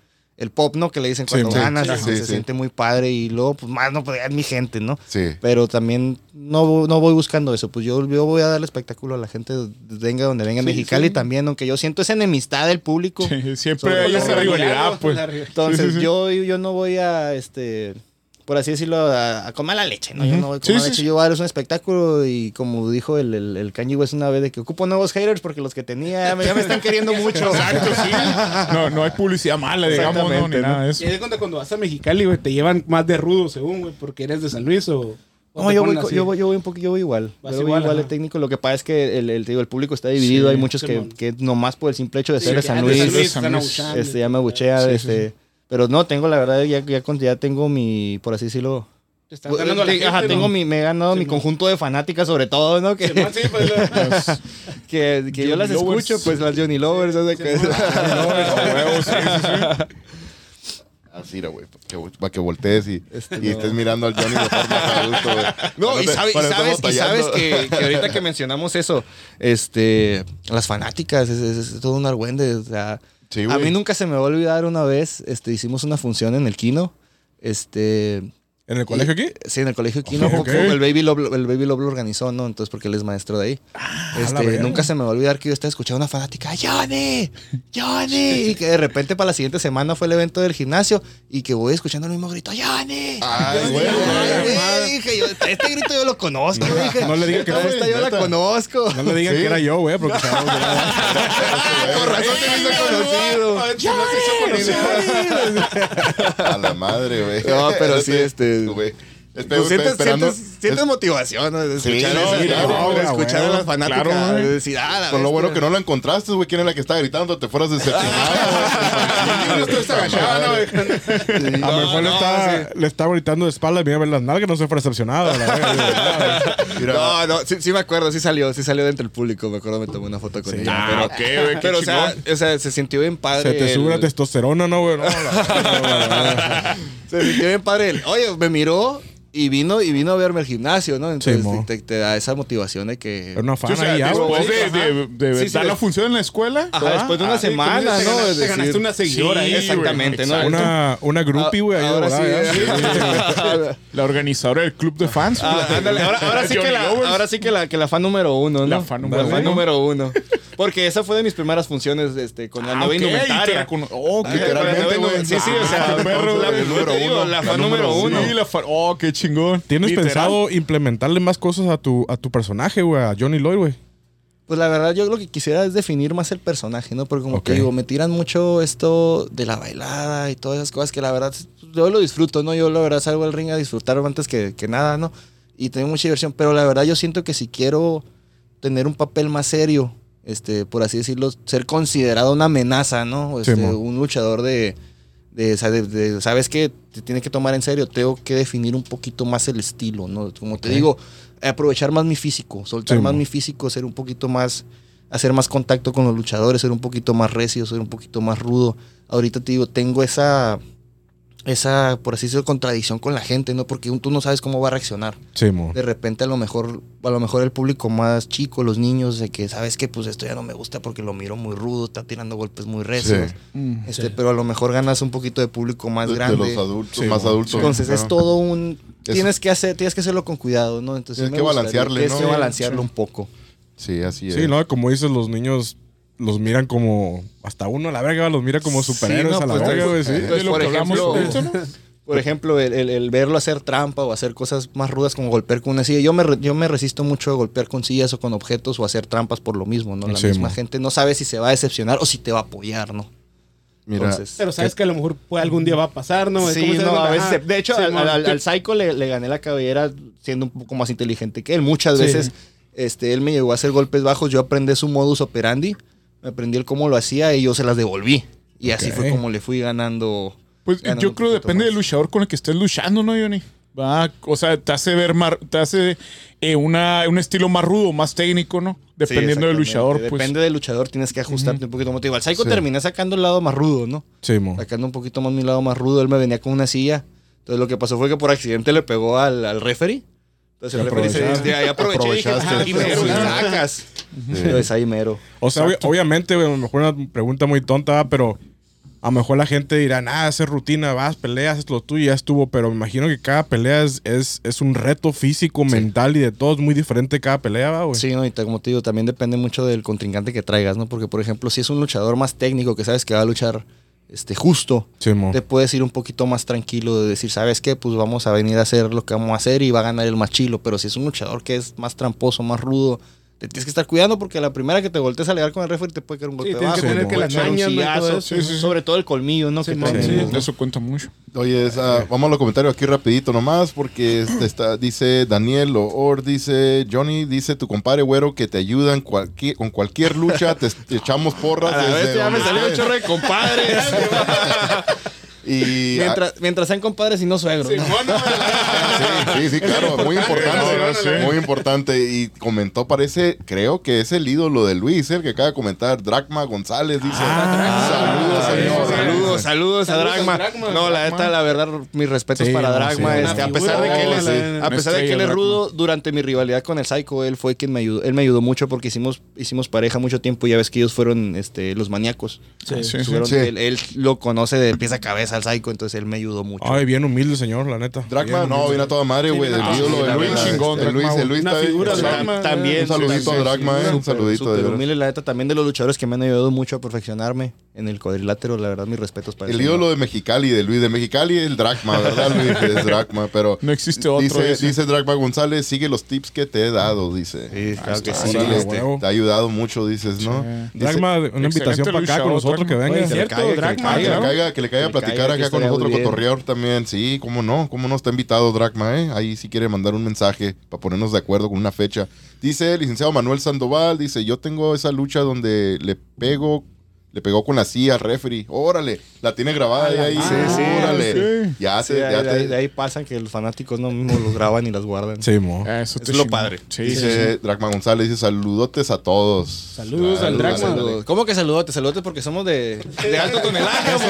E: el pop, ¿no? Que le dicen cuando
A: sí,
E: ganas,
A: sí, sí,
E: se
A: sí.
E: siente muy padre y luego, pues más, no, pues es mi gente, ¿no?
A: Sí.
E: Pero también no, no voy buscando eso. Pues yo, yo voy a darle espectáculo a la gente, venga donde venga, Mexicali
B: sí.
E: también, aunque yo siento esa enemistad del público.
B: Sí, siempre hay esa rivalidad, pues.
E: Entonces,
B: Sí, sí, sí.
E: Yo, yo no voy a, este, por así decirlo, a, a comer la leche, ¿no? Yo no voy a comer
B: sí,
E: leche,
B: sí.
E: yo voy a un espectáculo y como dijo el, el, el Kanye West una vez de que ocupo nuevos haters porque los que tenía ya me, están queriendo mucho.
B: Exacto, sí. No, no hay publicidad mala, digamos, no, ni nada de
C: Y
B: eso.
C: es cuando, cuando vas a Mexicali, güey, te llevan más de rudo, según, güey, porque eres de San Luis o.
E: No, yo voy, yo, voy, yo voy un poco, yo voy igual.
C: Vas
E: Yo voy
C: igual,
E: igual, de técnico. Lo que pasa es que el, el, te digo, el público está dividido.
B: Sí,
E: Hay muchos que, que nomás por el simple hecho de
C: Sí,
E: ser de San Luis,
B: San Luis,
C: están
B: San Luis.
C: abuchando.
E: este, ya me abuchea.
B: Sí, sí,
E: este, Pero no, tengo la verdad, ya, ya, ya tengo mi, por así decirlo.
C: Te están ganando a la
E: Te- ajá,
C: gente,
E: tengo mi, me he ganado mi conjunto de fanáticas, sobre todo, ¿no? Que,
C: sí, pues,
E: que, que yo las
B: Lovers.
E: escucho, pues las Johnny Lovers. o sea, que-
B: No, huevos, sí, sí, sí.
A: así, güey. que- Para que voltees y,
E: Este,
A: y
E: no.
A: estés mirando al Johnny de forma adulto, güey.
E: No, y, sabe- y sabes, y sabes que ahorita que mencionamos eso, este, las fanáticas, es, es- es todo un argüende. O sea,
A: Sí,
E: a mí nunca se me va a olvidar una vez, este, hicimos una función en el Kino, este,
D: ¿En el colegio aquí?
E: Sí, en el colegio Kino.
D: Ok.
E: fue- El Baby Love, el Baby Love lo organizó, ¿no? Entonces, porque él es maestro de ahí.
D: Ah,
E: este, nunca se me va a olvidar que yo estaba escuchando a una fanática, ¡Johnny! ¡Johnny! Y que de repente para la siguiente semana fue el evento del gimnasio y que voy escuchando el mismo grito, ¡Johnny!
A: Ay,
E: Johnny,
A: güey,
E: Johnny".
A: güey.
E: Dije yo, este grito yo lo conozco. dije,
D: no le diga que
E: esta
A: fue,
E: yo la conozco.
D: No le digan
A: Sí.
D: que era yo, güey, porque se va a olvidar.
E: Con razón se me hizo conocido.
A: A la madre, güey.
E: No, pero sí, este-
A: Güey. Espe-
E: Pues sientes,
A: esperando-
E: sientes, sientes motivación ¿no? de
A: Sí,
E: escuchar,
A: no,
E: esa-
A: claro,
E: no,
D: güey,
E: escuchar a
D: güey.
E: las fanáticas.
B: Claro,
E: de decir, ah, la
A: Por lo bueno que no lo encontraste, güey. ¿Quién era la que estaba gritando? Te fueras decepcionado.
E: Sí,
D: A lo mejor le,
E: sí.
D: estaba gritando de espalda y me iba a ver las nalgas, no se fue. La.
A: Mira,
E: No, no, sí, sí me acuerdo, sí salió, sí salió dentro del público, me acuerdo, me tomé una foto con ella.
B: Ah,
E: pero,
B: ok, güey, qué
E: pero o, sea, o sea, se sintió bien padre.
D: Se te sube la testosterona, ¿no, güey? No, la-
E: Se sintió bien padre. el- oye, me miró y vino, y vino a verme al gimnasio, ¿no? Entonces te, te da esa motivación de que.
D: Era una
B: Sí,
D: fan
B: o sea,
D: ahí
B: después de, de, de
E: Sí, sí,
B: dar
E: de-
B: la función en la escuela.
E: Después de una
B: Ah,
E: semana,
C: Te
E: ¿no?
C: te ganaste una seguidora
B: sí,
C: ahí.
E: Exactamente, ¿no?
D: Una, una groupie, güey.
E: Ahora sí, eh.
B: La organizadora del club de fans.
E: Ah,
B: güey.
E: ándale, ahora, ahora sí que la, ahora sí que la, que la fan número uno, ¿no?
B: La fan número
E: La fan
B: uno.
E: número uno. Porque esa fue de mis primeras funciones este, con la
B: Ah,
E: nueva
B: ok, y te
E: indumentaria.
B: Oh,
E: Ah,
A: literalmente,
E: con la nueva
A: güey.
E: indu- Sí, sí, o sea,
B: Ah, perro,
E: la, número uno, la fan número uno.
B: Sí, la fan. Oh, qué chingón.
D: ¿Tienes
B: Literal.
D: pensado implementarle más cosas a tu, a tu personaje, güey? A Johnny Lloyd, güey.
E: Pues la verdad, yo lo que quisiera es definir más el personaje, ¿no? Porque como te digo, me tiran mucho esto de la bailada y todas esas cosas que la verdad yo lo disfruto, ¿no? Yo la verdad salgo al ring a disfrutar antes que, que nada, ¿no? Y tengo mucha diversión, pero la verdad yo siento que si quiero tener un papel más serio, este, por así decirlo, ser considerado una amenaza, ¿no? Este, un luchador de, de, ¿sabes qué? Te tiene que tomar en serio, tengo que definir un poquito más el estilo, ¿no? Como te digo, aprovechar más mi físico, soltar
D: Sí,
E: más mi físico, ser un poquito más, hacer más contacto con los luchadores, ser un poquito más recio, ser un poquito más rudo. Ahorita te digo, tengo esa, esa, por así decirlo, contradicción con la gente, ¿no? Porque tú no sabes cómo va a reaccionar.
D: Sí, mo.
E: De repente a lo mejor, a lo mejor el público más chico, los niños, de que sabes que pues esto ya no me gusta porque lo miro muy rudo, está tirando golpes muy recios.
A: Sí.
B: Mm.
E: Este, pero a lo mejor ganas un poquito de público más
A: de, de
E: grande.
A: los adultos,
D: Sí,
A: más
D: mo.
A: adultos.
E: Entonces es
A: Claro.
E: todo un
A: Es-
E: tienes que hacer, tienes que hacerlo con cuidado, ¿no? Entonces
A: Tienes
E: me
A: que
E: gustaría-
A: balancearle,
E: Tienes que balancearlo
B: sí.
E: un poco.
A: Sí, así es.
D: Sí, ¿no? Como dices, los niños los miran como... Hasta uno a la verga los mira como superhéroes
E: no,
D: a la
E: pues,
D: verga, güey. Sí.
B: De lo
E: por ejemplo. Por ejemplo, el, el- el verlo hacer trampa o hacer cosas más rudas como golpear con una silla. Yo me, yo me resisto mucho a golpear con sillas o con objetos o hacer trampas por lo mismo, ¿no? La
D: Sí,
E: misma gente no sabe si se va a decepcionar o si te va a apoyar, ¿no?
A: Mira,
E: Entonces,
C: Pero sabes que a lo mejor puede- algún día va a pasar, ¿no? Es
E: Sí, no, a
C: de-
E: veces.
C: ajá,
E: de hecho,
C: sí,
E: al, al- Psycho le, le gané la cabellera siendo un poco más inteligente que él. Muchas
C: Sí.
E: veces este, él me llegó a hacer golpes bajos. Yo aprendí su modus operandi. Me aprendí el cómo lo hacía y yo se las devolví. Y así fue como le fui ganando.
B: Pues
E: ganando
B: yo creo depende
E: más.
B: del luchador con el que estés luchando, ¿no, Johnny? Va, o sea, te hace ver más, te hace eh, una, un estilo más rudo, más técnico, ¿no?
E: Sí,
B: Dependiendo del luchador, pues.
E: Depende del luchador, tienes que ajustarte un poquito. Te digo, al Psycho
D: Sí.
E: terminé sacando el lado más rudo, ¿no?
D: Sí, mo.
E: Sacando un poquito más mi lado más rudo. Él me venía con una silla. Entonces lo que pasó fue que por accidente le pegó al, al referee. Entonces el
D: Y
E: referee se
D: aprovechaste.
E: dice, ahí aproveché y dije,
A: Aprovechaste.
E: ah, aquí mero, sacas. Entonces ahí mero.
D: O sea, obvi- obviamente, güey, a lo mejor una pregunta muy tonta, pero a lo mejor la gente dirá, nada, hacer rutina, vas, peleas, es lo tuyo, ya estuvo, pero me imagino que cada pelea es, es, es un reto físico, mental y de todo, es muy diferente cada pelea, ¿va, güey.
E: Sí, no, y te- como te digo, también depende mucho del contrincante que traigas, ¿no? Porque, por ejemplo, si es un luchador más técnico que sabes que va a luchar este, justo,
D: Sí,
E: te puedes ir un poquito más tranquilo de decir, ¿sabes qué? Pues vamos a venir a hacer lo que vamos a hacer y va a ganar el más chilo. Pero si es un luchador que es más tramposo, más rudo, te tienes que estar cuidando porque la primera que te voltees a legar con el referee te puede caer un golpe
C: tienes que
E: bajo,
C: tener
E: te
C: que las ¿no? todo.
B: Sí, sí, sí.
E: sobre todo el colmillo, ¿no? que
C: Sí,
E: traen.
B: Sí, eso cuenta mucho.
A: Oye, esa- vamos a los comentarios aquí rapidito nomás, porque este está, dice Daniel Or, dice Johnny, dice tu compadre güero que te ayudan cualquier, con cualquier lucha, te, te echamos porras.
E: A la
A: desde
E: vez ya me salió un chorro de compadres.
A: Y, ah,
E: Mientras, mientras sean compadres y no suegros. ¿no?
A: Sí, sí, sí, claro, muy importante, muy importante. Y comentó, parece, creo que es el ídolo de Luis, el que acaba de comentar, Dracma González, dice. saludos, señor.
E: Saludos, saludos a
C: Saludos
E: Dragma.
C: Dragma.
E: No, la neta, la verdad, mis respetos
D: Sí,
E: para Dragma.
D: sí,
E: este, a pesar de que él es,
C: la-
E: a pesar de que él es
B: estrella,
E: rudo, durante mi rivalidad con el Psycho, él fue quien me ayudó. Él me ayudó mucho porque hicimos, hicimos pareja mucho tiempo. Ya ves que ellos fueron este, los maníacos.
B: Sí, sí.
E: Fueron-
A: Sí.
E: Él, él lo conoce de pieza a cabeza al Psycho, entonces él me ayudó mucho.
D: Ay, bien humilde, señor, la neta.
A: Dracma,
D: Bien
A: no, viene a toda madre, güey, del ídolo de Luis.
B: chingón,
A: El Luis, el Luis
C: Una figura Dracma.
E: también,
A: Un saludito a Dracma, eh, un saludito. de
E: humilde, la neta, también de los luchadores que me han ayudado mucho a perfeccionarme en el cuadrilátero. La verdad, mis respetos para
A: El ídolo de Mexicali, de Luis de Mexicali, el Dracma, ¿verdad, Luis? Es Dracma, pero...
B: No existe otro.
A: Dice, Dracma González, sigue los tips que te he dado, dice.
E: Sí, claro que
B: está,
E: sí.
A: Órale,
E: este,
A: te ha ayudado mucho, dices, ¿no? Dice-
D: Dragma, una invitación para acá con nosotros que venga.
C: Oye,
E: que le
C: Dragma.
A: Ah, que, le caiga, que le caiga a platicar acá con nosotros, cotorrear también. Sí, cómo no, cómo no está invitado Dracma, ¿eh? Ahí sí quiere mandar un mensaje para ponernos de acuerdo con una fecha. Dice el licenciado Manuel Sandoval, dice, yo tengo esa lucha donde le pego, le pegó con la silla al referee. Órale, la tiene grabada ahí, ahí.
E: Sí, sí,
A: órale.
B: sí.
A: Ya
E: Sí,
A: te,
E: de,
A: ya
E: ahí- de ahí,
A: te-
E: de ahí pasan que los fanáticos no mismos los graban y las guardan.
D: Sí, mo.
B: Eso, te
E: es lo padre.
B: Sí, sí,
A: Dice
B: sí.
A: Dracma González, dice, saludotes a todos.
C: Saludos al Dracma.
E: Saludos. ¿Cómo que saludote? Saludote porque somos de, de alto tonelaje.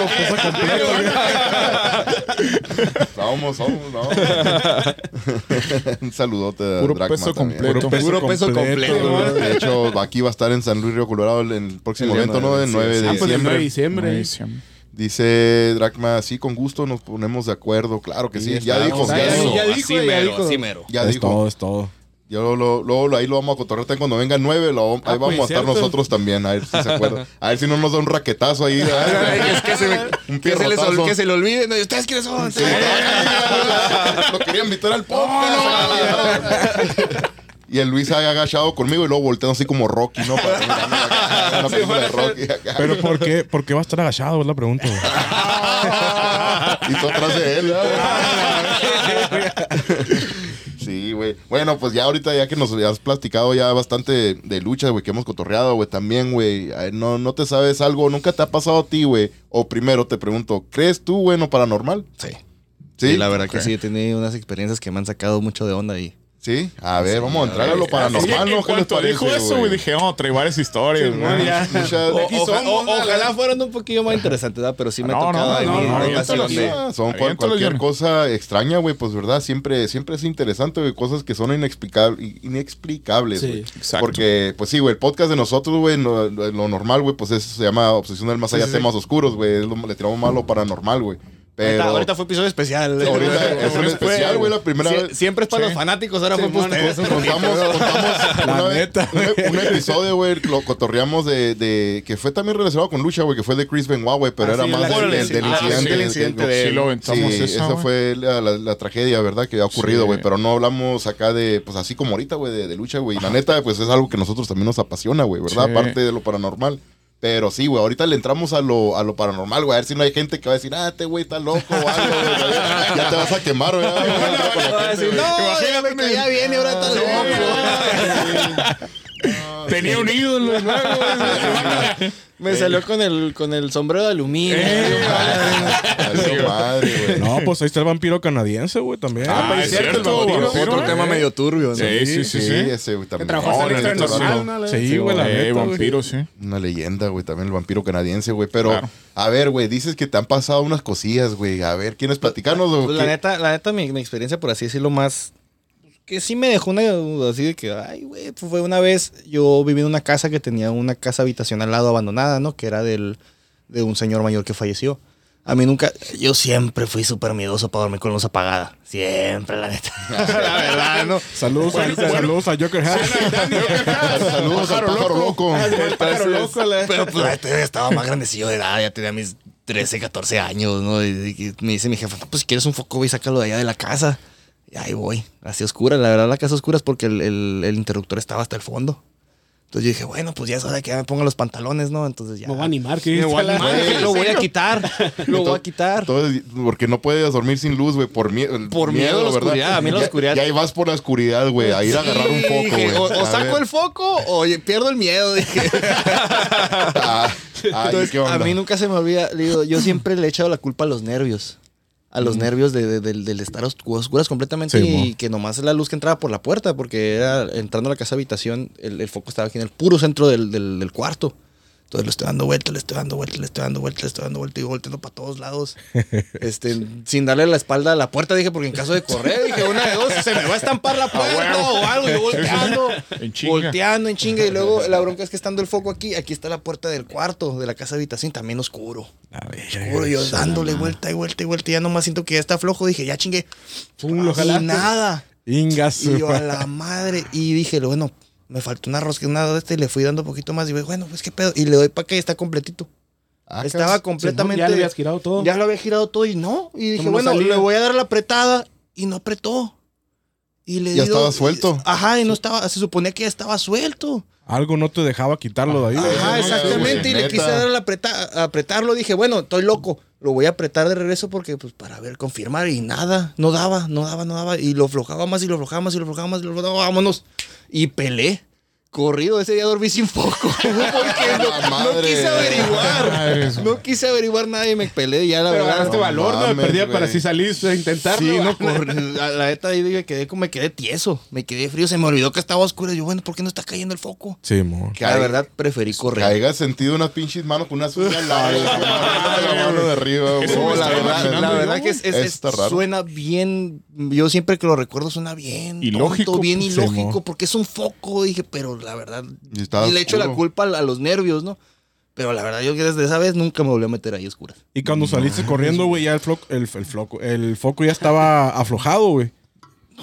A: Vamos, vamos, no. un saludote a
B: Puro
A: Dracma
B: peso
A: también.
B: completo.
E: Puro peso completo.
A: De hecho, aquí va a estar en San Luis Río Colorado en el próximo evento, ¿no?
E: nueve,
A: El
E: sí,
A: 9
E: sí.
A: de
C: Ah, pues el 9 de
A: diciembre. Dice Dracma, sí, con gusto nos ponemos de acuerdo. Claro que sí. ya dijo,
C: Ya,
A: dijo.
C: ya dijo,
E: así
C: ya
E: mero,
C: dijo.
E: así mero.
A: Ya
D: es
A: dijo.
D: todo, es todo.
A: Yo lo, lo- lo- ahí lo vamos a cotorrear también cuando venga el 9. Lo, ahí
C: Ah,
A: vamos
C: pues,
A: a estar
C: cierto.
A: nosotros también. A ver si se acuerda. A ver si no nos da un raquetazo ahí.
E: Es que se, me-
A: Un
E: que se les ol-
A: pierrotazo.
E: que se le olvide. ¿no? ¿Y ¿Ustedes quiénes son?
A: Lo quería invitar al podcast. Y el Luis ha agachado conmigo y luego volteando así como Rocky, ¿no? Para acá, una película de Rocky acá.
D: Pero ¿por qué, ¿por qué va a estar agachado? Es la pregunta. güey.
A: Y tú atrás de él. ¿verdad? Sí, güey. Bueno, pues ya ahorita ya que nos has platicado ya bastante de lucha, güey, que hemos cotorreado, güey, también, güey. No, no te sabes algo, nunca te ha pasado a ti, güey. O primero te pregunto, ¿crees tú, lo paranormal?
E: Sí.
A: Sí.
E: Sí, la verdad que sí, he tenido unas experiencias que me han sacado mucho de onda ahí.
A: Sí. A ver, vamos a entrar a lo paranormal, ¿no? ¿Qué les parece,
B: dijo eso, güey, dije, oh, trae varias historias,
C: Sí, no,
E: O-
C: somos,
E: o-
C: ¿no?
E: ojalá fueran un poquillo más interesantes, ¿verdad? Pero sí me
B: No, no,
E: tocado
B: no,
E: ahí
B: no, no,
E: de-
A: Ah, son cual- cualquier cosa extraña, güey, pues verdad, siempre, siempre es interesante, güey, cosas que son inexplicable- inexplicables,
C: Sí,
A: güey.
B: exacto.
A: Porque, pues sí, güey, el podcast de nosotros, güey, no- lo, lo normal, güey, pues es- se llama Obsesión del Más Allá, temas oscuros, güey, es lo- le tiramos más lo paranormal, güey. Pero
E: Ahorita, ahorita fue episodio especial.
A: Ahorita es un especial, güey, la primera
E: Sie-
A: vez.
E: Siempre es para los fanáticos, ahora fue para ustedes.
A: Contamos, contamos una vez-
D: neta,
A: un, un episodio, güey, lo cotorreamos de, de- que fue también relacionado con lucha, güey, que fue de Chris Benoit, güey, pero
C: Ah,
A: era
C: sí,
A: más del, del-
E: sí.
A: del
E: Ah, sí,
A: incidente.
E: el
A: del-
E: incidente
A: del-
E: de-
B: Sí, lo aventamos
A: Sí,
B: esa,
A: esa fue la, la- la tragedia, ¿verdad? Que ha ocurrido,
B: Sí.
A: güey. Pero no hablamos acá de, pues así como ahorita, güey, de, de lucha, güey. Y La neta, pues es algo que nosotros también nos apasiona, güey, ¿verdad?
B: Sí.
A: Aparte de lo paranormal. Pero sí, güey, ahorita le entramos a lo, a lo paranormal, güey. A ver si no hay gente que va a decir, ah, este güey está loco o algo, güey. Ya te vas a quemar, güey.
E: Va a decir, No, ya y ahora está loco.
B: Tenía un ídolo, ¿no?
E: Me salió con el, con el sombrero de aluminio.
A: Valió madre, güey.
D: No, pues ahí está el vampiro canadiense, güey, también.
B: Ah,
C: pues,
B: es
C: cierto,
B: cierto,
C: el vampiro,
B: vampiro,
E: Otro
B: eh.
E: tema medio turbio, ¿no?
B: Sí, sí, sí, sí.
A: ese, güey, también.
C: trabajó en internacional.
D: Sí, güey, la
B: Eh,
D: neta,
B: vampiro, sí.
A: Una leyenda, güey, también el vampiro canadiense, güey. Pero,
B: Claro.
A: a ver, güey, dices que te han pasado unas cosillas, güey. A ver, ¿quieres platicarnos? o
E: Pues
A: qué?
E: la neta, la neta, mi, mi experiencia, por así decirlo, más. Que sí me dejó una. Así de que, ay, güey, pues fue una vez. Yo viví en una casa que tenía una casa habitacional al lado abandonada, ¿no? Que era del, de un señor mayor que falleció. A mí nunca. Yo siempre fui súper miedoso para dormir con luz apagada. Siempre, la neta. la verdad, ¿no?
D: Saludos, a, saludos a Joker Hat.
A: Saludos al pájaro loco.
C: Pájaro loco, la-
E: Pero pues la neta, ya estaba más grandecillo de edad, ya tenía mis 13, 14 años, ¿no? Y, y me dice mi jefe, "No, pues si quieres un foco, güey, sácalo de allá de la casa. Y ahí voy, así oscura. La verdad, la casa oscura es porque el, el- el interruptor estaba hasta el fondo. Entonces yo dije, bueno, pues ya es hora de que ya me ponga los pantalones, ¿no? Entonces ya.
C: Me voy a animar, que
E: Me voy a animar,
A: Güey,
E: lo voy a quitar. Lo voy a quitar.
A: Entonces, porque no puedes dormir sin luz, güey, por, mie-
E: Por miedo a la
A: ¿verdad?
E: oscuridad, a mí la
A: Ya-
E: oscuridad-
A: Y ahí vas por la oscuridad, güey, a ir a agarrar un foco, güey.
E: O, o saco
A: ver.
E: el foco o pierdo el miedo, dije.
A: Ah, ay,
E: Entonces,
A: ¿qué onda?
E: a mí nunca se me olvida, digo, yo siempre le he echado la culpa a los nervios. A los nervios de, de- del- del estar oscu- oscuras completamente
D: Sí,
E: y que nomás la luz que entraba por la puerta, porque era entrando a la casa habitación, el, el foco estaba aquí en el puro centro del, del- del cuarto. Entonces le estoy dando vuelta, le estoy dando vuelta, le estoy dando vuelta, le estoy dando vuelta y volteando para todos lados. este, sin darle la espalda a la puerta, dije, porque en caso de correr, dije, una de dos, se me va a estampar la puerta o algo, yo volteando,
B: En
E: volteando en chinga. Y luego la bronca es que estando el foco aquí, aquí está la puerta del cuarto, de la casa habitación, también oscuro.
D: A ver,
E: Oscuro, yo dándole vuelta y vuelta y vuelta, y ya nomás siento que ya está flojo, dije, ya chingue.
C: Pum, lo
E: y nada. Y yo a la madre. Y dije, bueno, me faltó una rosca, una de este, y le fui dando un poquito más. Y dije, bueno, pues qué pedo. Y le doy para que está completito.
A: Ah,
E: Estaba completamente.
C: Ya le habías girado todo.
E: Ya lo había girado todo y no. Y dije,
C: ¿Cómo no
E: bueno,
C: salía?
E: le voy a dar la apretada. Y no apretó. Y le
A: Ya estaba suelto.
E: Ajá, y no estaba, se suponía que ya estaba suelto.
D: Algo no te dejaba quitarlo de ahí.
E: Ajá,
A: no,
E: exactamente.
A: güey,
E: y le quise dar la apreta- apretarlo. Dije, bueno, estoy loco. Lo voy a apretar de regreso porque, pues, para ver, confirmar. Y nada, no daba, no daba, no daba. Y lo aflojaba más y lo aflojaba más y lo aflojaba más y lo aflojaba. Vámonos. Y pelé. Corrido, ese día dormí sin foco. Porque no, no quise averiguar. No quise averiguar nada y me pelé. Ya la
C: Pero
E: verdad.
A: no
C: valor, ¿no?
A: mames,
C: Perdía para si saliste a intentarlo.
E: Sí, no, corri- la, la neta ahí me quedé, como- me quedé tieso, me quedé frío, se me olvidó que estaba oscuro. Y yo, bueno, ¿por qué no está cayendo el foco?
D: Sí, mo.
A: Que
E: la verdad, preferí
A: Que
E: correr.
A: haya sentido unas pinches manos con largas. como agarrando la mano de arriba,
E: No, la verdad, la verdad que es, suena bien. Yo siempre que lo recuerdo suena bien.
B: Ilógico,
E: tonto, bien ilógico, porque es un foco. Dije, pero la verdad.
A: Y
E: le echo la culpa a, a los nervios, ¿no? Pero la verdad, yo que desde esa vez nunca me volví a meter ahí oscuras.
D: Y cuando saliste corriendo, güey, ya el, floco, el, el, floco- el foco ya estaba aflojado, güey.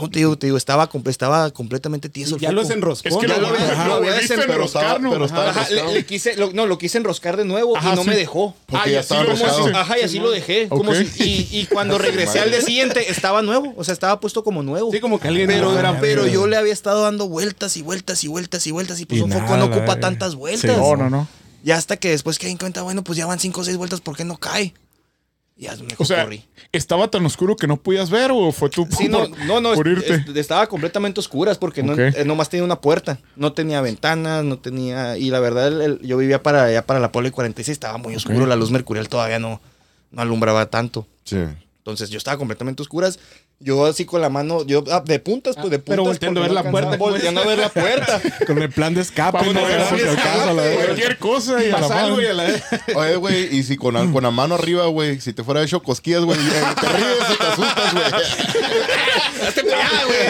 E: No, te digo, te digo, estaba, estaba completamente tieso el
C: Ya
E: foco.
C: los enroscó.
B: Es que
E: Ya
B: lo,
E: lo
B: ajá,
E: lo
A: pero estaba-
B: enroscar, ¿no?
A: pero estaba-
E: Ajá, le, le quise, lo- no, lo quise enroscar de nuevo
B: Ajá,
E: y no
B: sí.
E: me dejó.
A: Porque
B: Ah,
A: ya
B: y así
A: estaba
B: lo
A: enroscado.
B: hiciste.
E: Ajá, y así lo dejé. Como
B: Ok.
E: si- y, y cuando regresé al día siguiente estaba nuevo. O sea, estaba puesto como nuevo.
C: Sí, como que alguien
E: pero,
C: no era-
E: pero yo le había estado dando vueltas y vueltas y vueltas y vueltas. Y pues
D: Y
E: un foco
D: nada,
E: no ocupa
D: eh.
E: tantas
D: Sí,
E: vueltas.
B: No, no, no.
E: Y hasta que después caí en cuenta, bueno, pues ya van cinco o seis vueltas, ¿por qué no cae? Y ya mejor
B: O sea,
E: corrí.
B: ¿estaba tan oscuro que no podías ver o fue tú
E: Sí, no, no, no,
B: por
E: es-
B: irte?
E: es- estaba completamente oscuras porque no,
B: Ok.
E: eh, nomás tenía una puerta, no tenía ventanas, no tenía, y la verdad el- el- yo vivía para allá para la Polo 46, estaba muy oscuro, la luz mercurial todavía no, no alumbraba tanto.
A: Sí.
E: Entonces yo estaba completamente oscuras. Yo así con la mano, yo ah, de puntas, pues de puntas.
C: pero volteando a ver
E: no
C: la puerta,
E: Volteando a ver la puerta.
D: Con el plan de escape,
B: Vamos
D: no la.
B: Cualquier cosa y a la
C: Pasa algo
B: mano.
C: y a la
A: Oye, güey, y si con, la- con la mano arriba, güey, si te fuera hecho cosquillas, güey, te ríes y te asustas, güey.
E: Hazte allá, güey.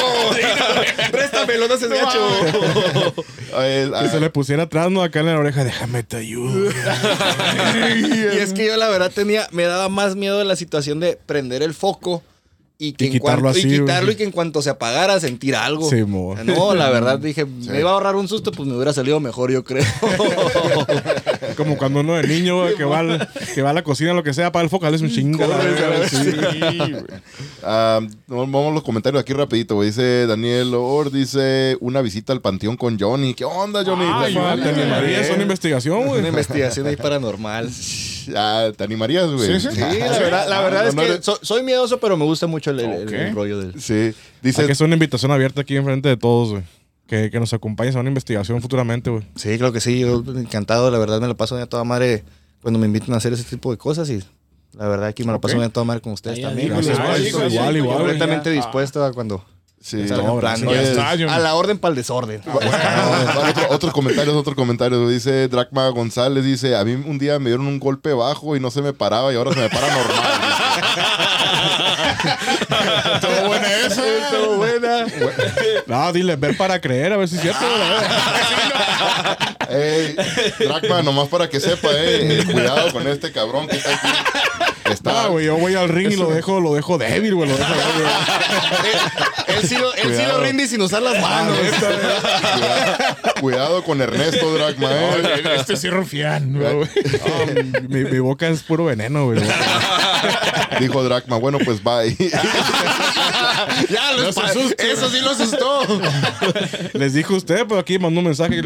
E: Por. Préstamelo, no seas gacho.
A: Oye,
D: Que se
A: ah,
D: le pusiera atrás, no, acá en la oreja, déjame te ayudo.
E: Y es que yo la verdad tenía, me daba más miedo de la situación de prender el foco y, que
D: Y
E: en
D: quitarlo
E: cuanto,
D: así,
E: y quitarlo y que en cuanto se apagara sentir algo.
D: Sí, mo.
E: No, la verdad dije, me iba a ahorrar un susto, pues me hubiera salido mejor, yo creo.
D: Como cuando uno de niño, güey, que va, al- que va a la cocina, lo que sea, para el foco, es un chingo.
A: ah, vamos a los comentarios aquí rapidito, güey. Dice Daniel Or, dice una visita al panteón con Johnny. ¿Qué onda, Johnny?
B: Ay,
A: ¿Te
D: Ah, ¿Te animarías a una investigación,
E: Una
D: güey?
E: investigación ahí paranormal.
A: Ah, ¿Te animarías, güey?
B: Sí, sí.
E: Sí, la verdad, la verdad es
A: no
E: que
A: eres-
E: so- soy miedoso, pero me gusta mucho el, el- el- rollo del...
A: Sí. Dice,
D: que hacer una invitación abierta aquí enfrente de todos, güey. Que, que nos acompañes a una investigación futuramente, güey.
E: Sí, creo que sí, yo encantado, la verdad me la paso a toda madre cuando me invitan a hacer ese tipo de cosas y la verdad aquí me la paso
B: Ok.
E: a toda madre con ustedes
C: Ay,
E: también. Gracias, por
B: dígale,
E: eso.
B: igual, igual,
E: completamente
B: ya.
E: dispuesto a cuando
A: sí.
D: no,
E: plan,
D: gracias.
E: está,
B: Johnny.
E: a la orden para el desorden.
A: Otro- otros comentarios, otros comentarios. güey. Dice Dracma González, dice, a mí un día me dieron un golpe bajo y no se me paraba y ahora se me para normal.
B: Estuvo buena esa.
E: Estuvo buena.
D: No, dile, ver para creer, a ver si es cierto.
A: Ey, Dracma, nomás para que sepa, eh, cuidado con este cabrón que está aquí. Está.
D: No, güey, yo voy al ring y lo dejo, lo dejo débil, güey. Lo dejo débil.
E: Él sí lo, él sí lo rinde sin usar las manos.
A: Cuidado, cuidado con Ernesto Dragma, eh.
B: Este sí rufián, güey.
D: No, mi, mi boca es puro veneno, güey.
A: Dijo Dragma, bueno, pues bye.
E: ya, los pa- eso sí lo asustó.
D: Les dijo usted, pero aquí mandó un mensaje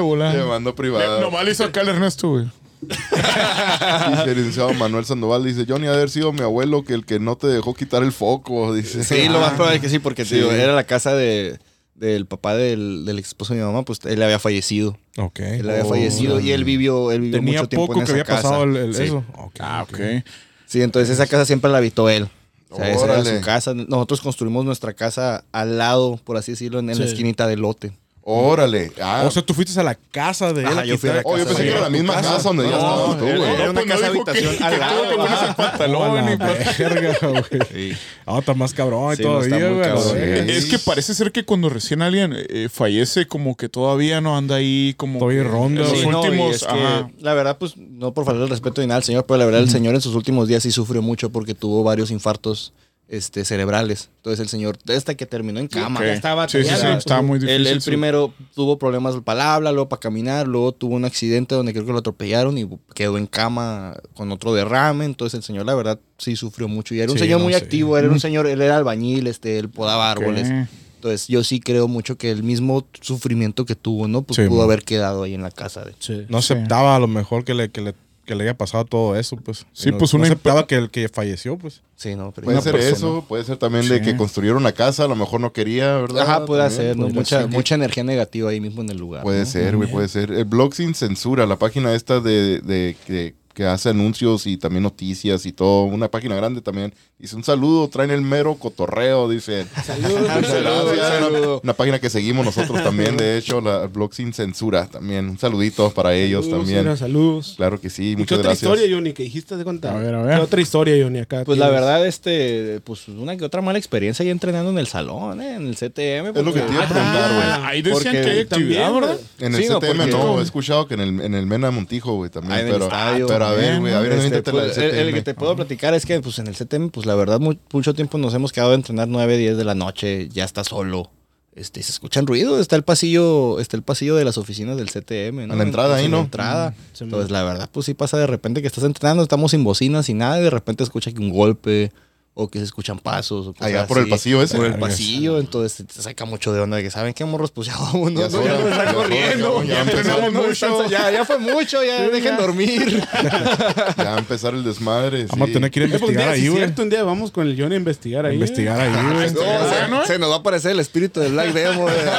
B: volan.
A: mando privado.
B: Nomás le hizo acá el Ernesto, güey.
A: Dice el licenciado Manuel Sandoval, dice, Johnny, ha de haber sido mi abuelo que el que no te dejó quitar el foco, dice.
E: Sí, lo más probable que sí, porque
A: Sí.
E: era la casa de, del papá del, del ex esposo de mi mamá, pues él había fallecido.
D: Ok.
E: Él había fallecido y él vivió, él vivió
D: Tenía
E: mucho tiempo
D: poco
E: en
D: que
E: esa
D: había
E: casa.
D: pasado el, el-
E: Sí.
D: eso. Ok,
B: Ah, ok.
E: Sí, entonces esa casa siempre la habitó él. O sea, esa era su casa. Nosotros construimos nuestra casa al lado, por así decirlo, en, en la esquinita del lote.
A: Órale. Ah,
D: O sea, tú fuiste a la casa de él.
E: Ajá, yo fui a la
A: oh, yo pensé que era la misma casa donde ya estabas tú, güey.
E: Era una
B: no
E: casa habitación al
B: tú
E: lado.
B: te pones
E: ajá.
B: el pantalón y
D: la verga, güey. Ah, está más cabrón todavía, güey.
B: Es que parece ser que cuando recién alguien eh, fallece, como que todavía no anda ahí, como.
D: Todavía ronda,
B: Los
E: Sí, no, y
B: últimos.
E: la verdad, pues, no por faltar el respeto ni nada al señor, pero la verdad, el señor en sus últimos días sí sufrió mucho porque tuvo varios infartos este, cerebrales. Entonces, el señor, hasta que terminó en cama.
B: Ok.
C: ya estaba
B: Sí, sí, sí. Estaba muy difícil.
E: Él, primero tuvo problemas para la habla, luego para caminar, luego tuvo un accidente donde creo que lo atropellaron y quedó en cama con otro derrame. Entonces el señor, la verdad, sí sufrió mucho. Y era un
D: Sí,
E: señor
D: no,
E: muy
D: sí.
E: activo, él era un señor, él era albañil, este, él podaba árboles. Entonces yo sí creo mucho que el mismo sufrimiento que tuvo, ¿no? Pues
D: Sí,
E: pudo
D: man.
E: haber quedado ahí en la casa de
C: Sí.
D: No aceptaba a lo mejor que le, que le, que le haya pasado todo eso, pues.
B: Sí,
D: no,
B: pues
D: no
B: una
D: aceptaba que el que falleció, pues.
E: Sí, no, pero
A: Puede ser
E: persona.
A: eso, puede ser también de que construyeron una casa, a lo mejor no quería, ¿verdad?
E: Ajá, puede
A: También
E: ser, ¿no? Mucha,
A: ser.
E: mucha energía negativa ahí mismo en el lugar.
A: Puede
E: ¿no?
A: ser, güey, puede ser. El blog sin censura, la página esta de, de- que, que hace anuncios y también noticias y todo, una página grande también. Dice un saludo, traen el mero cotorreo, dice.
C: Saludos.
A: Muchas
E: saludo,
A: Una,
E: saludo.
A: una página que seguimos nosotros también, de hecho, la blog sin censura también. Un saludito para ellos
C: Saludos,
A: también.
C: mira, Saludos.
A: Claro que sí,
C: ¿Y qué
A: muchas
C: otra
A: gracias.
C: historia, Johnny, que dijiste de contar?
B: A ver, a ver.
C: ¿Qué otra historia, Johnny, acá?
E: Pues la verdad, este, pues una que otra mala experiencia ahí entrenando en el salón, ¿eh? en el CTM.
A: Es lo que
E: porque-
A: te iba a preguntar, güey.
B: Ahí decían
E: Porque
B: que hay actividad, ¿verdad?
A: En el
E: Sí, no,
A: CTM
E: porque-
A: no, he escuchado que en el, en el Mena Montijo, güey, también.
E: Ah, en el
A: pero,
E: estadio.
A: pero a ver, güey, a ver,
E: Este, pues, el, el que te puedo platicar es que pues en el CTM, pues la verdad, mu- mucho tiempo nos hemos quedado a entrenar 9, 10 de la noche, ya está solo. Este, se escuchan ruidos, está el pasillo, está el pasillo de las oficinas del CTM, ¿no?
A: A la entrada ahí,
E: En la
A: ¿no?
E: entrada.
C: Sí,
E: Entonces, la verdad, pues sí pasa de repente que estás entrenando, estamos sin bocinas y nada, y de repente escucha que un golpe o que se escuchan pasos. O cosas
A: Allá por el pasillo ese.
E: Por el pasillo, entonces te saca mucho de onda de que saben que morros, pues ya vámonos,
A: Ya
E: Ya
A: ya
E: corriendo.
A: ya
E: Ya,
A: empezamos
B: mucho.
E: ya, ya fue mucho, ya dejen dormir.
A: Ya va a empezar el desmadre.
D: Vamos
A: sí.
D: a tener que ir a
C: Eh, pues, un
D: investigar
C: día,
D: ahí, güey.
C: cierto, un día vamos con el Johnny a investigar ahí.
D: Investigar ahí, güey.
E: No, se, se nos va a aparecer el espíritu de Black Demo. de-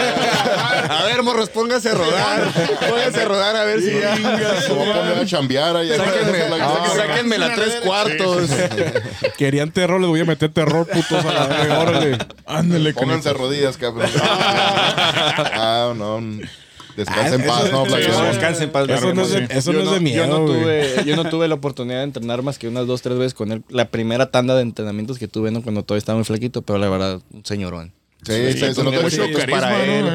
E: A ver, morros, pónganse a rodar. Pónganse a rodar a ver si ya.
A: Se va a poner a chambear ahí.
E: Sáquenme,
A: Ah,
E: sáquenme la tres cuartos.
D: Querían terror, les voy a meter terror, putos, a la verga. Órale.
B: Ándale,
A: Pónganse rodillas, cabrón. ah, no. Descansa en paz, ¿no?
E: Sí,
A: Demon?
E: descansen, paz.
D: Eso no es de- eso no es de
E: Yo no,
D: miedo,
E: tuve, yo no tuve la oportunidad de entrenar más que unas dos, tres veces con él. La primera tanda de entrenamientos que tuve, ¿no? Cuando todavía estaba muy flaquito, pero la verdad, un señorón.
A: Sí, se, se nota
B: mucho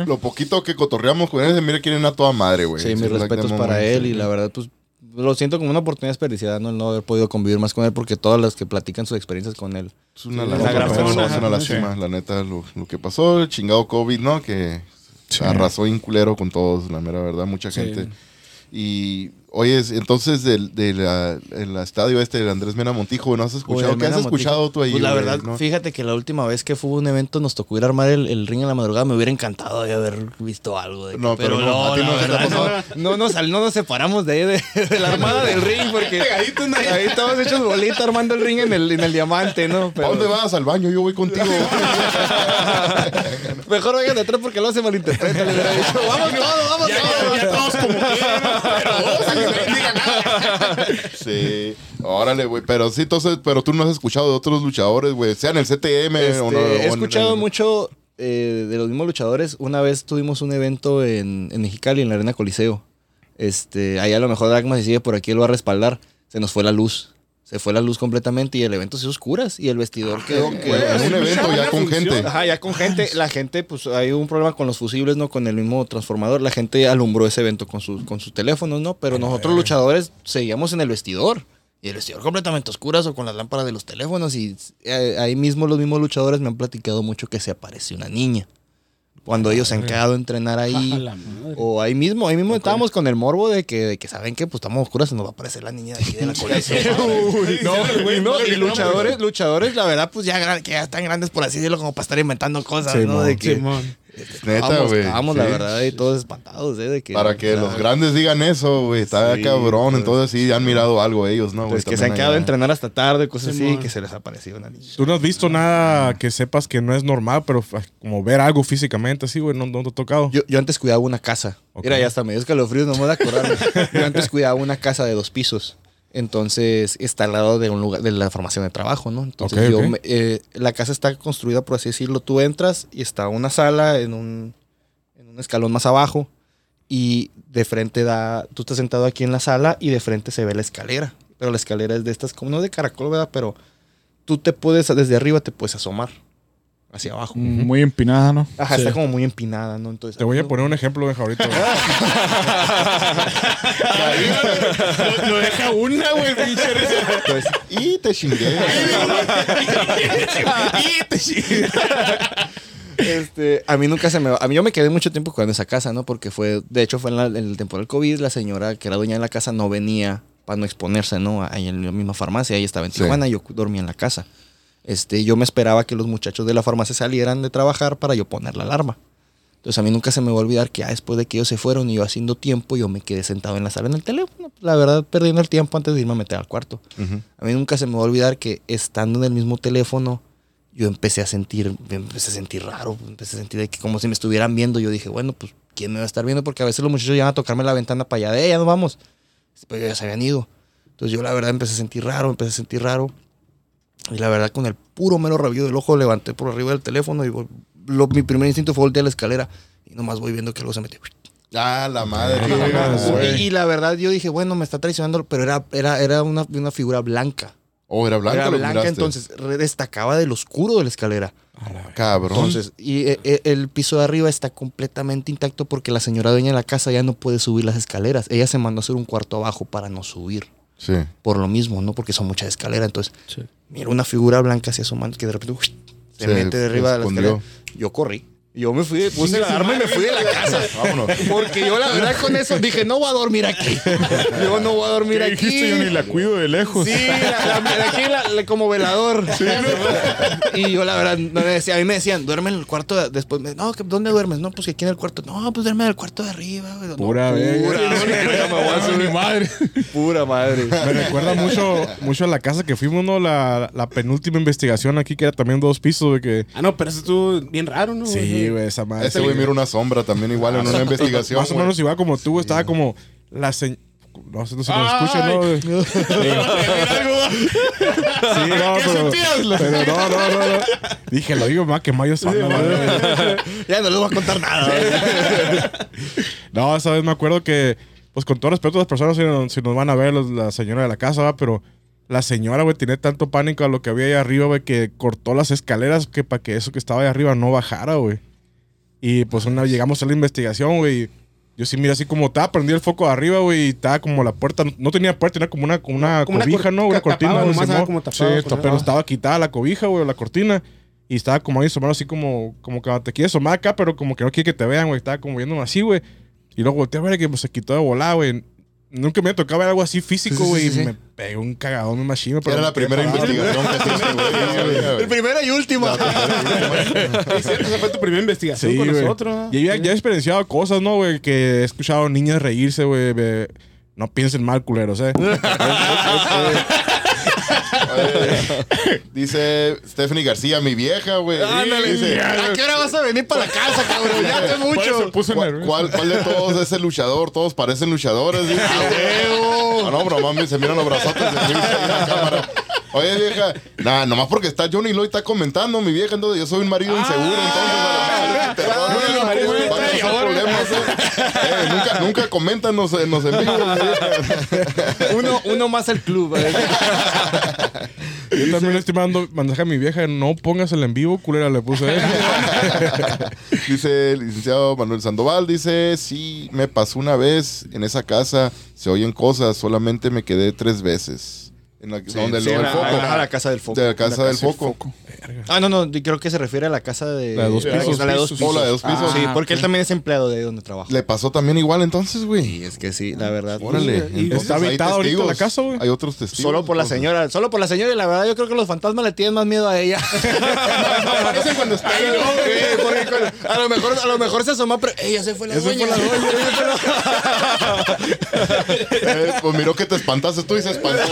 A: lo poquito que cotorreamos con él, mira, quieren a toda madre, güey.
E: Sí, mis respetos para él y la verdad, pues lo siento como una oportunidad desperdiciada, ¿no? El no haber podido convivir más con él porque todas las que platican sus experiencias con él.
A: Es una,
C: Sí,
A: es lástima, la neta, lo, lo que pasó, el chingado COVID, ¿no? Que arrasó en culero con todos, la mera verdad, mucha gente. Y, oye, entonces, del, del ah, el estadio este del Andrés Mena Montijo, ¿no has escuchado?
E: Oye,
A: ¿Qué has escuchado tú ahí?
E: Pues la
A: güey?
E: verdad,
A: ¿No?
E: fíjate que la última vez que fue un evento nos tocó ir a armar el, el ring en la madrugada. Me hubiera encantado de haber visto algo. De que-
A: No, pero no, ti no
E: la verdad, no, no, nos, no nos separamos de ahí, de, de la armada del ring, porque ahí estamos hechos bolita armando el ring en el, en el diamante, ¿no?
A: ¿A
E: Pero
A: dónde vas? Al baño, yo voy contigo.
E: mejor vayan de atrás porque luego se malinterpreta. Vamos todos, vamos todos.
B: Ya todos como quieran, pero
A: sí, órale, güey. Pero sí, entonces, pero tú no has escuchado de otros luchadores, güey, sea en el CTM
E: Este,
A: o no.
E: he escuchado
A: el-
E: mucho eh, de los mismos luchadores. Una vez tuvimos un evento en, en Mexicali, en la Arena Coliseo. Este, ahí a lo mejor Dragma, si sigue por aquí, él va a respaldar. Se nos fue la luz. Se fue la luz completamente y el evento se hizo oscuras y el vestidor quedó... quedó-
A: En un evento ya con gente.
E: Ajá, ya con gente, la gente, pues hay un problema con los fusibles, ¿no? Con el mismo transformador. La gente alumbró ese evento con, sus con sus teléfonos, ¿no? Pero nosotros luchadores seguíamos en el vestidor. Y el vestidor completamente oscuras o con las lámparas de los teléfonos. Y eh, ahí mismo los mismos luchadores me han platicado mucho que se apareció una niña. Cuando ellos se han quedado a entrenar ahí. O ahí mismo, ahí mismo estábamos con el morbo de que, de que saben que pues estamos oscuras, se nos va a aparecer la niña de aquí de la colección. no, y, no, y luchadores, luchadores, la verdad, pues ya, que ya están grandes, por así decirlo, como para estar inventando cosas, ¿no? De que.
A: Neta,
E: estábamos,
A: güey.
E: estábamos,
A: Sí.
E: la verdad, y todos espantados, ¿eh? De que,
A: Para que los grandes digan eso, güey. Está
E: Sí,
A: cabrón. Entonces sí han mirado algo ellos, ¿no?
E: Pues que se han quedado a entrenar hasta tarde, cosas así, que se les apareció una niña.
D: Tú no has visto nada que sepas que no es normal, pero como ver algo físicamente así, güey, no, no te ha tocado.
E: Yo, yo antes cuidaba una casa.
D: Ok.
E: Mira, ya hasta me dio escalofríos, no me de acordarme. yo antes cuidaba una casa de dos pisos. Entonces está al lado de un lugar de la formación de trabajo, ¿no? Entonces yo me- eh, la casa está construida, por así decirlo. Tú entras y está una sala en un, en un escalón más abajo. Y de frente da. Tú estás sentado aquí en la sala y de frente se ve la escalera. Pero la escalera es de estas, como no de caracol, ¿verdad? Pero tú te puedes, desde arriba te puedes asomar hacia abajo.
B: Muy empinada, ¿no?
E: Ajá, está como muy empinada, ¿no? Entonces,
D: Te voy a poner un ejemplo, güey, ahorita.
B: Lo deja una, güey, pinche.
E: Entonces,
A: Y te chingué.
E: Este, a mí nunca se me... A mí yo me quedé mucho tiempo cuidando esa casa, ¿no? Porque fue... De hecho, fue en, la- en el tiempo del COVID. La señora que era dueña de la casa no venía para no exponerse, ¿no? Ahí en la misma farmacia. Ella estaba en
A: Sí.
E: Tijuana y yo dormía en la casa. Este, yo me esperaba que los muchachos de la farmacia salieran de trabajar para yo poner la alarma. Entonces a mí nunca se me va a olvidar que ah, después de que ellos se fueron y yo haciendo tiempo, yo me quedé sentado en la sala en el teléfono. La verdad, perdiendo el tiempo antes de irme a meter al cuarto. A mí nunca se me va a olvidar que estando en el mismo teléfono, yo empecé a sentir, me empecé a sentir raro, empecé a sentir de que como si me estuvieran viendo. Yo dije, bueno, pues, ¿quién me va a estar viendo? Porque a veces los muchachos llegan a tocarme la ventana para allá de, "Eh, ya nos vamos. Pero ya se habían ido. Entonces yo la verdad empecé a sentir raro, empecé a sentir raro. Y la verdad con el puro mero rabillo del ojo levanté por arriba del teléfono y lo- mi primer instinto fue voltear la escalera. Y nomás voy viendo que algo se metió.
A: Ah, la madre.
E: Y, y la verdad yo dije, bueno, me está traicionando, pero era, era, era una, una figura blanca.
A: Oh, era blanca.
E: Era
A: lo
E: blanca,
A: miraste.
E: entonces destacaba del oscuro de la escalera.
A: Cabrón.
E: Entonces, y eh, eh, el piso de arriba está completamente intacto porque la señora dueña de la casa ya no puede subir las escaleras. Ella se mandó a hacer un cuarto abajo para no subir.
A: Sí.
E: Por lo mismo, ¿no? Porque son muchas escaleras. Entonces, mira una figura blanca así asomando que de repente se
A: Se
E: mete de arriba de la escalera. Yo corrí. Yo me fui, puse la arma y me fui de la casa.
A: Vámonos.
E: Porque yo la verdad con eso dije, no voy a dormir aquí. Yo no voy a dormir
B: ¿Qué
E: aquí.
B: dijiste? Yo ni la cuido de lejos.
E: Sí, la, la- aquí la- la- como velador. Y yo la verdad, no me decía, a mí me decían, duerme en el cuarto de- después. me- no, que- ¿dónde duermes? No, pues que aquí en el cuarto. No, pues duerme en el cuarto de arriba. güey. No,
D: Pura
E: pura, verga, me voy a subir.
B: mi madre.
E: Pura madre.
D: Me recuerda mucho, mucho a la casa que fuimos, ¿no? La, la penúltima investigación aquí, que era también dos pisos, güey, que...
C: Ah, no, pero eso estuvo bien raro, ¿no?
D: Sí, güey, esa madre.
A: Ese güey mira una sombra también igual en una investigación.
D: Más o menos igual como tú, estaba como la señ- No sé no sé si nos escuchan, ¿no? Sí, no, pero, pero no, no, no, no. Dije, lo digo más que Mayo Sanda, madre.
E: Ya no les voy a contar nada.
D: No, esa vez me acuerdo que, pues con todo respeto a las personas, si nos, si nos van a ver los- la señora de la casa, ¿va? pero la señora, güey, tenía tanto pánico a lo que había ahí arriba, güey, que cortó las escaleras que para que eso que estaba ahí arriba no bajara, güey. Y pues una llegamos a la investigación, güey. Yo sí, mira, así como estaba prendido el foco de arriba, güey, y estaba como la puerta, no tenía puerta, tenía como una, como una
C: Como
D: cobija, ¿no? Una cortina,
C: nomás como tapado
D: Sí,
C: por
D: pero estaba quitada la cobija, güey, o la cortina. Y estaba como ahí asomando así como, como que te quiere asomar acá, pero como que no quiere que te vean, güey. Estaba como viéndome así, güey. Y luego volteé a ver que pues, se quitó de volada, güey. Nunca me ver algo así físico,
E: Sí, sí,
D: güey.
E: sí, sí.
D: y Me pegó un cagadón, me machino. Pero
A: Era la primera investigación que hiciste, güey. Güey.
E: primera y última.
C: Es cierto, esa fue tu primera investigación
D: Sí,
C: con
D: güey.
C: nosotros.
D: Y ya, ya he experienciado cosas, ¿no, güey? Que he escuchado niñas reírse, güey. No piensen mal, culeros, ¿eh?
A: Dice Stephanie García, mi vieja, güey.
E: Ándale.
A: Dice,
E: ¿A qué hora vas a venir para la casa, cabrón? Ya te mucho.
B: se puso
A: ¿Cuál,
B: nervioso.
A: cuál, cuál de todos es el luchador? Todos parecen luchadores. dice. Ah, no, broma, se miran los brazotes de Luis ahí en la cámara. Oye, vieja, nada, nomás porque está Johnny Lloyd está comentando, mi vieja, entonces yo soy un marido inseguro,
B: Ah.
A: entonces. eh. Eh, nunca, nunca comentan nos, nos en vivo, mi vieja.
E: Uno, uno más al club. ¿eh?
D: Yo también le estoy mandando mensaje a mi vieja. No pongas el en vivo, culera, le puse.
A: Dice el licenciado Manuel Sandoval, dice, sí, me pasó una vez en esa casa, se oyen cosas, solamente me quedé tres veces. En la, donde
E: Sí,
A: lo del
E: la-
A: foco.
E: a la casa del foco.
A: De la casa del
B: Casi el
A: foco.
E: Ah, no, no, creo que se refiere a la casa de...
D: La de dos pisos.
E: está la de dos
B: Oh,
E: pisos.
A: la de dos pisos.
E: Sí,
B: Ah,
E: porque él también es empleado de ahí donde trabaja.
A: Le pasó también igual entonces, güey.
E: Sí, es que sí, la verdad.
A: Órale.
C: Y-
D: está
A: hay
D: habitada ahorita la casa, güey.
A: Hay otros testigos.
E: Solo por la señora, solo por la señora y la verdad yo creo que los fantasmas le tienen más miedo a ella.
C: Aparecen cuando está ahí, ¿no?
E: Sí, porque con- a lo mejor a lo mejor se asoma, pero ella se fue la dueña.
A: Eh, pues miró que te espantaste tú y se espantó.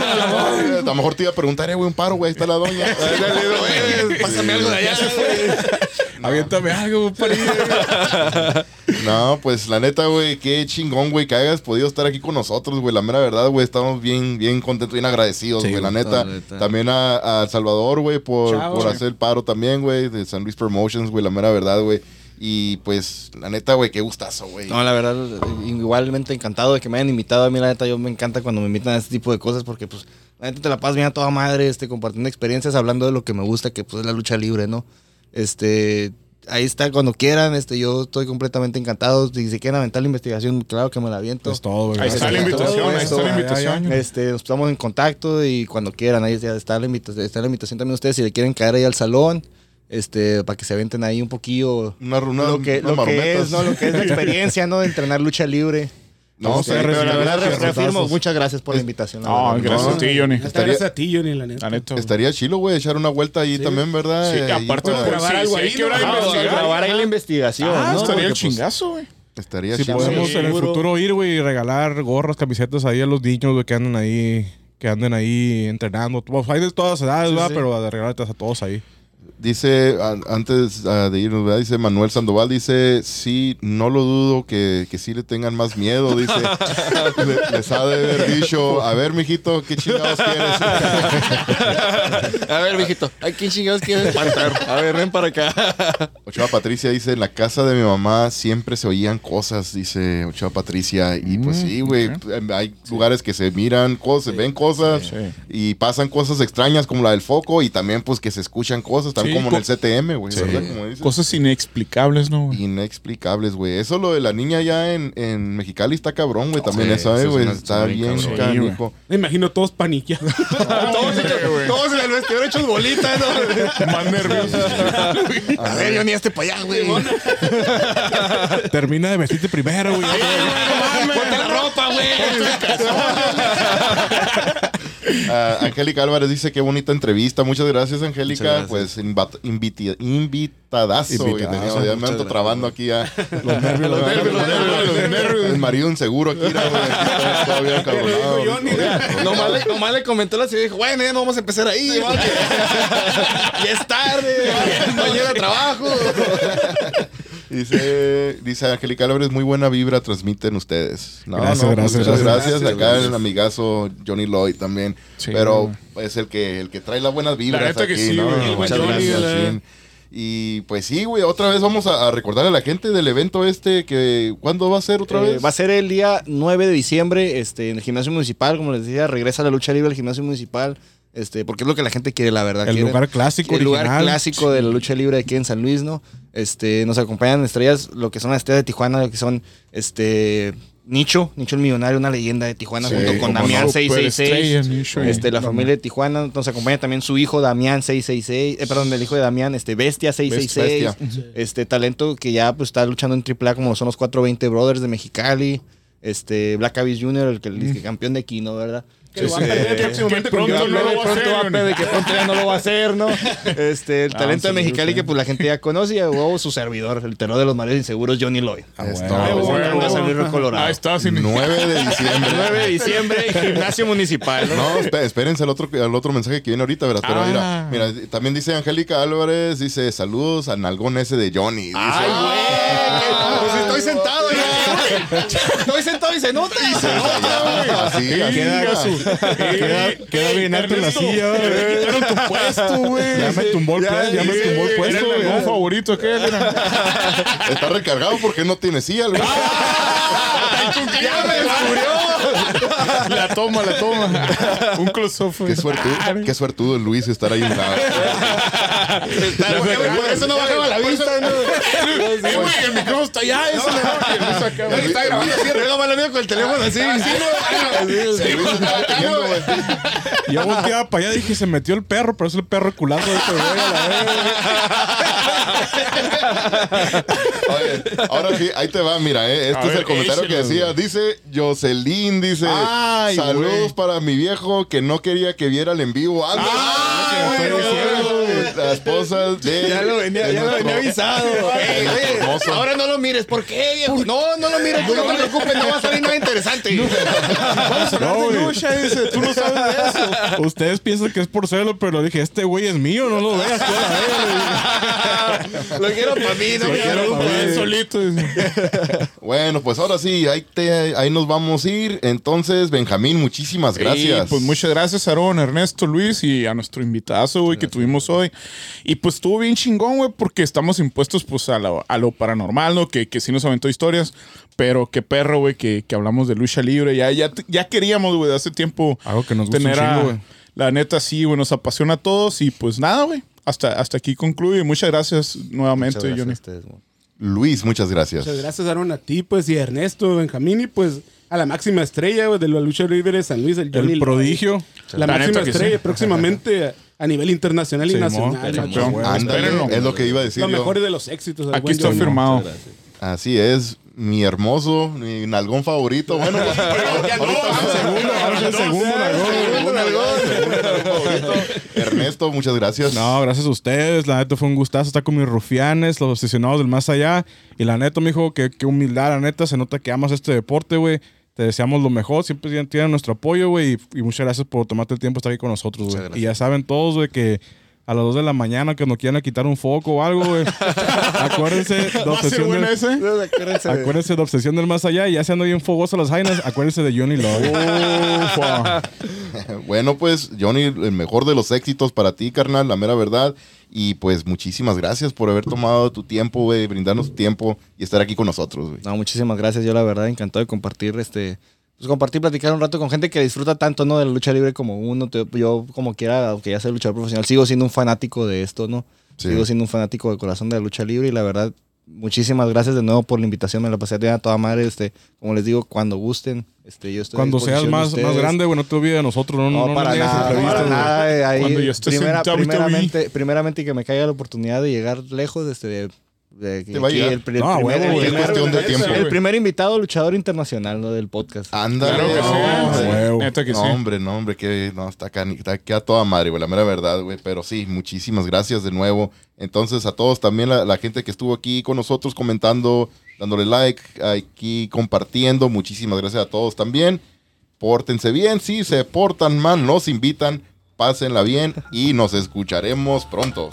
A: A lo mejor te iba a preguntar, eh, güey, un paro, güey, ahí está la doña.
E: Pásame algo de allá.
D: Aviéntame algo, parillo.
A: No, pues la neta, güey, qué chingón, güey, que hayas podido estar aquí con nosotros, güey. La mera verdad, güey, estamos bien, bien contentos, bien agradecidos,
E: Sí,
A: güey, la neta.
E: la neta.
A: También a, a Salvador, güey, por,
C: Chao,
A: por hacer el paro también, güey, de San Luis Promotions, güey, la mera verdad, güey. Y pues, la neta, güey, qué gustazo, güey.
E: No, la verdad, igualmente encantado de que me hayan invitado. A mí, la neta, yo me encanta cuando me invitan a este tipo de cosas porque, pues, la neta te la pasas bien a toda madre, este, compartiendo experiencias, hablando de lo que me gusta, que pues es la lucha libre, ¿no? Este, ahí está cuando quieran, este, yo estoy completamente encantado. Si se quieren aventar la investigación, claro que me la aviento.
D: Es todo, güey.
B: Ahí está la invitación, ahí está la invitación.
E: Este, nos estamos en contacto y cuando quieran, ahí está la invitación, está la invitación también ustedes si le quieren caer ahí al salón, este, para que se aventen ahí un poquillo
A: Una, una,
E: lo que, lo que es, ¿no? Lo que es la experiencia, ¿no? De entrenar lucha libre.
A: No,
E: Este,
A: sí,
E: pero la verdad reafirmo, muchas gracias por la invitación. la
B: No,
E: verdad.
B: gracias
A: No,
B: a ti, Johnny.
A: Estaría-
C: gracias a ti, Johnny, la neta.
B: La neta.
A: Estaría chilo, güey, echar una vuelta ahí también, ¿verdad?
B: Sí,
A: Eh,
B: aparte por
C: grabar
B: sí,
C: algo
B: sí,
C: ahí,
B: de
C: Ah,
B: investigar.
E: grabar ahí la investigación.
B: Ah,
E: ¿no?
B: estaría el
E: pues,
B: chingazo, güey.
A: Estaría
D: Si
A: chido.
D: podemos en el futuro ir, güey, y regalar gorras, camisetas ahí a los niños, güey, que andan ahí, que anden ahí entrenando. Pues, hay de todas edades,
E: sí.
D: pero de regalarlas a todos ahí.
A: Dice, antes ah, de irnos, ¿verdad? dice Manuel Sandoval, dice, sí, no lo dudo que, que sí le tengan más miedo, dice. Le- les ha de haber dicho, a ver, mijito, ¿qué chingados quieres?
E: A ver, mijito, ¿a quién chingados quieres espantar? A ver, ven para acá.
A: Ochoa Patricia dice, en la casa de mi mamá siempre se oían cosas, dice Ochoa Patricia. Y pues sí, güey, hay lugares que se miran cosas, se ven cosas
B: Sí.
A: y pasan cosas extrañas como la del foco y también pues que se escuchan cosas, también
B: Sí,
A: como en el CTM, güey, ¿verdad? Como dices.
B: Cosas inexplicables, ¿no? güey?
A: Inexplicables, güey. Eso lo de la niña ya en, en Mexicali está cabrón, güey. También
E: Sí,
A: eso, eh,
E: eso es
A: güey.
E: una-
A: Está bien canijo.
C: Me imagino todos paniqueados.
E: todos, hechos- todos en el vestidor hechos bolitas, ¿no?
B: Más nervioso.
E: A ver, yo ni este para allá, güey.
D: Termina de vestirte primero, güey.
E: Ponte la ropa, güey.
A: Ah, Angélica Álvarez dice qué bonita entrevista. Muchas gracias, Angélica. Pues inviti- invitadazo.
D: Invitadazo,
A: Tenía- Ya me ando trabando aquí ya.
D: Los nervios, los nervios.
A: Los nervios, los nervios. El marido inseguro aquí, Todavía
C: Johnny.
E: Nomás le, comentó la ciudad y dijo, bueno, ya no vamos a empezar ahí. ya es tarde, mañana trabajo.
A: Dice, dice Angélica Álvarez, muy buena vibra transmiten ustedes. No,
D: Gracias,
A: no, pues,
D: gracias,
A: muchas
D: gracias.
A: Acá
C: gracias.
A: el amigazo Johnny Lloyd también.
B: Sí,
A: Pero es el que, el que trae las buenas vibras
B: La neta
A: aquí,
B: que sí,
A: ¿no?
B: güey.
A: Muchas
C: Johnny,
A: gracias,
C: la-.
A: Y pues sí, güey, otra vez vamos a, a recordarle a la gente del evento este que ¿cuándo va a ser otra
E: Eh,
A: vez?
E: va a ser el día 9 de diciembre este, en el gimnasio municipal. Como les decía, regresa la lucha libre al gimnasio municipal. Este, porque es lo que la gente quiere, la verdad.
D: El
E: quiere-
D: lugar clásico,
E: el lugar clásico de la lucha libre aquí en San Luis, ¿no? Este, nos acompañan estrellas, lo que son las estrellas de Tijuana, lo que son este Nicho, Nicho el millonario, una leyenda de Tijuana,
A: Sí,
E: junto con Damián
A: no.
E: 666.
B: Superestrella, Nicho.
E: Este, la familia de Tijuana, nos acompaña también su hijo Damián 666, eh, perdón, el hijo de Damián, este Bestia 666,
A: Bestia.
E: este talento que ya pues está luchando en AAA como son los 420 Brothers de Mexicali, este Black Abyss Jr., el, que, el disque campeón de aquí, ¿no? ¿Verdad?
C: Que lo va a perder próximamente
B: Que pronto no lo va a hacer,
E: que pronto ya no lo va a hacer, ¿no? Este, el
B: Ah,
E: talento de
B: sí,
E: Mexicali
B: sí.
E: que pues la gente ya conoce y a huevo su servidor, el terror de los mareos inseguros, Johnny Lloyd.
D: Ah, bueno.
B: Ah,
E: Luis Río Colorado.
B: Ahí está, sin
A: 9 de diciembre.
E: 9 de diciembre, gimnasio municipal, ¿no?
A: No, espé- espérense al otro, al otro mensaje que viene ahorita, ¿verdad? Pero
B: Ah.
A: mira, mira, también dice Angélica Álvarez, dice saludos al nalgón ese de Johnny. Dice,
E: Ay, güey, pues estoy sentado. Estoy sentado y se nota.
A: Así, así.
D: Queda, queda, queda bien alto en la silla.
B: Quitaron tu puesto, güey.
D: Ya me tumbó el puesto. Ya me tumbó el
B: Era
D: puesto.
B: el
D: güey.
B: dragón favorito aquel.
A: Está recargado porque no tiene silla, güey.
B: ¡Ya me descubrió! La toma, la toma. Un close-up.
A: Qué suertudo, qué suertudo el Luis estar ahí un lado.
E: Eso no bajaba la vista. ¿no?
B: Sí, güey, el micrófono está allá. Eso le el Luis acá, güey.
E: Está grabando así, luego va la mía con el teléfono así.
A: El güey.
D: Yo volteaba para allá dije, se metió el perro, pero es el perro culando de este güey.
A: Oye, ahora sí, ahí te va, mira, eh, este
B: A
A: es
B: ver,
A: el comentario que decía. Dice Jocelyn, dice,
B: Ay,
A: saludos
B: güey.
A: para mi viejo que no quería que viera el en vivo. Anda,
B: Ay,
A: güey,
B: güey.
A: la esposa de
E: Ya lo venía, ya lo venía avisado. Ey,
A: hermoso.
E: ahora no lo mires. ¿Por qué, viejo? No, no lo mires. No te preocupes, no va a salir nada interesante.
D: No, güey.
B: Lucha, dice, tú no sabes de eso.
D: Ustedes piensan que es por celo, pero dije, este güey es mío, no lo veas tú a la.
E: Lo quiero para mí, no
D: Lo
E: quiero para
D: pa'
E: mí.
B: Solito.
A: Bueno, pues ahora sí, ahí, te, ahí nos vamos a ir. Entonces, Benjamín, muchísimas gracias.
B: Pues muchas gracias, Aaron, Ernesto, Luis y a nuestro invitado, güey, que tuvimos hoy. Y pues estuvo bien chingón, güey, porque estamos impuestos pues a lo, a lo paranormal, ¿no? Que, que sí nos aventó historias. Pero qué perro, güey, que, que hablamos de lucha libre. Ya, ya, ya queríamos, güey, de hace tiempo
D: Algo que nos gusta
B: tener
D: un
B: a-
D: chingo, güey.
B: La neta, sí, güey, nos apasiona a todos. Y pues nada, güey. Hasta, hasta aquí concluye. Muchas gracias nuevamente,
E: Muchas gracias a
B: Johnny.
E: ustedes, güey.
A: Luis, muchas gracias.
C: Muchas gracias, Aaron, a ti, pues, y a Ernesto, Benjamín, y pues a la máxima estrella güey, de la lucha libre de San Luis, el Johnny
D: El prodigio.
C: La,
B: La
C: máxima estrella,
B: sí.
C: próximamente a, nivel internacional y
D: Sí,
C: nacional.
A: es lo que iba a decir
C: Lo
A: yo.
C: mejor de los éxitos. el
B: Aquí
C: buen
B: está
C: Johnny.
B: firmado.
A: Así es, mi hermoso, mi nalgón favorito. Bueno, pues,
D: el segundo nalgón.
A: Ernesto, muchas gracias.
D: No, gracias a ustedes. La neta fue un gustazo estar con mis rufianes, los obsesionados del más allá. Y la neta, mijo, qué, qué humildad, la neta. Se nota que amas este deporte, güey. Te deseamos lo mejor. Siempre tienen- nuestro apoyo, güey. Y, y muchas gracias por tomarte el tiempo de estar aquí con nosotros, güey. Y ya saben todos, güey, que a las 2 de la mañana que nos quieran quitar un foco o algo, güey. acuérdense de
B: ¿Va a ser
D: obsesión del,
B: ese?
E: Acuérdense de-
D: acuérdense de obsesión del más allá. Y ya se andan bien fogosas las jainas, acuérdense de Johnny.
B: Ufa.
A: Bueno, pues, Johnny, el mejor de los éxitos para ti, carnal, la mera verdad. Y pues, muchísimas gracias por haber tomado tu tiempo, güey, brindarnos tu tiempo y estar aquí con nosotros, güey.
E: No, muchísimas gracias. Yo la verdad encantado de compartir este pues compartir, platicar un rato con gente que disfruta tanto, ¿no? De la lucha libre como uno. Yo como quiera, aunque ya sea luchador profesional, sigo siendo un fanático de esto, ¿no?
A: Sí.
E: Sigo siendo un fanático de corazón de la lucha libre y la verdad, muchísimas gracias de nuevo por la invitación. Me la pasé a toda madre, este, como les digo, cuando gusten, este, yo estoy
D: Cuando seas más, más grande, güey, no te olvides de nosotros. No,
E: No, para, nada, para nada, eh, ahí,
B: Cuando ya estés
E: primera- primeramente, primeramente que me caiga la oportunidad de llegar lejos, este, de, de que
A: Te va a
E: aquí
A: llegar.
E: el,
D: No,
E: primer,
D: huevo,
E: el
D: güey.
E: primer-
A: Es cuestión de tiempo.
E: el primer invitado luchador internacional ¿no? del podcast.
A: Ándale.
B: Claro que sí.
A: no,
B: Sí.
A: güey.
B: Neta que
A: no,
B: sí.
A: hombre, no, hombre, que no, está acá, está aquí a toda madre, güey, la mera verdad, güey. Pero sí, muchísimas gracias de nuevo. Entonces, a todos también, la, la gente que estuvo aquí con nosotros comentando, dándole like, aquí compartiendo, muchísimas gracias a todos también. Pórtense bien, si se portan mal, nos invitan, pásenla bien y nos escucharemos pronto.